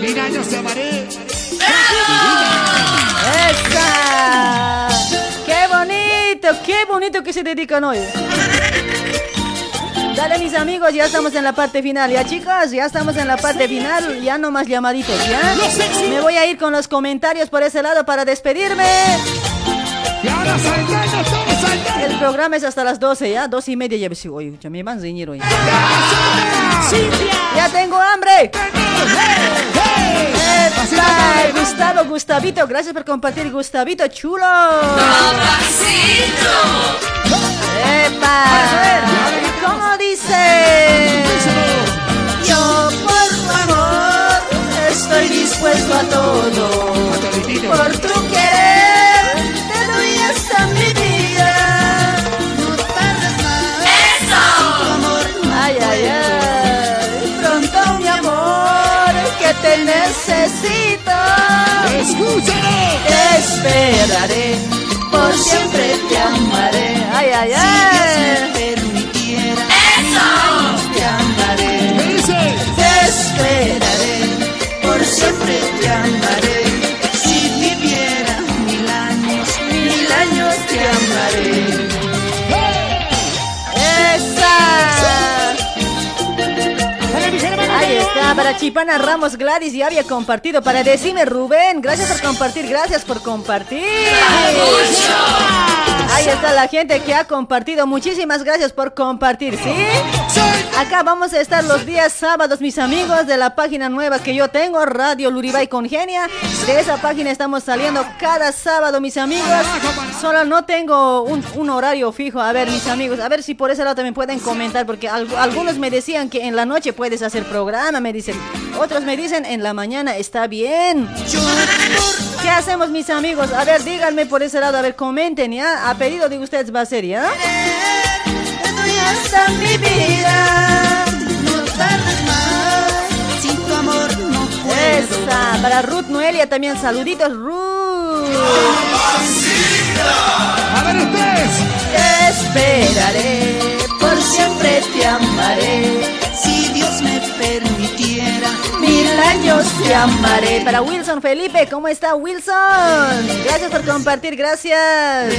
Mil años te amaré. ¡Esa! ¡Qué bonito! ¡Qué bonito que se dedican hoy! Dale mis amigos, ya estamos en la parte final, ya chicos, ya estamos en la parte final, ya no más llamaditos, ¿ya? Me voy a ir con los comentarios por ese lado para despedirme. El programa es hasta las 12, ¿ya? 12 y media ya ves, oye, ya me van a dinero hoy. ¡Ya tengo hambre! Gustavo, Gustavito, gracias por compartir, Gustavito, chulo. ¡Epa! ¿Cómo dice? Yo por tu amor estoy dispuesto a todo. Por tu esperaré. Por siempre te amaré. Ay, ay, ay. Para Chipana Ramos Gladys ya había compartido. Para decirme Rubén, gracias por compartir, gracias por compartir. Ahí está la gente que ha compartido. Muchísimas gracias por compartir, ¿sí? Acá vamos a estar los días sábados, mis amigos, de la página nueva que yo tengo, Radio Luribay Congenia. De esa página estamos saliendo cada sábado, mis amigos. Solo no tengo un, horario fijo. A ver, mis amigos, a ver si por ese lado también pueden comentar, porque al- algunos me decían que en la noche puedes hacer programa, me dicen. Otros me dicen en la mañana, está bien. ¿Qué hacemos, mis amigos? A ver, díganme por ese lado, a ver, comenten, ¿ya? A pedido de ustedes va a ser, ¿ya? Hasta mi vida. No tardes más, sin tu amor no puedo. Esa, para Ruth Noelia también, saluditos, Ruth. A ver ustedes. Te esperaré, por siempre te amaré. Permitiera, Mil años te amaré. Para Wilson Felipe, ¿cómo está Wilson? Gracias por compartir, gracias.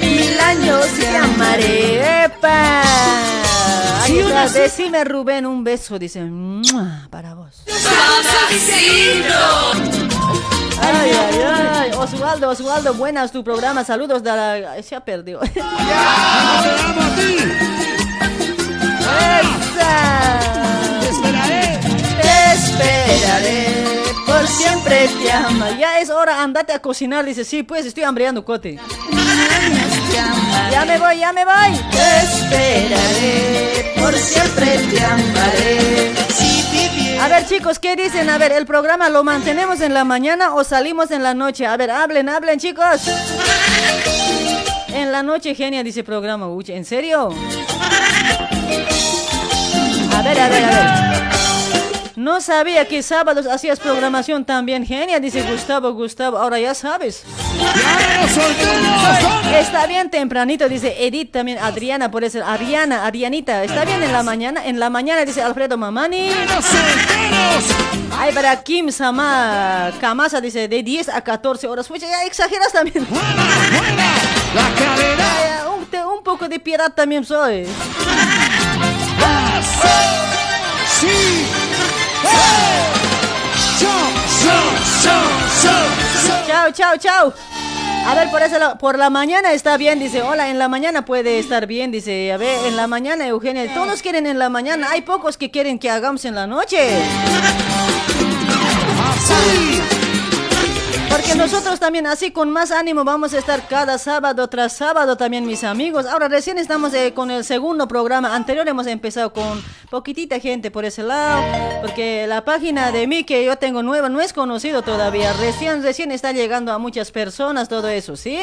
Mil años te amaré. ¡Epa! Ahí está, decime Rubén un beso, dice. Para vos. Ay, ay, ay. Osvaldo, Osvaldo, buenas tu programa. Saludos de la. Se ha perdido. ¡Esa! Te esperaré. Te esperaré. Por siempre te amo. Ya es hora, andate a cocinar. Dice, sí, pues estoy hambreando, cote. Ya me voy, ya me voy. te esperaré, por siempre te amaré. A ver, chicos, ¿qué dicen? A ver, ¿el programa lo mantenemos en la mañana o salimos en la noche? A ver, hablen, hablen, chicos. En la noche, genia, dice programa. Uy, ¿en serio? A ver, a ver, a ver. No sabía que sábados hacías programación también, genia, dice Gustavo, Gustavo. Ahora ya sabes. Está bien tempranito, dice Edith también, Adriana, por eso, Ariana, Arianita. Está bien en la mañana, en la mañana, dice Alfredo Mamani. Ay, para Kim Sama Kamasa dice de 10 a 14 horas. Pues ya exageras también. Ya, ya, un, te- un poco de piedad también soy. Sí. Chao, chao, chao. A ver, por eso la- por la mañana está bien, dice. Hola, en la mañana puede estar bien, dice. A ver, en la mañana, Eugenia. Todos quieren en la mañana. Hay pocos que quieren que hagamos en la noche. Porque nosotros también así con más ánimo vamos a estar cada sábado tras sábado también mis amigos. Ahora recién estamos eh, con el segundo programa. Anterior hemos empezado con poquitita gente por ese lado. Porque la página de mí que yo tengo nueva no es conocido todavía. Recién, recién está llegando a muchas personas todo eso, ¿sí?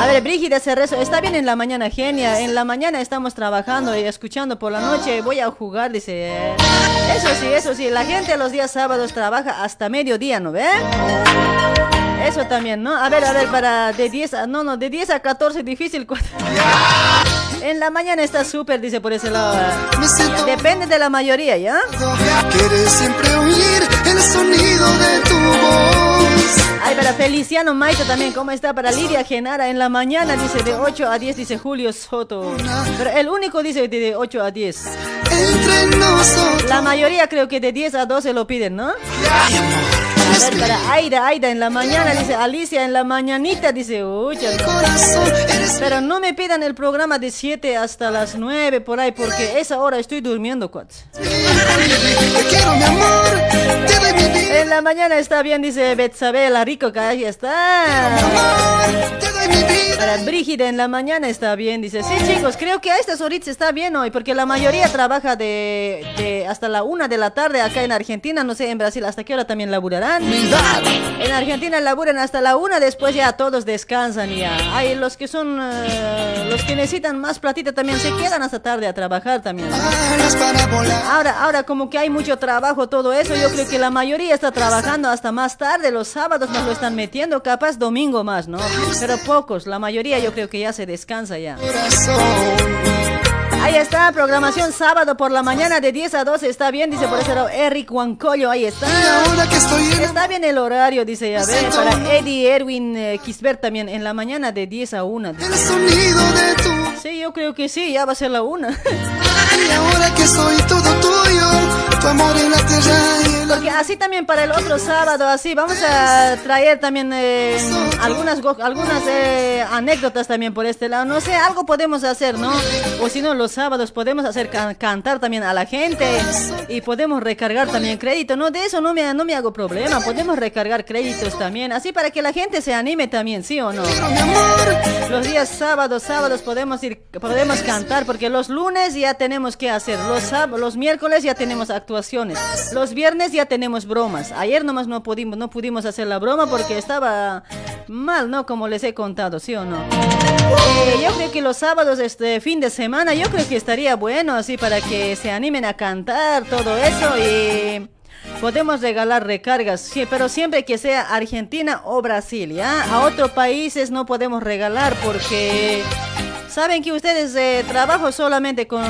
A ver, Brígida Cerrezo, está bien en la mañana, genia. En la mañana estamos trabajando y escuchando por la noche. Voy a jugar, dice. Eso sí, eso sí. La gente los días sábados trabaja hasta mediodía, ¿no ve? Eso también, ¿no? A ver, a ver, para de 10 a... No, no, de 10 a 14 difícil. En la mañana está súper, dice por ese lado. Depende de la mayoría, ¿ya? Quieres siempre oír el sonido de tu voz. Ay, para Feliciano Maito también, ¿cómo está? Para Lidia Genara en la mañana, dice de 8 a 10, dice Julio Soto. Pero el único dice de 8 a 10. Entre nosotros. La mayoría creo que de 10 a 12 lo piden, ¿no? A ver, para Aida, Aida en la mañana, dice Alicia en la mañanita, dice, uy, ya no". Pero no me pidan el programa de 7 hasta las 9 por ahí, porque esa hora estoy durmiendo, cuates. En la mañana está bien, dice Betsabe, la rico que ahí está. Para Brígida en la mañana está bien, dice. Sí, chicos, creo que a estas horitas está bien hoy, porque la mayoría trabaja de, de hasta la una de la tarde acá en Argentina, no sé, en Brasil, ¿hasta qué hora también laburarán? En Argentina laburan hasta la una, después ya todos descansan ya. Hay los que son, eh, los que necesitan más platita también se quedan hasta tarde a trabajar también. Ahora, ahora como que hay mucho trabajo, todo eso, yo creo que la mayoría está trabajando hasta más tarde, los sábados nos lo están metiendo, capaz domingo más, ¿no? Pero pocos, la mayoría yo creo que ya se descansa ya. Ahí está, programación sábado por la mañana de 10 a 12, está bien, dice por ese lado Eric Huancollo, ahí está. Está bien el horario, dice ya ve, para Eddie Erwin eh, Kisbert también, en la mañana de 10 a 1. Sí, yo creo que sí, ya va a ser la una. Y ahora que soy todo tuyo, tu amor en la tierra y el Porque así también para el otro sábado, así vamos a traer también eh, algunas algunas eh, anécdotas también por este lado. No sé, algo podemos hacer, ¿no? O si no, los sábados podemos hacer can- cantar también a la gente y podemos recargar también crédito. No, de eso no me, no me hago problema. Podemos recargar créditos también, así para que la gente se anime también, ¿sí o no? Los días sábados, sábados podemos ir, podemos cantar porque los lunes ya tenemos que hacer, los sáb- los miércoles ya tenemos actuaciones, los viernes ya tenemos bromas. Ayer nomás no pudimos, no pudimos hacer la broma porque estaba mal, ¿no? Como les he contado, ¿sí o no? Eh, yo creo que los sábados, este fin de semana, yo creo que estaría bueno así para que se animen a cantar todo eso y podemos regalar recargas, sí, pero siempre que sea Argentina o Brasil, ¿ya? A otros países no podemos regalar porque saben que ustedes eh, trabajo solamente con,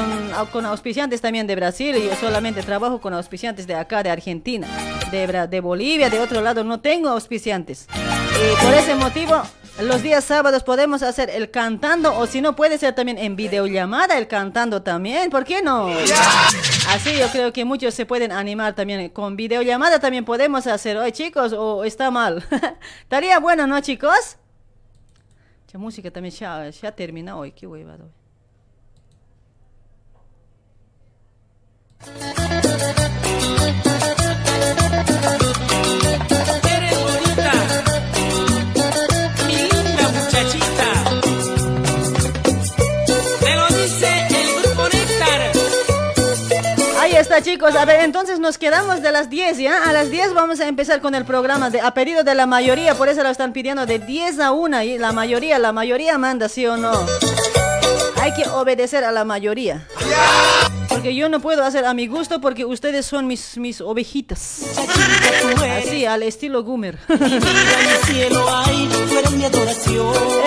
con auspiciantes también de Brasil y yo solamente trabajo con auspiciantes de acá, de Argentina, de, de Bolivia, de otro lado no tengo auspiciantes. Y por ese motivo los días sábados podemos hacer el cantando o si no puede ser también en videollamada el cantando también, ¿por qué no? Así yo creo que muchos se pueden animar también con videollamada también podemos hacer, hoy chicos, o está mal. Estaría bueno, ¿no chicos? La música también ya, ya termina hoy, qué huevado. Chicos, a ver, entonces nos quedamos de las 10, ¿ya? A las 10 vamos a empezar con el programa de, a pedido de la mayoría, por eso lo están pidiendo de 10 a 1 y la mayoría, la mayoría manda, ¿sí o no? Hay que obedecer a la mayoría. Porque yo no puedo hacer a mi gusto porque ustedes son mis, mis ovejitas. Así, al estilo Goomer.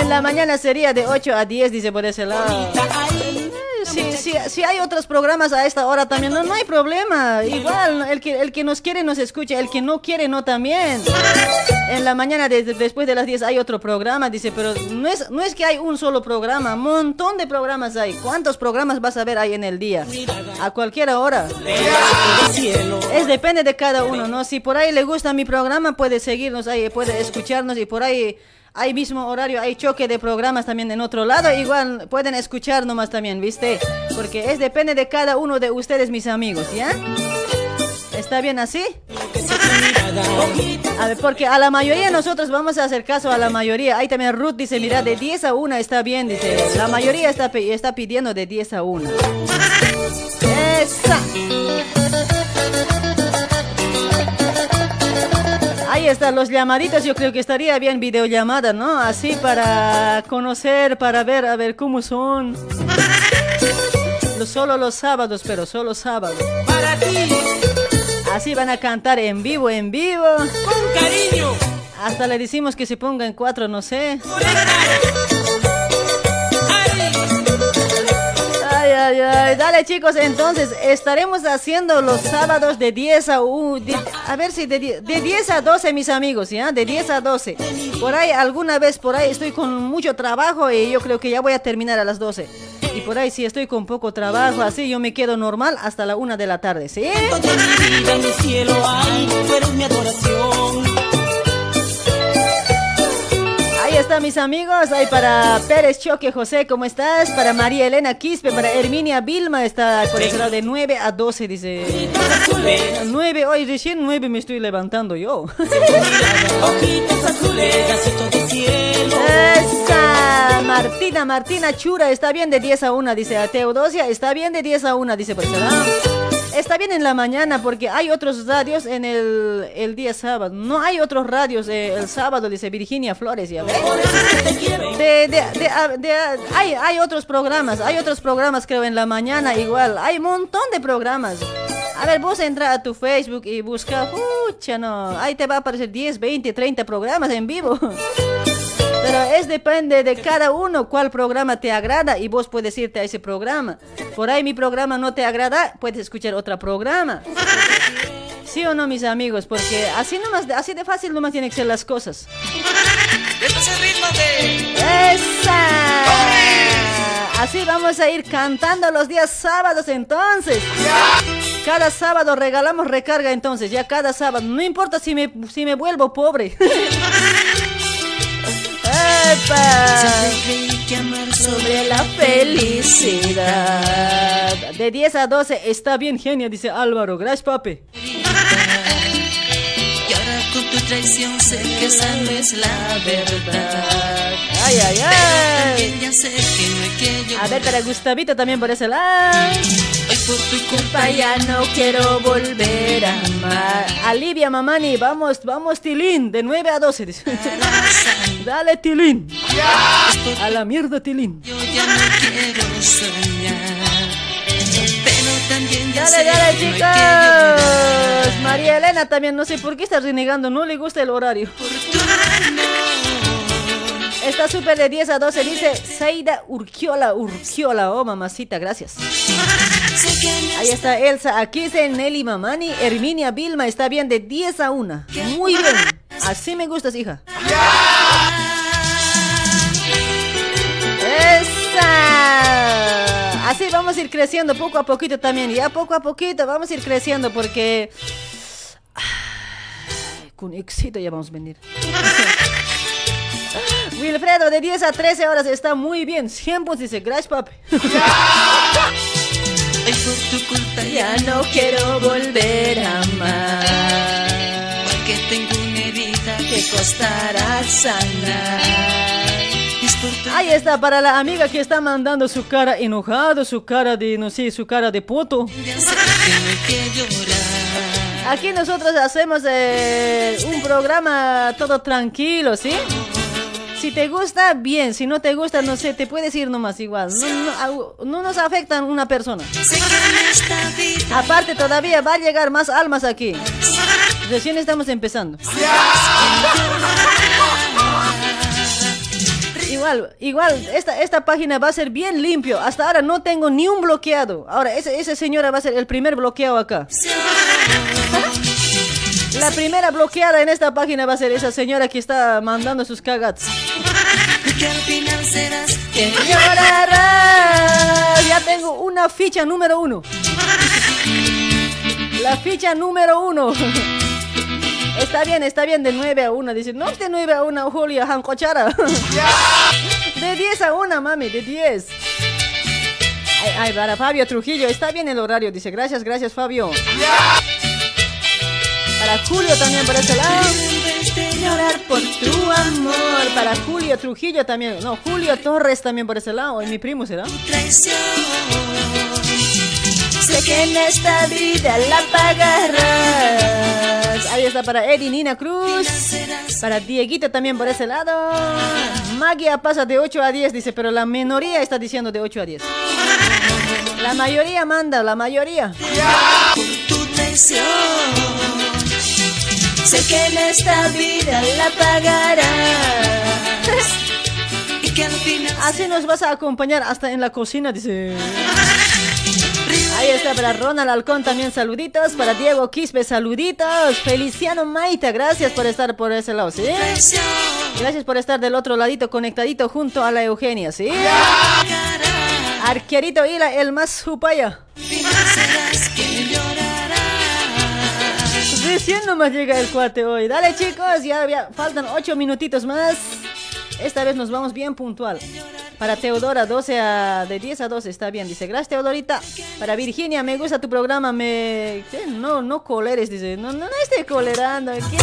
En la mañana sería de 8 a 10, dice por ese lado. Si, si, si hay otros programas a esta hora también, no, no hay problema. Igual, el que, el que nos quiere nos escucha, el que no quiere no también. En la mañana de- de- después de las 10 hay otro programa, dice, pero no es, no es que hay un solo programa, montón de programas hay. ¿Cuántos programas vas a ver ahí en el día? A cualquier hora. Es depende de cada uno, ¿no? Si por ahí le gusta mi programa, puede seguirnos ahí, puede escucharnos y por ahí hay mismo horario, hay choque de programas también en otro lado, igual pueden escuchar nomás también, ¿viste? Porque es depende de cada uno de ustedes, mis amigos, ¿ya? ¿Está bien así? A ver, porque a la mayoría nosotros vamos a hacer caso a la mayoría. Ahí también Ruth dice, mira, de 10 a 1 está bien, dice. La mayoría está, pidiendo de 10 a 1. Esa. Están los llamaditos, yo creo que estaría bien videollamada, ¿no? Así para conocer, para ver, a ver cómo son. Lo- Solo los sábados, pero solo sábados. Para ti, Así van a cantar en vivo, en vivo. con cariño. Hasta le decimos que se ponga en cuatro, no sé. Ay, ay. Dale, chicos, entonces estaremos haciendo los sábados de 10 a 1. de- a ver si de, de 10 a 12, mis amigos, ¿ya? De 10 a 12. Por ahí, alguna vez por ahí estoy con mucho trabajo y yo creo que ya voy a terminar a las 12. Y por ahí, si estoy con poco trabajo, así yo me quedo normal hasta la 1 de la tarde, ¿sí? Está, mis amigos. Ahí para Pérez Choque José, ¿cómo estás? Para María Elena Quispe, para Herminia Vilma, está por ese lado de 9 a 12, dice. 9, hoy recién 9 me estoy levantando yo. Esa, Martina, Martina Chura, está bien de 10 a 1, dice a Teodosia, está bien de 10 a 1, dice por ese lado. Está bien en la mañana porque hay otros radios en el, el día sábado. No hay otros radios eh, el sábado, dice Virginia Flores. ¿ya? De, de- de- de- hay, hay otros programas, hay otros programas creo en la mañana igual. Hay un montón de programas. A ver, vos entra a tu Facebook y busca, pucha, no, ahí te va a aparecer 10, 20, 30 programas en vivo. Pero es depende de cada uno cuál programa te agrada y vos puedes irte a ese programa. Por ahí mi programa no te agrada, puedes escuchar otro programa. ¿Sí o no, mis amigos? Porque así nomás, así de fácil nomás tienen que ser las cosas. Este es el ritmo de... ¡Esa! Así vamos a ir cantando los días sábados entonces. Cada sábado regalamos recarga entonces, ya cada sábado. No importa si me, si me vuelvo pobre. Amar sobre la felicidad. De 10 a 12 está bien genia, dice Álvaro. Gracias, papi. Con tu traición sé que esa no es la verdad. Ay, ay, ay. También ya sé que no hay que llorar. A ver, para Gustavito también por ese lado. Hoy por tu culpa ya no quiero volver a amar. Alivia, mamani, vamos, vamos, Tilín, de 9 a 12. dice. Dale, Tilín. A la mierda, Tilín. Yo ya no quiero soñar. Pero también ya Dale, sé dale, que no hay que chicos. María Elena también, no sé por qué está renegando, no le gusta el horario. Está súper de 10 a 12, dice Seida Urquiola, Urquiola, oh mamacita, gracias. Ahí está Elsa, aquí dice Nelly Mamani, Herminia Vilma, está bien de 10 a 1. Muy bien, así me gustas, hija. Así vamos a ir creciendo poco a poquito también, ya poco a poquito vamos a ir creciendo porque... Con éxito ya vamos a venir. Wilfredo, de 10 a 13 horas está muy bien. 100 puntos dice, gracias papi. Hoy por tu culpa Ya no quiero volver a amar. Porque tengo una herida que costará sanar. Es por tu Ahí está para la amiga que está mandando su cara enojado, su cara de, no sé, su cara de puto. Aquí nosotros hacemos eh, un programa todo tranquilo, ¿sí? Si te gusta, bien. Si no te gusta, no sé, te puedes ir nomás igual. No, nos afecta una persona. Aparte, todavía va a llegar más almas aquí. Recién estamos empezando. Igual, igual, esta, esta página va a ser bien limpio. Hasta ahora no tengo ni un bloqueado. Ahora, esa, esa señora va a ser el primer bloqueado acá. La primera bloqueada en esta página va a ser esa señora que está mandando sus cagats. que Llorarás. Ya tengo una ficha número uno. La ficha número uno. Está bien, está bien, de 9 a 1. Dice, no de 9 a 1, Julio Hancochara. De 10 a 1, mami, de 10. Ay, ay, para Fabio Trujillo, está bien el horario. Dice, gracias, gracias, Fabio. Para Julio también por ese lado. Llorar por tu amor. Para Julio Trujillo también. No, Julio Torres también por ese lado. Y mi primo será. traición. Sé que en esta vida la pagarás. Ahí está para Eddie Nina Cruz. Para Dieguito también por ese lado. Magia pasa de 8 a 10, dice, pero la minoría está diciendo de 8 a 10. La mayoría manda, la mayoría. tu traición. Sé que en esta vida la pagarás. Así nos vas a acompañar hasta en la cocina, dice. Ahí está para Ronald Alcón también saluditos. Para Diego Quispe saluditos. Feliciano Maita, gracias por estar por ese lado, ¿sí? Gracias por estar del otro ladito conectadito junto a la Eugenia, ¿sí? Arquerito Hila, el más jupaya. Recién nomás llega el cuate hoy. Dale chicos, ya, ya faltan 8 minutitos más. Esta vez nos vamos bien puntual. Para Teodora, 12 a, de 10 a 12 está bien. Dice, gracias Teodorita. Para Virginia, me gusta tu programa. Me... ¿qué? No, no coleres, dice. No, no, no estoy colerando. ¿qué?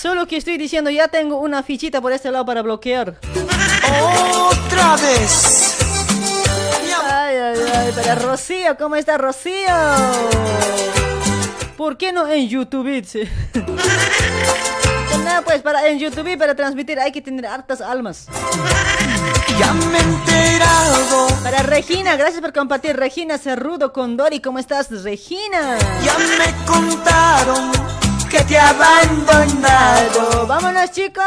Solo que estoy diciendo, ya tengo una fichita por este lado para bloquear. Otra vez. Ay, ay, ay. Para Rocío, ¿cómo está Rocío? ¿Por qué no en YouTube? dice? Nada, pues para en YouTube para transmitir hay que tener hartas almas. Ya me he enterado. Para Regina, gracias por compartir. Regina Cerrudo con Dori, ¿cómo estás, Regina? Ya me contaron que te ha abandonado. Vámonos, chicos.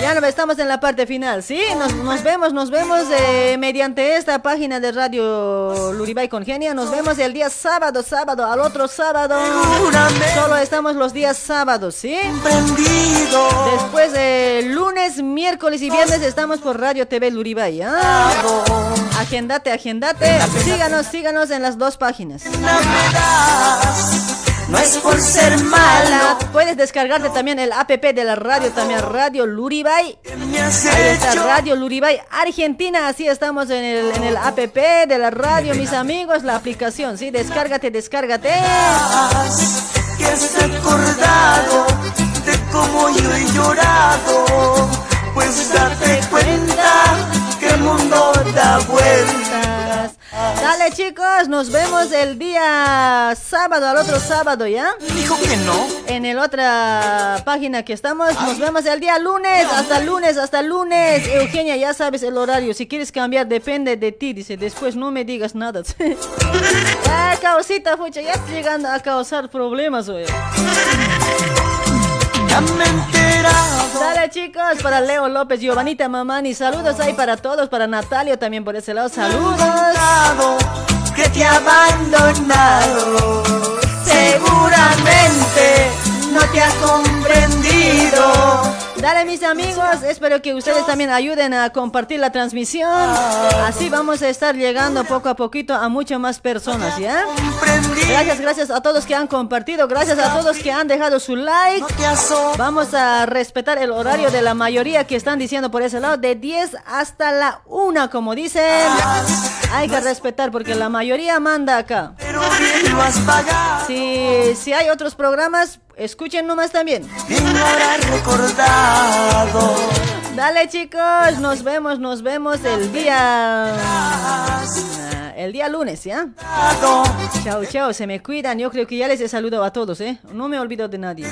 Ya no estamos en la parte final, ¿sí? Nos, nos vemos, nos vemos eh, mediante esta página de Radio Luribay Congenia. Nos vemos el día sábado, sábado, al otro sábado. Solo estamos los días sábados, ¿sí? Después de lunes, miércoles y viernes estamos por Radio TV Luribay, ¿ah? Agendate, agendate. Síganos, síganos en las dos páginas. No es por ser mala. Puedes descargarte también el app de la radio, también Radio Luribay. Ahí está Radio Luribay Argentina. Así estamos en el, en el app de la radio, mis amigos, la aplicación. Sí, descárgate, descárgate. Que has acordado de cómo yo he llorado. Pues date cuenta que el mundo da Dale chicos, nos vemos el día sábado, al otro sábado, ¿ya? Dijo que no. En el otra página que estamos, nos vemos el día lunes, hasta lunes, hasta lunes. Eugenia, ya sabes el horario, si quieres cambiar depende de ti, dice, después no me digas nada. ah, causita, fucha, ya está llegando a causar problemas hoy. Ya me he enterado. Dale chicos, para Leo López, Giovanita Mamani, saludos ahí para todos, para Natalio también por ese lado, saludos. Que te ha abandonado. Seguramente no te ha comprendido. Dale mis amigos, espero que ustedes también ayuden a compartir la transmisión. Así vamos a estar llegando poco a poquito a muchas más personas, ¿ya? Gracias, gracias a todos que han compartido, gracias a todos que han dejado su like. Vamos a respetar el horario de la mayoría que están diciendo por ese lado, de 10 hasta la 1, como dicen. Hay que respetar porque la mayoría manda acá. Si, si hay otros programas, escuchen nomás también. recordado. Dale chicos, nos vemos, nos vemos el día... El día lunes, ¿ya? Chao, chao, se me cuidan. Yo creo que ya les he saludado a todos, ¿eh? No me olvido de nadie.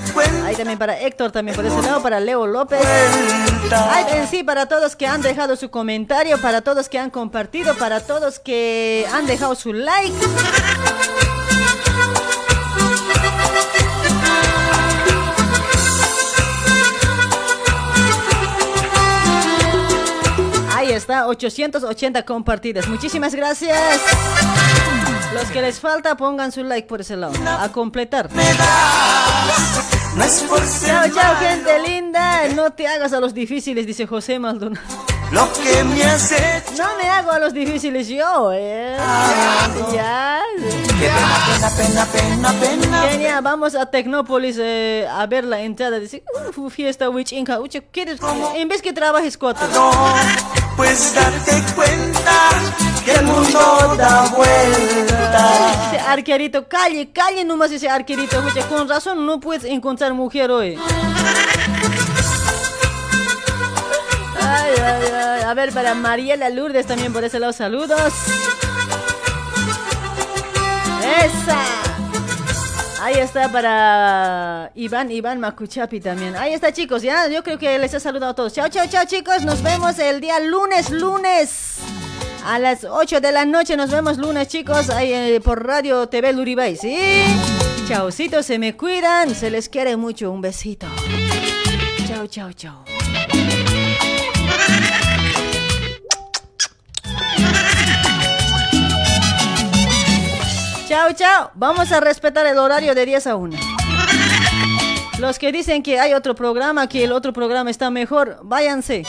Ahí también para Héctor, también por ese lado, para Leo López. Ahí en sí, para todos que han dejado su comentario, para todos que han compartido, para todos que han dejado su like. 880 compartidas. Muchísimas gracias. Los que les falta, pongan su like por ese lado. A completar. Chao, chao, gente linda. No te hagas a los difíciles, dice José Maldonado. Lo que me hace. No me hago a los difíciles yo, eh. Ya. Pena, pena, pena, pena. Kenia, vamos a Tecnópolis eh, a ver la entrada. Dice, "Uf, fiesta Witch Inca. Uche, ¿quieres? En vez que trabajes cuatro. Pues date cuenta que el mundo da vuelta. Ese arquerito, calle, calle nomás ese arquerito. Uche, con razón no puedes encontrar mujer hoy. A ver, para Mariela Lourdes también por ese lado, saludos. Esa. Ahí está para Iván, Iván Macuchapi también. Ahí está, chicos, ya. Yo creo que les he saludado a todos. Chao, chao, chao, chicos. Nos vemos el día lunes, lunes. A las 8 de la noche nos vemos lunes, chicos, ahí eh, por Radio TV Luribay, ¿sí? Chaucito, se me cuidan, se les quiere mucho. Un besito. Chao, chao, chao. Chao, chao. Vamos a respetar el horario de 10 a 1. Los que dicen que hay otro programa, que el otro programa está mejor, váyanse.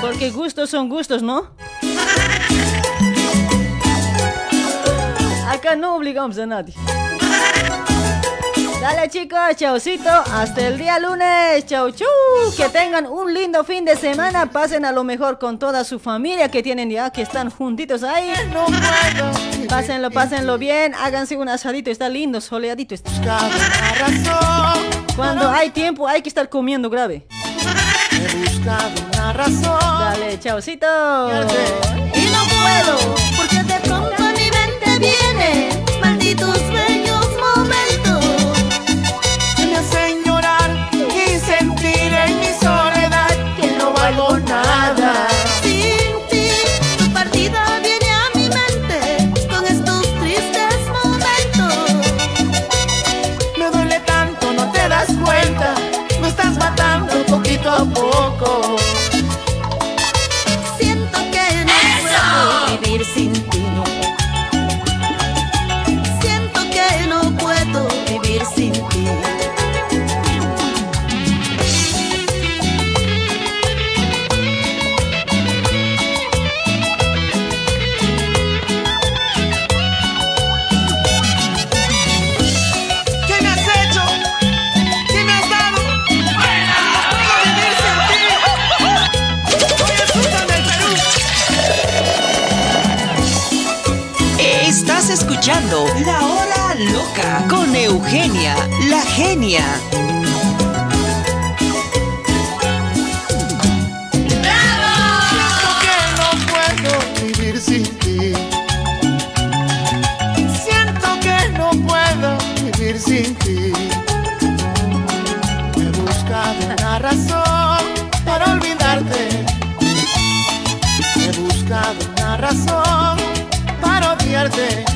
Porque gustos son gustos, ¿no? Acá no obligamos a nadie. Dale chicos, chaucito, hasta el día lunes, chau chu, que tengan un lindo fin de semana, pasen a lo mejor con toda su familia que tienen ya, que están juntitos ahí. Pásenlo, pásenlo bien, háganse un asadito, está lindo, soleadito. Está. Cuando hay tiempo hay que estar comiendo grave. He buscado una. Dale, chaucito. Y no puedo, porque de pronto mi mente viene escuchando La Hora Loca con Eugenia, la genia. Siento que no puedo vivir sin ti. Siento que no puedo vivir sin ti. He buscado una razón para olvidarte. He buscado una razón para odiarte.